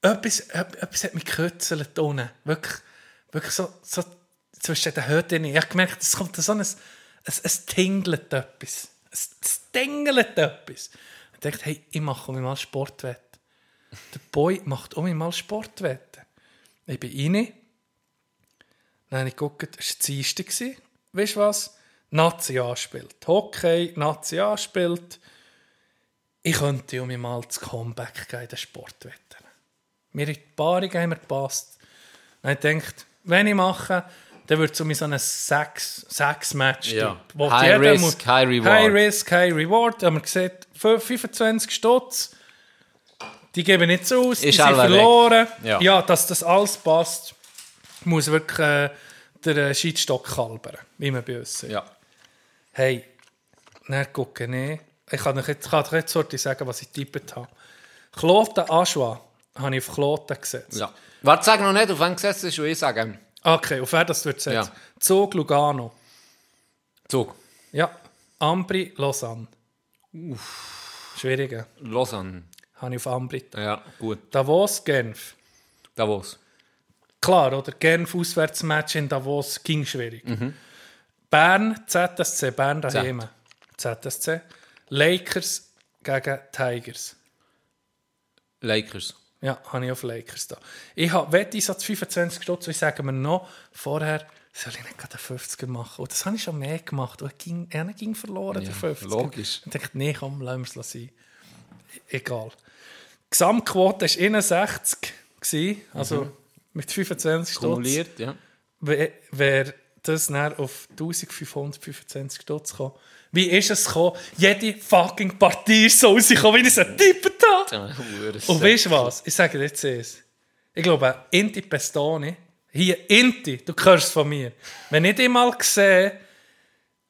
etwas, etwas hat mich gekützelt unten. Wirklich, wirklich so, so zwischen den Hüten. Ich habe gemerkt, es kommt so ein, es, es tingelt etwas. Es, tingelt etwas. Ich dachte, hey, ich mache um mal Sportwette. Der Boy macht um mal Sportwette. Ich bin rein. Dann habe ich geguckt, es war das Dienstag. Weißt du was? Nazi anspielt. Hockey, Nazi anspielt. Ich könnte um mal das Comeback geben in den Sportwetten. Mir in die Paarung haben mir gepasst. Dann habe ich gedacht, wenn ich mache, dann wird es um so ein Sex- Sex-Match Ja. wo High risk, muss- high reward. High risk, high reward. Haben wir gesagt, 25 Stutz. Die geben nicht so aus, die Ist sind alle weg. verloren. Ja. Ja. dass das alles passt, muss wirklich äh, der äh, Scheitstock kalbern, wie man bei uns. Ja. Hey, dann gucke ich. Ich kann euch jetzt, kann euch jetzt heute sagen, was ich getippt habe. Kloten Aschwa habe ich auf Kloten gesetzt. ja. Warte, sag noch nicht, auf wen gesetzt ist, ich sagen. Okay, auf wer das wird gesetzt? Ja. Zug Lugano. Zug. Ja. Ambri Lausanne. Schwierige. Lausanne. Habe ich auf Ambri. getan. Ja, gut. Davos, Genf. Davos. Klar, oder? Genf Auswärtsmatch in Davos ging schwierig. Mhm. Bern, ZSC, Bern daheim. ZSC. Lakers gegen Tigers. Lakers. Ja, habe ich auf Lakers da. Ich habe Wetteisatz 25 Stutz, ich sage mir noch, vorher soll ich nicht gerade den 50er machen. Und das habe ich schon mehr gemacht. Und ging, einer ging verloren, der 50er. logisch. Ich dachte, nee, komm, lassen wir es sein. E- Egal. Die Gesamtquote war 61, gewesen, also mit 25 Stutz. Kumuliert, ja. Wer, wer das dann auf 1525 Stutz kam. Wie ist es gekommen? Jede fucking Partie ist so rausgekommen, wie ich es getippt habe. Und weißt du was? Ich sage dir jetzt eins. Ich glaube, Inti Pestoni, hier, Inti, du hörst von mir. Wenn ich dich mal sehe,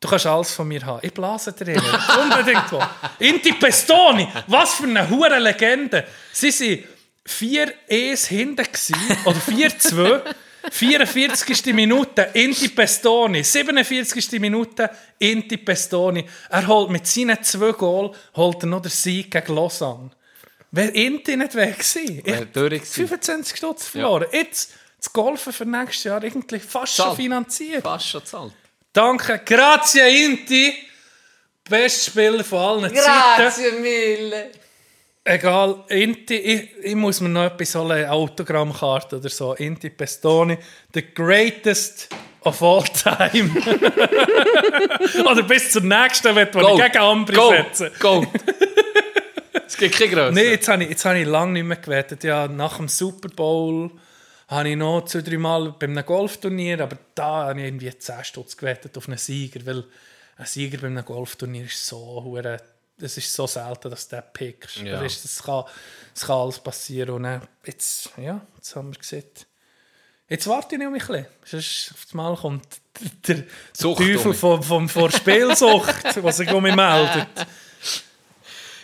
du kannst alles von mir haben. Ich blase dir rein. Unbedingt wo. Inti Pestoni, was für eine hure Legende. Sie waren 4-1 hinten gewesen, oder 4-2. 44. Minute, Inti Pestoni. 47. Minute, Inti Pestoni. Er holt mit seinen zwei Goal holt er noch den Sieg gegen Lausanne. Wäre Inti nicht weg gewesen. 25 Stutz verloren. Jetzt das Golfen für nächstes Jahr irgendwie fast schon Zahlt. finanziert. Fast schon zahlt. Danke, grazie Inti. Bester Spieler von allen Zeiten. mille. Egal, Inti, ich, ich muss mir noch etwas holen, eine Autogrammkarte oder so. Inti Pestoni, the greatest of all time. oder bis zur nächsten, wenn ich gegen Ambri Go, setzen. go. es gibt keine Größe. Nein, jetzt habe ich, jetzt habe ich lange nicht mehr gewettet. Ja, nach dem Super Bowl habe ich noch zwei, drei Mal bei einem Golfturnier, aber da habe ich irgendwie 10 Stutz gewettet auf einen Sieger, weil ein Sieger bei einem Golfturnier ist so hure es ist so selten, dass du den pickst. Ja. Ist, das, kann, das kann alles passieren. Und dann, jetzt, ja, jetzt haben wir gesehen. Jetzt warte ich noch ein bisschen. Sonst auf das Mal kommt der, der Teufel von, von, von Spielsucht, was sich um mich meldet.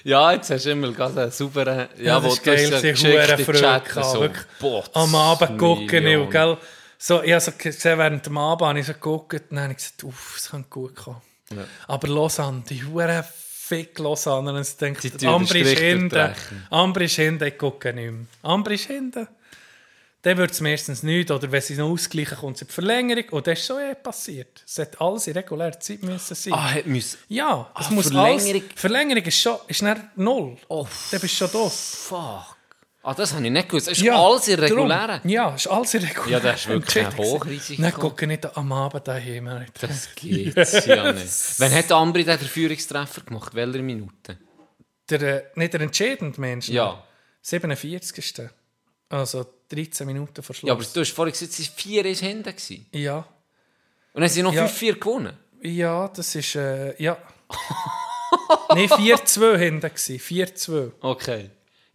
Ja, jetzt hast du immer gerade einen sauberen... Ja, das ist geil, sie hure Freude gehabt, wirklich. Botz, Am Abend gucken, ich, gell? So, ich habe so gesehen, während dem Abend habe ich so geguckt, und dann habe ich gesagt, uff, es könnte gut kommen. Aber Lausanne, die hure fick Lausanne, und ich Die denke, tun den Ambri ist Strich hinten, durchbrechen. Ambri ist hinten, ich gucke nicht mehr. Ambri ist hinten. Dann wird es meistens nicht, oder wenn sie noch ausgleichen, kommt sie in die Verlängerung, und das ist so eh passiert. Es hätte alles in regulärer Zeit müssen sein. Ah, hätte müssen... Ja, es Ah, muss Verlängerung. alles... Verlängerung ist schon, ist nicht null. Oh, Dann bist du schon durch. fuck. Ah, das habe ich nicht gewusst. Es ist Ja, alles irregulär. darum. Ja, ist alles irregulär. Ja, das ist wirklich ein. Hochrisiko. Dann gucke ich nicht am Abend daheim. Alter. Das geht's ja nicht. Wann hat Ambri den Führungstreffer gemacht? Welche Minute? Der, äh, nicht der entscheidende Mensch. Ja. 47. Also 13 Minuten vor Schluss. Ja, aber du hast vorhin gesagt, es waren vier ist hinten. gewesen. ja. Und dann haben sie noch Ja. 5-4 gewonnen. ja, das ist. Äh, ja. Nein, 4-2 hinten. gewesen, 4-2. Okay.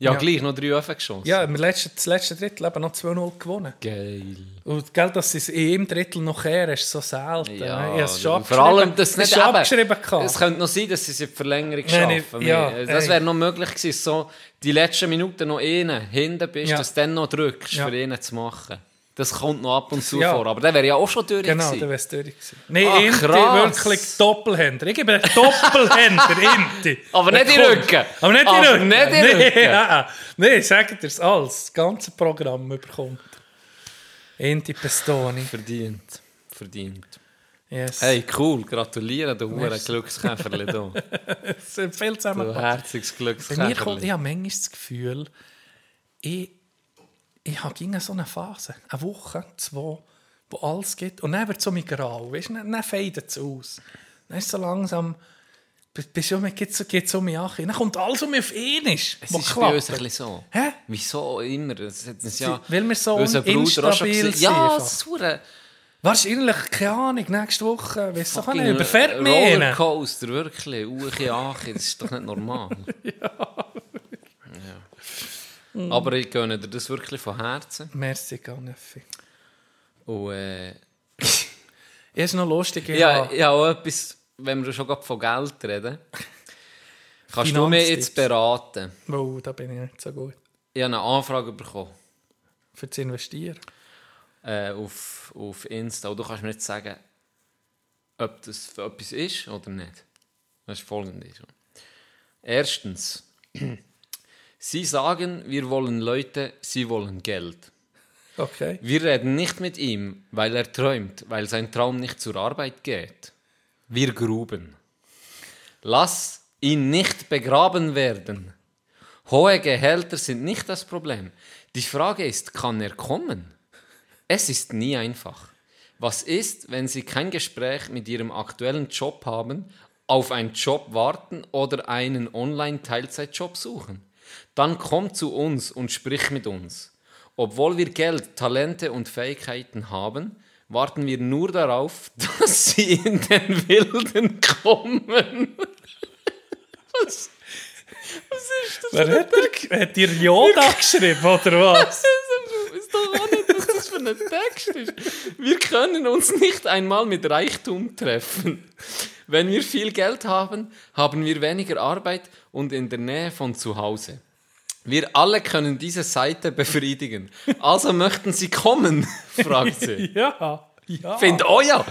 Ja, Ja. gleich noch drei Öfen geschossen. Ja, im letzten, das letzte Drittel eben noch 2-0 gewonnen. Geil. Und gell, dass es in jedem Drittel noch her ist, so selten. ne? Ja, ich es schon vor allem, dass Ich nicht abgeschrieben. gehabt. Es könnte noch sein, dass sie es in die Verlängerung Nein, schaffen. ja, Wir- das wäre noch möglich gewesen, so die letzten Minuten noch innen, hinten bist, Ja. dass du dann noch drückst, Ja. für ihn zu machen. Das kommt noch ab und zu Ja. vor. Aber der wäre ja auch schon durch Genau, gewesen. der wäre es durch gewesen. Nein, Ah, Inti, wirklich Doppelhänder. Ich gebe einen Doppelhänder, Inti. Aber nicht in. Rücken. Aber nicht in den Aber Rücken. nicht in den Nein, Rücken. ja. Nein, sagt dir alles. Das ganze Programm bekommt. Inti Pestoni. Verdient. Verdient. Yes. Hey, cool. Gratuliere, du Merci. Glückskäferli da. Es sind viel Du zusammen. herziges Bei mir kommt, Glückskäferli. ich habe manchmal das Gefühl, ich, ich habe so eine Phase, eine Woche, zwei, wo alles geht. Und dann wird es so mit grau, weißt du, dann, dann fadet es aus. Dann ist so langsam, bis- um, geht so, geht's um mich an. Dann kommt alles um mich auf ihn. Es ist bei uns ein bisschen so. Hä? Wieso immer? Das hat uns ja Weil wir so unser Bruder auch schon sind Ja, es hure Wahrscheinlich, keine Ahnung, nächste Woche, du, fucking nicht, überfährt mich. Rollercoaster, wirklich. Uche, Ache, das ist doch nicht normal. ja. Aber ich gönne dir das wirklich von Herzen. Merci, Ganeffi. Und äh, Ist noch lustig, ich ja, ja, auch etwas, wenn wir schon gerade von Geld reden. Kannst du mir jetzt beraten? Oh, da bin ich nicht so gut. Ich habe eine Anfrage bekommen. Für zu investieren. äh, auf, auf Insta. Und du kannst mir nicht sagen, ob das für etwas ist oder nicht. Das ist folgendes. Erstens, Sie sagen, wir wollen Leute, sie wollen Geld. Okay. Wir reden nicht mit ihm, weil er träumt, weil sein Traum nicht zur Arbeit geht. Wir gruben. Lass ihn nicht begraben werden. Hohe Gehälter sind nicht das Problem. Die Frage ist, kann er kommen? Es ist nie einfach. Was ist, wenn Sie kein Gespräch mit Ihrem aktuellen Job haben, auf einen Job warten oder einen Online-Teilzeitjob suchen? Dann komm zu uns und sprich mit uns. Obwohl wir Geld, Talente und Fähigkeiten haben, warten wir nur darauf, dass Sie in den Wilden kommen. Wer hat, er, hat dir Yoda geschrieben, oder was? Weiß doch auch nicht, was das für ein Text ist. Wir können uns nicht einmal mit Reichtum treffen. Wenn wir viel Geld haben, haben wir weniger Arbeit und in der Nähe von zu Hause. Wir alle können diese Seite befriedigen. Also möchten Sie kommen? fragt sie. ja, ja. Find, oh ja.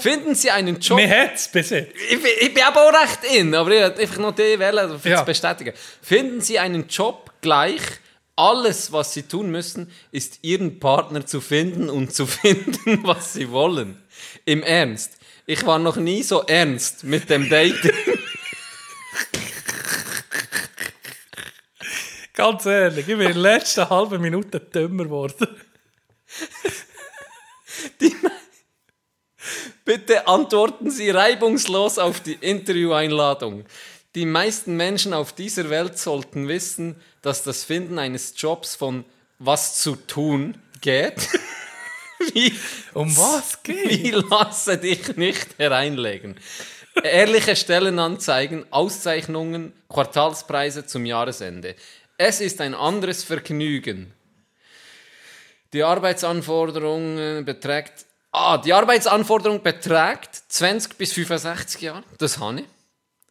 Finden Sie einen Job? Mir hat es bis jetzt. Ich, bin- ich bin aber auch recht in, aber ich wollte einfach noch die um Ja. bestätigen. Finden Sie einen Job gleich Alles, was sie tun müssen, ist ihren Partner zu finden und zu finden, was sie wollen. Im Ernst. Ich war noch nie so ernst mit dem Dating. Ganz ehrlich, ich bin in der letzten halben Minute dümmer geworden. Bitte antworten Sie reibungslos auf die Intervieweinladung. Die meisten Menschen auf dieser Welt sollten wissen, dass das Finden eines Jobs von was zu tun geht. Wie, Um was geht? wie lasse dich nicht hereinlegen. Ehrliche Stellenanzeigen, Auszeichnungen, Quartalspreise zum Jahresende. Es ist ein anderes Vergnügen. Die Arbeitsanforderung beträgt. Ah, die Arbeitsanforderung beträgt 20 bis 65 Jahre. Das habe ich.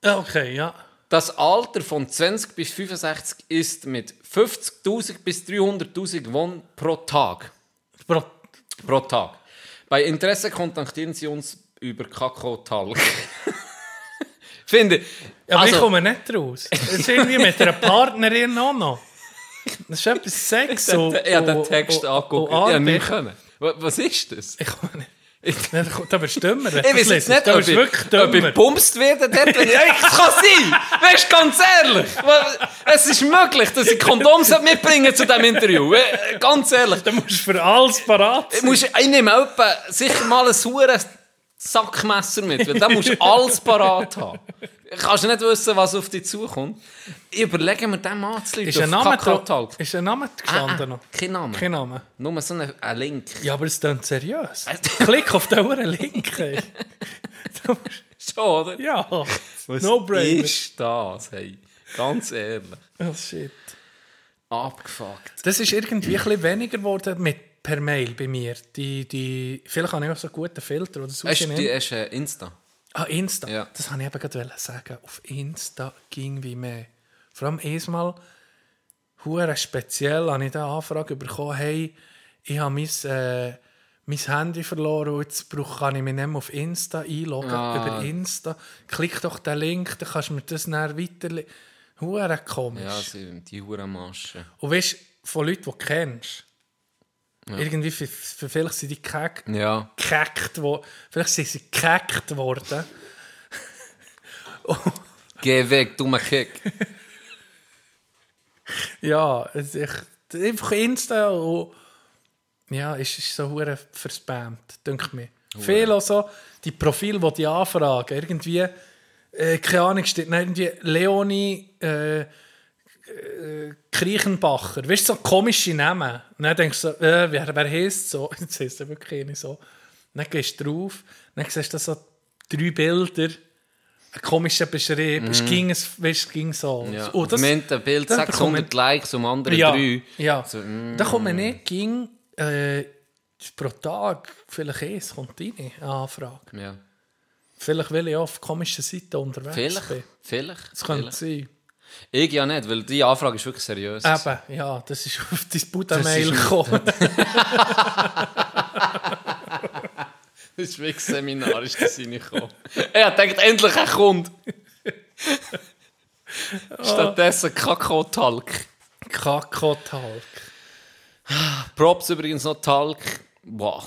Okay, ja. Das Alter von 20 bis 65 ist mit 50.000 bis 300.000 Won pro Tag. Bro, Pro Tag. Bei Interesse kontaktieren Sie uns über Kakao-Talk. Finde. Aber ich also, komme nicht raus. Es ist irgendwie mit einer Partnerin auch noch. Das ist etwas Sex ich habe den Text angeguckt. Ich Arbeit. nicht können. Wa- Was ist das? Ich komme nicht. Nein, da bist du dümmer. Ich weiß jetzt nicht, ob ich, wirklich ob ich gepumst werde dort, wenn ich... Das kann sein! Weißt du, ganz ehrlich. Es ist möglich, dass ich Kondoms mitbringen zu diesem Interview. Ganz ehrlich. Du musst für alles parat Ich, sein. muss, ich nehme etwa sicher mal ein hure Sackmesser mit, weil da musst du alles parat haben. Kannst du nicht wissen, was auf dich zukommt. Überlege mir den Mann zu Ist ein Name, Kakao-Talk. ist ein Name gestanden noch? Kein Name. Kein Name. Nur so ein, ein Link. Ja, aber es klingt seriös. Klick auf den Uhren Link. ey. Schon, oder? ja, Was no brainer. ist das, hey? Ganz ehrlich. Oh, shit. Abgefuckt. Das ist irgendwie ein bisschen weniger geworden mit per Mail bei mir. Die, die, vielleicht habe ich auch so einen guten Filter oder so. Hast du die- hast äh, Insta? Ah, Insta. Ja. Das wollte ich eben gerade sagen. Auf Insta ging wie mehr. Vor allem einmal, hure speziell, habe ich da eine Anfrage bekommen, hey, ich habe mein, äh, mein Handy verloren und jetzt brauch, kann ich mich nicht mehr auf Insta einloggen. Ah. Über Insta. Klick doch den Link, dann kannst du mir das dann weiter... Hure komisch. Ja, die Hurenmaschen. Und weißt du, von Leuten, die du kennst, irgendwie, für, für vielleicht sind die gehackt, Ja. gehackt wo, vielleicht sind sie gehackt worden. Geh weg, dummer Kick. Ja, es einfach Insta und ja, es ist so hure verspammt, denke mir. Viel auch so, die Profile, die die anfragen, irgendwie, äh, keine Ahnung, steht irgendwie Leonie äh, äh, Kriechenbacher. Weißt du, so komische Namen. Und dann denkst du so, äh, wer, wer heisst so? Jetzt heisst er wirklich nicht so. Dann gehst du drauf, dann siehst du so drei Bilder, ein komischer Beschrieb. Es ging, es, weißt, es ging so. Ja. Oh, dem einen Bild das 600 bekommt- Likes, um andere ja, drei. Ja, So, mm. da kommt man nicht, ging äh, pro Tag vielleicht eins, kommt rein, eine Anfrage. Ja. Vielleicht, weil ich auf komischen Seiten unterwegs Vielleicht, bin. vielleicht. Das könnte vielleicht. sein. Ich ja nicht, weil die Anfrage ist wirklich seriös. Eben, ja, das ist auf dein Buddha-Mail gekommen. Das ist ein Seminar, ist das reingekommen. Er denkt, endlich ein Kunde. Stattdessen Kakao-Talk. Kakotalk. Props übrigens noch Talk. Wow.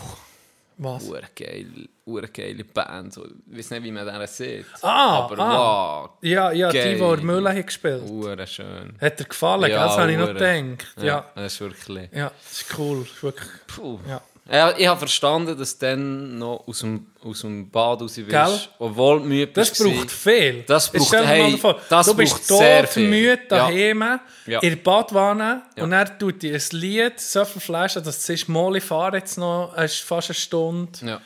Was? Ure geil, ure geile Band. So, Ich weiß nicht, wie man den sieht. Ah, Aber ah. wow. Ja, ja die, die in Müller hat gespielt. Ure schön. Hat dir gefallen, Ja, das habe ich noch gedacht. Ja, ja. Das ist wirklich. das ist cool. Das ist wirklich, Puh. ja. Ja, ich habe verstanden, dass du dann noch aus dem, aus dem Bad raus willst. Gell? Obwohl du müde Das braucht viel. Das braucht- hey, das du bist tot viel. müde Ja. daheim, Ja. in der Badwanne Ja. und er tut dir ein Lied so viel Flaschen, dass du siehst, Molly fahr jetzt noch eine- fast eine Stunde Ja.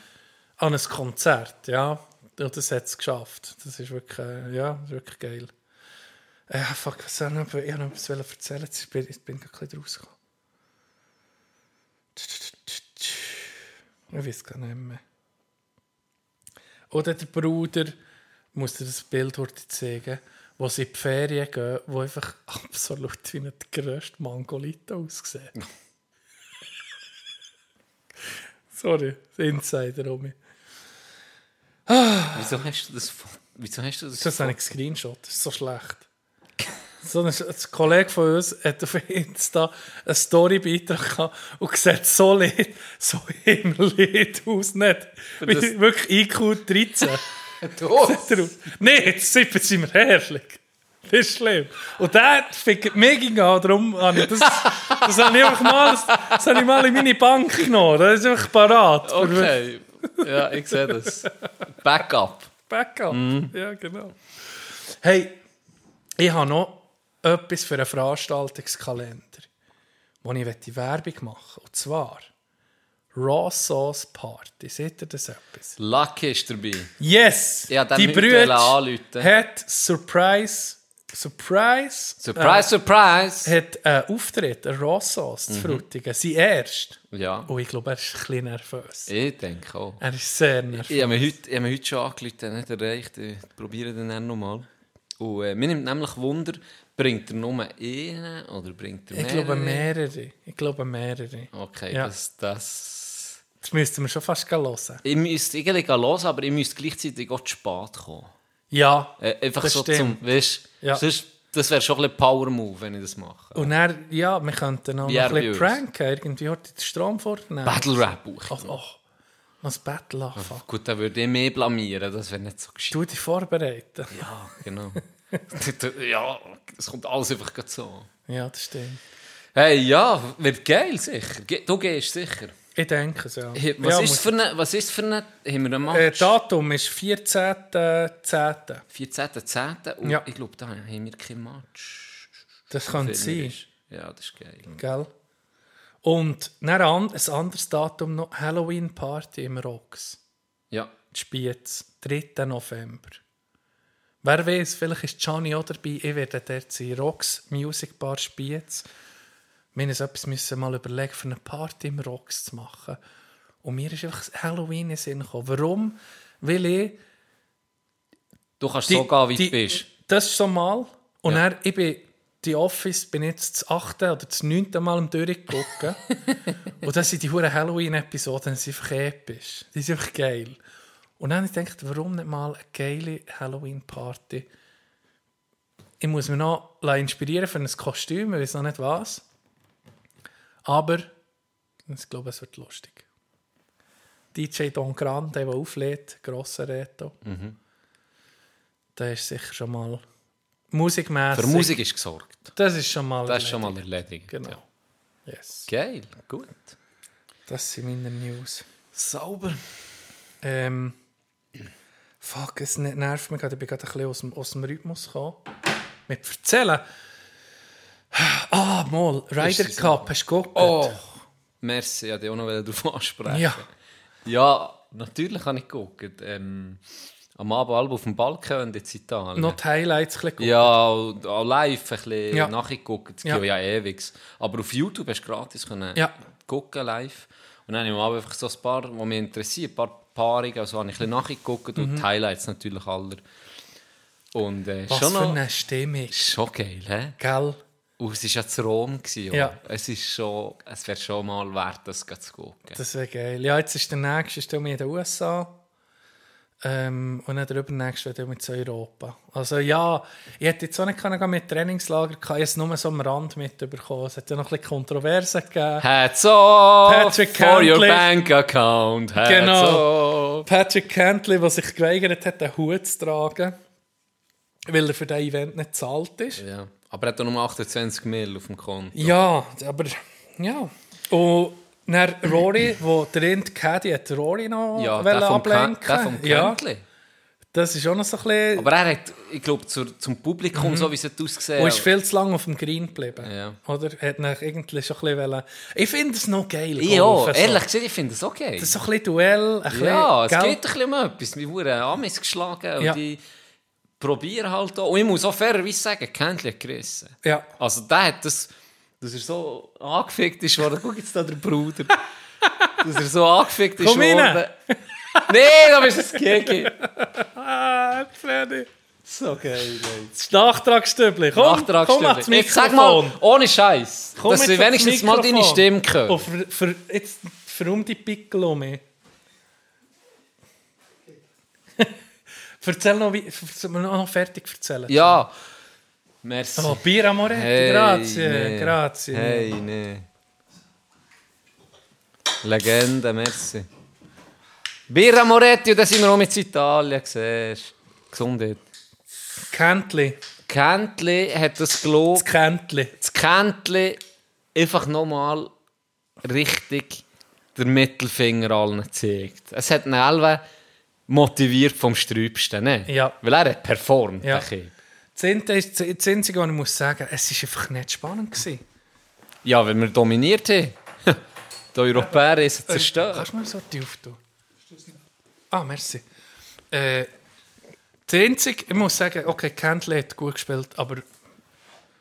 An ein Konzert. Ja, und das hat es geschafft. Das ist wirklich, äh, ja, wirklich geil. Äh, fuck, was soll ich noch, ich wollte noch etwas erzählen, jetzt bin ich bin gerade ein bisschen rausgekommen. Ich weiß gar nicht mehr. Oder der Bruder, muss dir das Bild heute zeigen, wo sie in die Ferien gehen, wo einfach absolut wie ein der grösste Mangolito aussieht. Sorry, Insider mich. Wieso hast du das... Wieso hast du das... Das habe ich gescreenshot, das ist so schlecht. So ein, ein Kollege von uns hat auf Insta einen Storybeitrag gehabt und sieht so leid, so himmelleid aus. Nicht? Wie, das- wirklich IQ 13. Du. Nein, jetzt sind wir herrlich. Das ist schlimm. Und der fickt mich an, darum habe ich das, das habe ich einfach mal, das habe ich mal in meine Bank genommen. Das ist einfach parat. Okay. Ja, ich sehe das. Backup. Backup. Ja, genau. Hey, ich habe noch etwas für einen Veranstaltungskalender, wo ich die Werbung machen möchte. Und zwar Raw Sauce Party. Seht ihr das etwas? Lucky ist dabei. Yes! Ja, die Brüder hat Surprise, Surprise, Surprise, surprise! äh, hat einen Auftritt, eine Raw Sauce Mhm. zu Frutigen. Sein erst. Ja, Und ich glaube, er ist ein bisschen nervös. ich denke auch. Er ist sehr nervös. Ich habe mich heute, ich habe mich heute schon angerufen, nicht erreicht. Ich probiere den dann nochmal. Und äh, mir nimmt nämlich Wunder, bringt er nur einen oder bringt er Ich mehrere? glaube mehrere. Ich glaube mehrere. Okay, Ja. das, das... Das müssten wir schon fast hören. Ich müsste eigentlich los, aber ich müsste gleichzeitig auch zu spät kommen. Ja, Äh, einfach Das so stimmt. zum, weißt, Ja. sonst, das wäre schon ein Power-Move, wenn ich das mache. und dann, ja, wir könnten auch noch ein bisschen pranken. Irgendwie heute den Strom vornehmen. Battle-Rap auch. Oh, oh. Ein Battle anfangen. Gut, dann würde ich mehr blamieren, das wäre nicht so gescheit. Du dich vorbereiten. Ja, genau. ja, es kommt alles einfach so. Ja, das stimmt. Hey, ja, wird geil, sicher. Du gehst sicher. Ich denke es, ja. Was, ja, ist für eine, was ist für eine... Haben wir einen Match? Äh, Datum ist 14.10. 14.10. Und Ja. ich glaube, da haben wir kein Match. Das Für sein. Ja, das ist geil. gell? Und dann ein anderes Datum noch, Halloween-Party im Rocks. Ja. Spiez, 3. November. Wer weiß, vielleicht ist Gianni auch dabei. Ich werde dort sein. Rocks Music Bar Spiez. Wir müssen uns etwas müssen mal überlegen, für eine Party im Rocks zu machen. Und mir ist einfach Halloween in den Sinn gekommen. Warum? Weil ich... Du kannst die- so gehen, wie die- du bist. Das ist so mal. Und Ja. dann, ich bin die Office bin jetzt das achte oder das neunte Mal am durchgucken. und das sind die hure Halloween-Episoden, die sind einfach episch. Die sind einfach geil. Und dann habe ich gedacht, warum nicht mal eine geile Halloween-Party? Ich muss mich noch inspirieren für ein Kostüm, ich weiß noch nicht was. Aber ich glaube, es wird lustig. DJ Don Grande, der auflädt, grosser Reto. Der ist sicher schon mal musikmäßig. Für Musik ist gesorgt. Das ist schon mal. Das ist schon mal erledigt. erledigt. Genau. Ja. Yes. Geil, gut. Das sind meine News. Sauber. Ähm, fuck, es ne- nervt mich gerade. Ich bin gerade ein bisschen aus dem, aus dem Rhythmus gekommen. Mit Erzählen. Ah, mal. Ryder Cup, hast du geguckt? Oh, merci, ich wollte auch noch darauf ansprechen. Ja. Ja, natürlich habe ich geguckt. Ähm, am Abend alle auf dem Balkon und jetzt Italien. Noch die Highlights ein geguckt. Ja, auch live ein bisschen Ja. nachgeguckt. Es Ja. ja ewig. Aber auf YouTube hast du gratis können Ja. gucken live. Und dann habe ich am Abend einfach so ein paar, die mich interessieren, ein paar Paarungen, also habe ich ein bisschen nachgeguckt und die Highlights natürlich aller. Und äh, Mhm. Was schon für noch, eine Stimmung. schon geil, hä? Gell? Und es war ja zu Rom. Gewesen, Ja. Es, ist schon, es wäre schon mal wert, das zu gucken. Das wäre geil. Ja, jetzt ist der nächste ist in den USA. Ähm, und dann der übernächste wird mit zu Europa. Also ja, ich hätte jetzt auch nicht können mit Trainingslager gehabt. Ich habe es nur so am Rand mitbekommen. Es hat ja noch ein bisschen Kontroversen gegeben. Hats off Patrick for your bank account. Hats Genau. off. Patrick Cantley, der sich geweigert hat, einen Hut zu tragen, weil er für dieses Event nicht bezahlt ist. Ja. Aber er hat auch nur 28 Mil auf dem Konto. Ja, aber ja. Und dann Rory, wo der Rind Caddy hat Rory noch Ja, der ablenken. der vom ja, das ist auch noch so ein bisschen... Aber er hat, ich glaube, zur, zum Publikum, so wie es hat ausgesehen Und ist viel zu lange auf dem Green geblieben. Ja. Oder? Hat ihn irgendwie schon ein bisschen. Ich finde es noch geil. Ja, Golfen, so. ehrlich gesagt, ich finde es okay. Das ist so ein bisschen Duell. Ein ja, es bisschen, geht ein bisschen um etwas. Wir wurden Amis geschlagen und Ja. die probieren halt auch. Und ich muss auch fairerweise sagen, Kentley hat gerissen. Ja. Also der hat das, dass er so angefickt ist worden. Guck jetzt da der Bruder. dass er so angefickt ist Komm worden. nee, da bist du ein Gegi. Ah, Freddy. So geil, Leute. Das Nachtragsstübli. Komm, komm mal zum Jetzt sag mal, ohne Scheiß, Komm dass wir wenigstens mal deine. Stimme hören. Oh, für, für, jetzt warum die Pickel um Erzähl noch, wie, noch fertig erzählen. Ja, Merci. Oh, Bira Moretti, Hey, grazie, nee. grazie. Hey, nee. Legende, merci. Birra Moretti, und da sind wir auch mit Italien, siehst. Gesundheit. Kentli, Kentli hat das gelobt. das Kentli. das Kentli einfach nochmal richtig den Mittelfinger allen gezeigt. Es hat alle motiviert vom Sträubsten, ne? Ja. Weil er hat performt, Ja. Das ist das Einzige, was ich muss sagen, es war einfach nicht spannend. Gewesen. Ja, wenn wir dominiert haben. Die Europäer ist zerstört. Kannst du mir so die auftun? Ah, merci. Äh, das Einzige, ich muss sagen, okay, Kentli hat gut gespielt, aber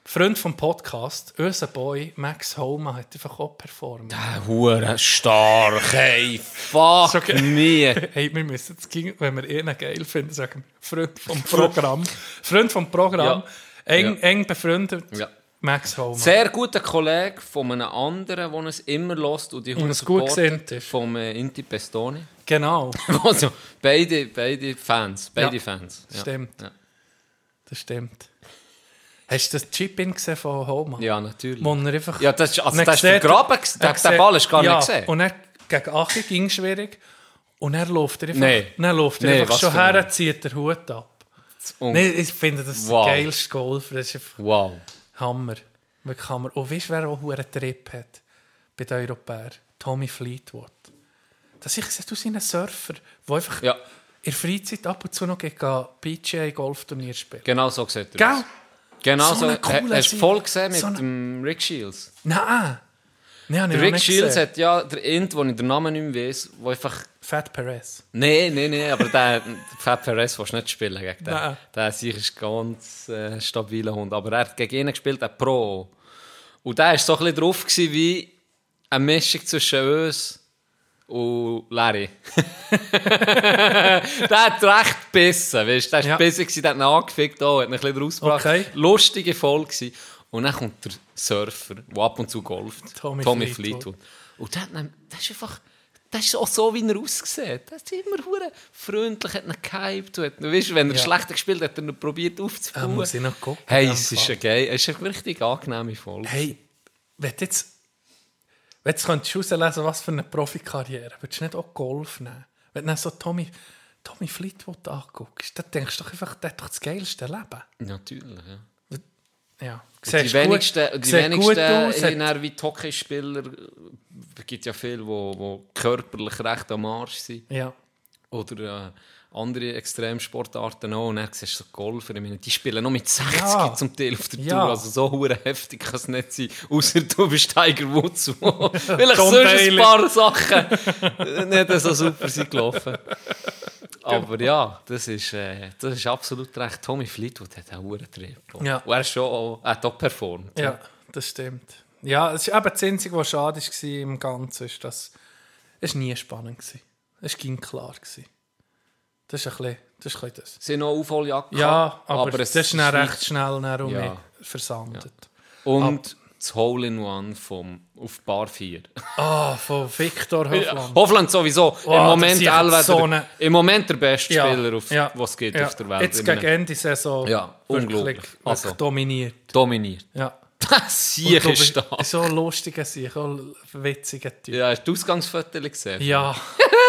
Freund vom Podcast, unser Boy Max Homa, hat einfach auch performt. Äh, Hure stark, hey, fuck So me. Hey, wir müssen jetzt, wenn wir ihn geil finden, sagen Freund vom Programm. Freund vom Programm, eng, Ja. eng befreundet, Ja. Max Homa. Sehr guter Kollege von einem anderen, der es immer lässt und die Und es gut ist. Vom äh, Inti Pestoni. Genau, Also, beide, beide Fans. Beide Ja. Fans. Ja. Stimmt. Ja. das stimmt. Hast du das Chip-In gesehen von Homa? Ja, natürlich. Wo er einfach... Ja, das ist, also, Und das ist er der er. Der, Ball ist gar ja, nicht gesehen. Und er gegen Achi ging schwierig. Und er läuft er einfach, Nee. dann läuft er Nee, einfach schon her, zieht den Hut ab. Und- Nee, ich finde das ist Wow. geilste Golfer. Das ist einfach Wow. Hammer. Wirklich Hammer. Und weißt du, wer auch einen Trip hat bei den Europäern? Tommy Fleetwood. Das ich sehe, du bist ein Surfer, der einfach Ja. in der Freizeit ab und zu noch gegen PGA-Golfturnier spielt. Genau so sieht er Gell? aus. Genau So so. ein cooler Hast du voll gesehen mit So dem Rick Shields? Nein! Nein, Der Rick Shields hat ja der Int, wo ich den Namen nicht mehr weiss, wo einfach... Fat Perez. Nein, nein, nein, aber der, der Fab Perez willst du nicht spielen gegen den. Nein. Der sicher ist ein ganz äh, stabiler Hund. Aber er hat gegen ihn gespielt, ein Pro. Und der war so ein bisschen drauf gewesen wie eine Mischung zwischen uns und Larry. der hat recht gebissen, weißt du? Der war Ja. bissen, gewesen, der hat ihn angefickt, auch, hat ihn ein bisschen rausgebracht. Okay. Lustige Folge gewesen. Und dann kommt der Surfer, der ab und zu golft. Tommy Tommy Fleetwood. Fleetwood. Und der, der ist einfach... Das ist auch so, wie er aussieht. Der ist immer hure freundlich, hat ihn gehypt. Hat, weißt, wenn er Ja. schlecht gespielt hat, hat er ihn probiert aufzubauen. muss ich noch gucken. hey, es ist eine geil, es ist eine richtig angenehme Folge. Hey, wenn jetzt, wenn du jetzt könntest herauslesen, was für eine Profikarriere, würdest du nicht auch Golf nehmen? Wenn du dann so Tommy, Tommy Fleetwood anguckst, dann denkst du doch einfach, der hat doch das geilste Leben. Natürlich, ja. Ja. Die wenigsten, die wenigsten aus, wie die Hockeyspieler, es gibt ja viele, die wo körperlich recht am Arsch sind. Ja. Oder äh, andere Extremsportarten auch. Und dann siehst du so Golfer, ich meine, die spielen noch mit 60 Ja. zum Teil auf der Ja. Tour. Also so hure heftig kann es nicht sein. Außer du bist Tiger Woods, wo vielleicht sonst ein paar Sachen nicht so super sind gelaufen. Aber ja, das ist, äh, das ist absolut recht. Tommy Fleetwood hat einen hohen Trip. Ja. Und er, ist schon, auch- hat auch performt. ja, das stimmt. Ja, es ist eben das Einzige, was schade war im Ganzen, ist, dass es nie spannend war. Es ging klar. Gewesen. Das ist ein bisschen das. Ist ein bisschen das. Sie haben noch Aufholjagd Ja, aber, es das ist dann recht schnell um Ja. versandet. Und das Hole-in-One vom, auf Bar 4. Ah, von Victor Hofland. Hofland sowieso Oh, im, das Moment so der, eine- im Moment der beste Ja, Spieler, auf, ja, was es gibt ja. auf der Welt. Jetzt gegen Ende Saison Ja, unglaublich. Also. dominiert. dominiert. Ja. Das Sieg Und ist da. So ein lustiger Sieg, so ein witziger Typ. Ja, hast du die Ausgangsfotos gesehen? Ja.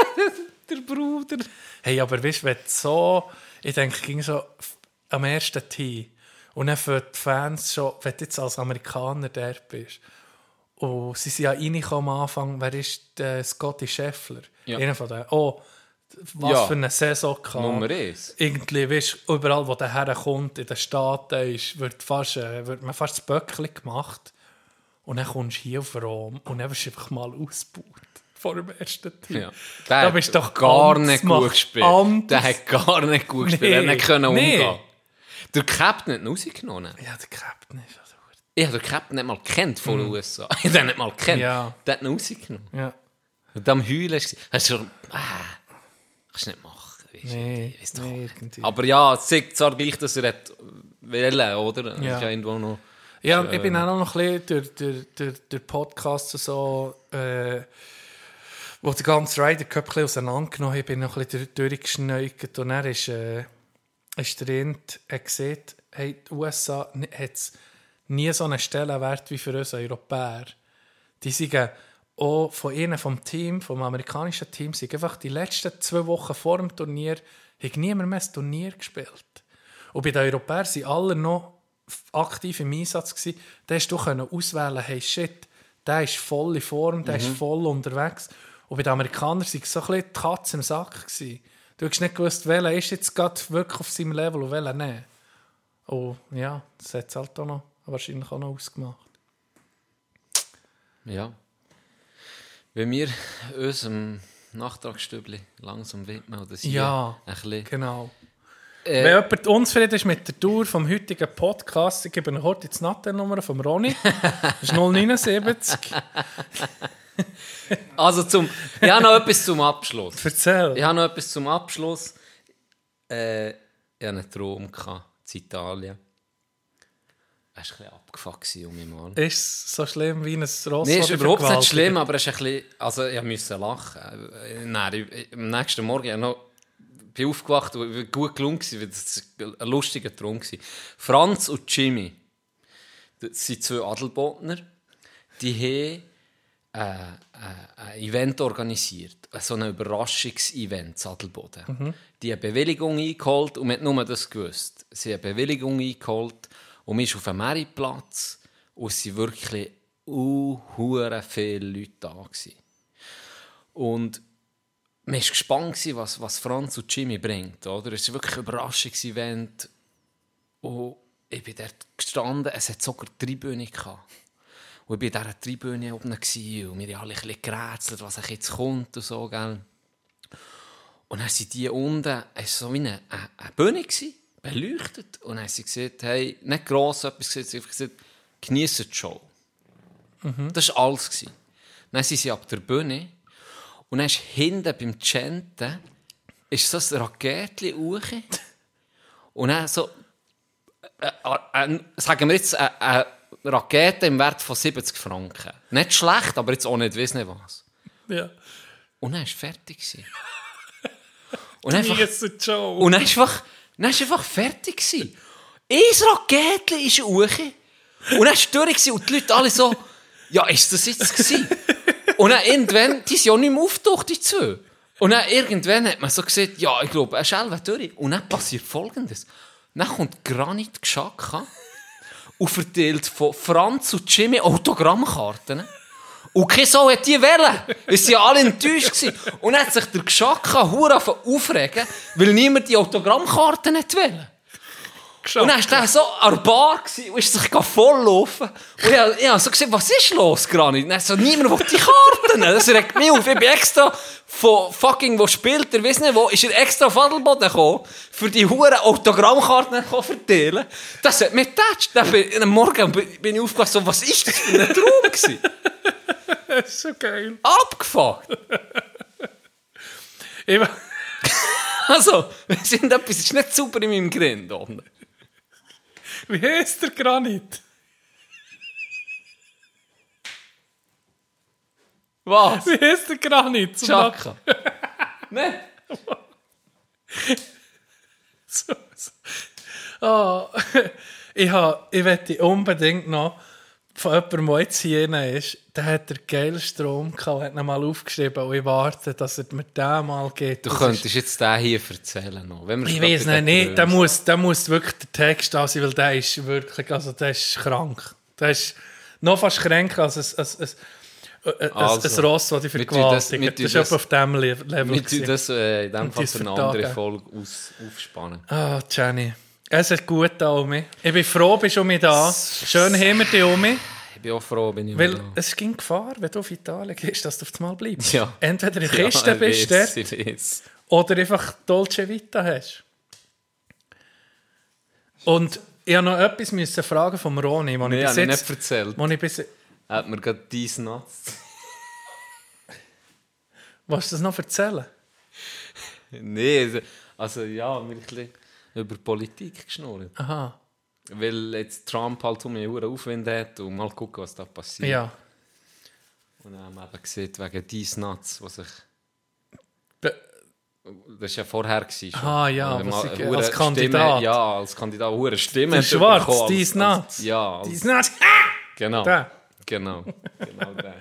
Der Bruder. Hey, aber weißt du, wenn du so, ich denke, ging so am ersten Tee und dann für die Fans schon, wenn du jetzt als Amerikaner dort bist, und sie sind ja reingekommen am Anfang, wer ist der Scotty Scheffler? Ja. Einer von denen. Oh, was Ja. für eine Saison gehabt. Nummer eins. Irgendwie, weißt du, überall, wo der herkommt, in den Staaten, ist, wird, fast, äh, wird man fast das Böckchen gemacht. Und dann kommst du hier auf Rom und dann wirst du einfach mal ausgebaut. Vor dem ersten Team. Ja. Da Der bist hat du doch gar nicht gut gespielt. Der hat gar nicht gut gespielt. Er Nee. nicht können Nee. umgehen. Der Captain hat ihn rausgenommen. Ja, der Captain ist also gut. Ich habe den Captain nicht mal kennt von den USA. Ich habe nicht mal kennt. Ja. Der hat ihn rausgenommen. Ja. Und am Heulen hast du schon, ah, kannst du nicht machen. Nee, nee. Aber ja, es zeigt zwar gleich, dass er hat wählen, oder? Ja. ist ja irgendwo noch... Ja, ich bin auch noch ein bisschen durch, durch, durch, durch Podcasts und so, äh, wo der ganze Ryder Cup auseinandergenommen habe, bin ich noch ein bisschen durch- durchgeschneugt und er ist, äh, ist der Int, er sieht, hey, die USA hat nie so einen Stellenwert wie für uns Europäer. Die sind auch von ihnen, vom Team, vom amerikanischen Team, sind einfach die letzten zwei Wochen vor dem Turnier, hat niemand mehr ein Turnier gespielt. Und bei den Europäern sind alle noch aktiv im Einsatz gewesen. Da hast du auswählen, hey shit, der ist voll in Form, der ist voll unterwegs. Und bei den Amerikanern war es so ein bisschen die Katze im Sack. Gewesen. Du hast nicht gewusst, welcher ist jetzt gerade wirklich auf seinem Level und welcher nicht. Und ja, das hat es halt auch noch, wahrscheinlich auch noch ausgemacht. Ja. Wenn wir unserem Nachtragsstübli langsam widmen, oder sie Ja, ein bisschen... Genau. Äh, Wenn jemand unzufrieden ist mit der Tour vom heutigen Podcast, ich gebe heute die Nattennummer von Ronny. Das ist 079. Also zum... Ich habe noch etwas zum Abschluss. Erzähl. Ich habe noch etwas zum Abschluss. Äh, ich hatte einen Traum in Italien. Es war ein bisschen abgefuckt um mich mal. Ist es so schlimm wie ein Ross? Nein, ist oder überhaupt nicht schlimm, aber es ist ein bisschen... Also ich musste lachen. Nein, ich, am nächsten Morgen ich noch, bin ich aufgewacht und es war gut gelungen, weil das war ein lustiger Traum. Franz und Jimmy, das sind zwei Adelbodner, die haben ein Event organisiert, so ein Überraschungsevent in Adelboden. Die haben Bewilligung eingeholt und man hat nur das gewusst. Sie haben Bewilligung eingeholt und man ist auf dem Meritplatz und es waren wirklich uh, viele Leute da. Gewesen. Und man war gespannt, was, was Franz und Jimmy bringt. Oder? Es war wirklich ein Überraschungsevent. Und ich bin dort gestanden, es hat sogar die Tribüne gehabt. Und ich war in dieser Tribüne oben und wir haben alle ein bisschen gerätselt, was eigentlich jetzt kommt und so, gell. Und dann sind die unten, es war so wie eine, eine, eine Bühne, gewesen, beleuchtet. Und dann haben sie gesagt, hey, nicht gross etwas gesagt, sie haben einfach gesagt, geniessen die Show. Das war alles. Gewesen. Dann sind sie ab der Bühne und dann ist hinten beim Chanten ist so ein Raketchen hoch. Und dann so, äh, äh, äh, sagen wir jetzt, äh, eine Rakete im Wert von 70 Franken. Nicht schlecht, aber jetzt auch nicht, weiss nicht was. Ja. Und dann war fertig. Und einfach, und dann ist einfach, dann ist einfach fertig gewesen. Ein Raketchen ist hoch. Und dann war es durch und die Leute alle so, ja, ist das jetzt gewesen? Und dann irgendwann, die sind ja nicht mehr auftaucht, die zwei. Und dann irgendwann hat man so gesagt, ja, ich glaube, er ist selber durch. Und dann passiert Folgendes. Dann kommt Granit Geschacka und verteilt von Franz und Jimmy Autogrammkarten. Und kein Sau hat die wählen. Es waren alle enttäuscht. gewesen. Und dann hat sich der Geschacka hure aufregen, weil niemand die Autogrammkarten nicht wählen. Und dann war der so an der Bar gewesen und ist sich voll laufen. Und ich, hab- ich habe so gesagt, was ist los, Granit? Und er so, niemand will die Karten. Das regt mich auf. Ich bin extra von fucking, wo spielt er, weiss nicht wo, ist er extra auf Adelboden gekommen, für die huren Autogrammkarten zu verteilen. Das hat mich getatscht. Dann bin, am Morgen bin ich aufgewacht, so, was ist das für ein Traum gewesen? Das ist so geil. Abgefuckt. Also, wir sind etwas, ist nicht super in meinem Grind. wie heisst der Granit? Was? Wie heisst der Granit? Zum Nach- Chaka. ne? so, so. Oh, ich, ha, ich möchte unbedingt noch von jemandem, der jetzt hier ist, der hat den geilsten Traum gehabt, hat ihn mal aufgeschrieben und ich warte, dass er mir den mal geht. Du Das könntest jetzt den hier erzählen noch. Wenn Ich weiß nicht, nicht. Der muss, der muss wirklich der Text da sein, weil der ist wirklich, also der ist krank. Der ist noch fast kränker als ein, ein, ein, ein, Also, ein Ross, das das- vergewaltigt. wir Das, ist das- auf diesem Le- Level. Wir das äh, in dem Fall für eine andere Folge aus, aufspannen. Ah, Jenny. Es ist gut da, Omi. Ich bin froh, bist du um mich da. Schön haben wir dich, Omi. Ich bin auch froh, bin ich Weil da. es ging Gefahr, wenn du auf Italien gehst, dass du auf einmal bleibst. Ja. Entweder in Ja, Kiste ich bist dort, weiss. oder einfach Dolce Vita hast. Und ich habe noch etwas müssen fragen vom Ronny, was Nee, ich bis jetzt... nicht erzählt. Ich bis, hat mir gerade dies Nuts. willst du das noch erzählen? nee, also- also ja, wir haben ein bisschen über Politik geschnurrt. Aha, Weil jetzt Trump halt um mich einen Aufwind hat und mal gucken, was da passiert. ja. Und dann haben wir eben gesehen, wegen dies Nuts, was sich... Be das war ja vorher. Schon. Ah, ja, mal ich- als Stimme- Kandidat. Ja, als Kandidat, hure Stimme. Schwarz, bekommen, die als- ist nuts. als- Ja, als, Die ist nicht. genau. Der. Genau, genau der.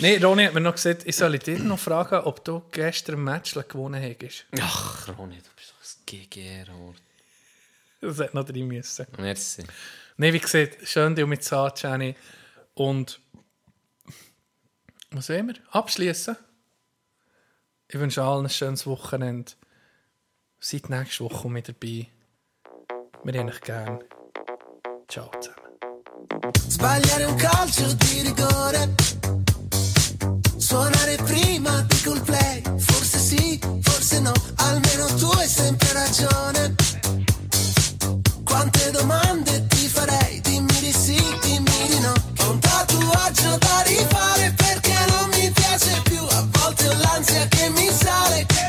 Nee, Ronny hat mir noch gesagt, ich soll dich noch fragen, ob du gestern ein Match gewonnen hast. Ach, Ronny, du GGR-Ort. Das hätte noch drin müssen. Merci. Nee, wie gesagt, schön, dich mit zu Jenny. Und was sehen wir? Abschließen. Ich wünsche allen ein schönes Wochenende. Seid nächste Woche mit dabei. Wir haben euch gern. Ciao zusammen. Sbagliare un calcio di rigore. Suonare prima di col play. Forse sì, forse no. Almeno tu hai sempre ragione. Quante domande ti farei? Dimmi di sì, dimmi di no. Ho un tatuaggio da rifare perché non mi piace più. A volte ho l'ansia che che mi sale.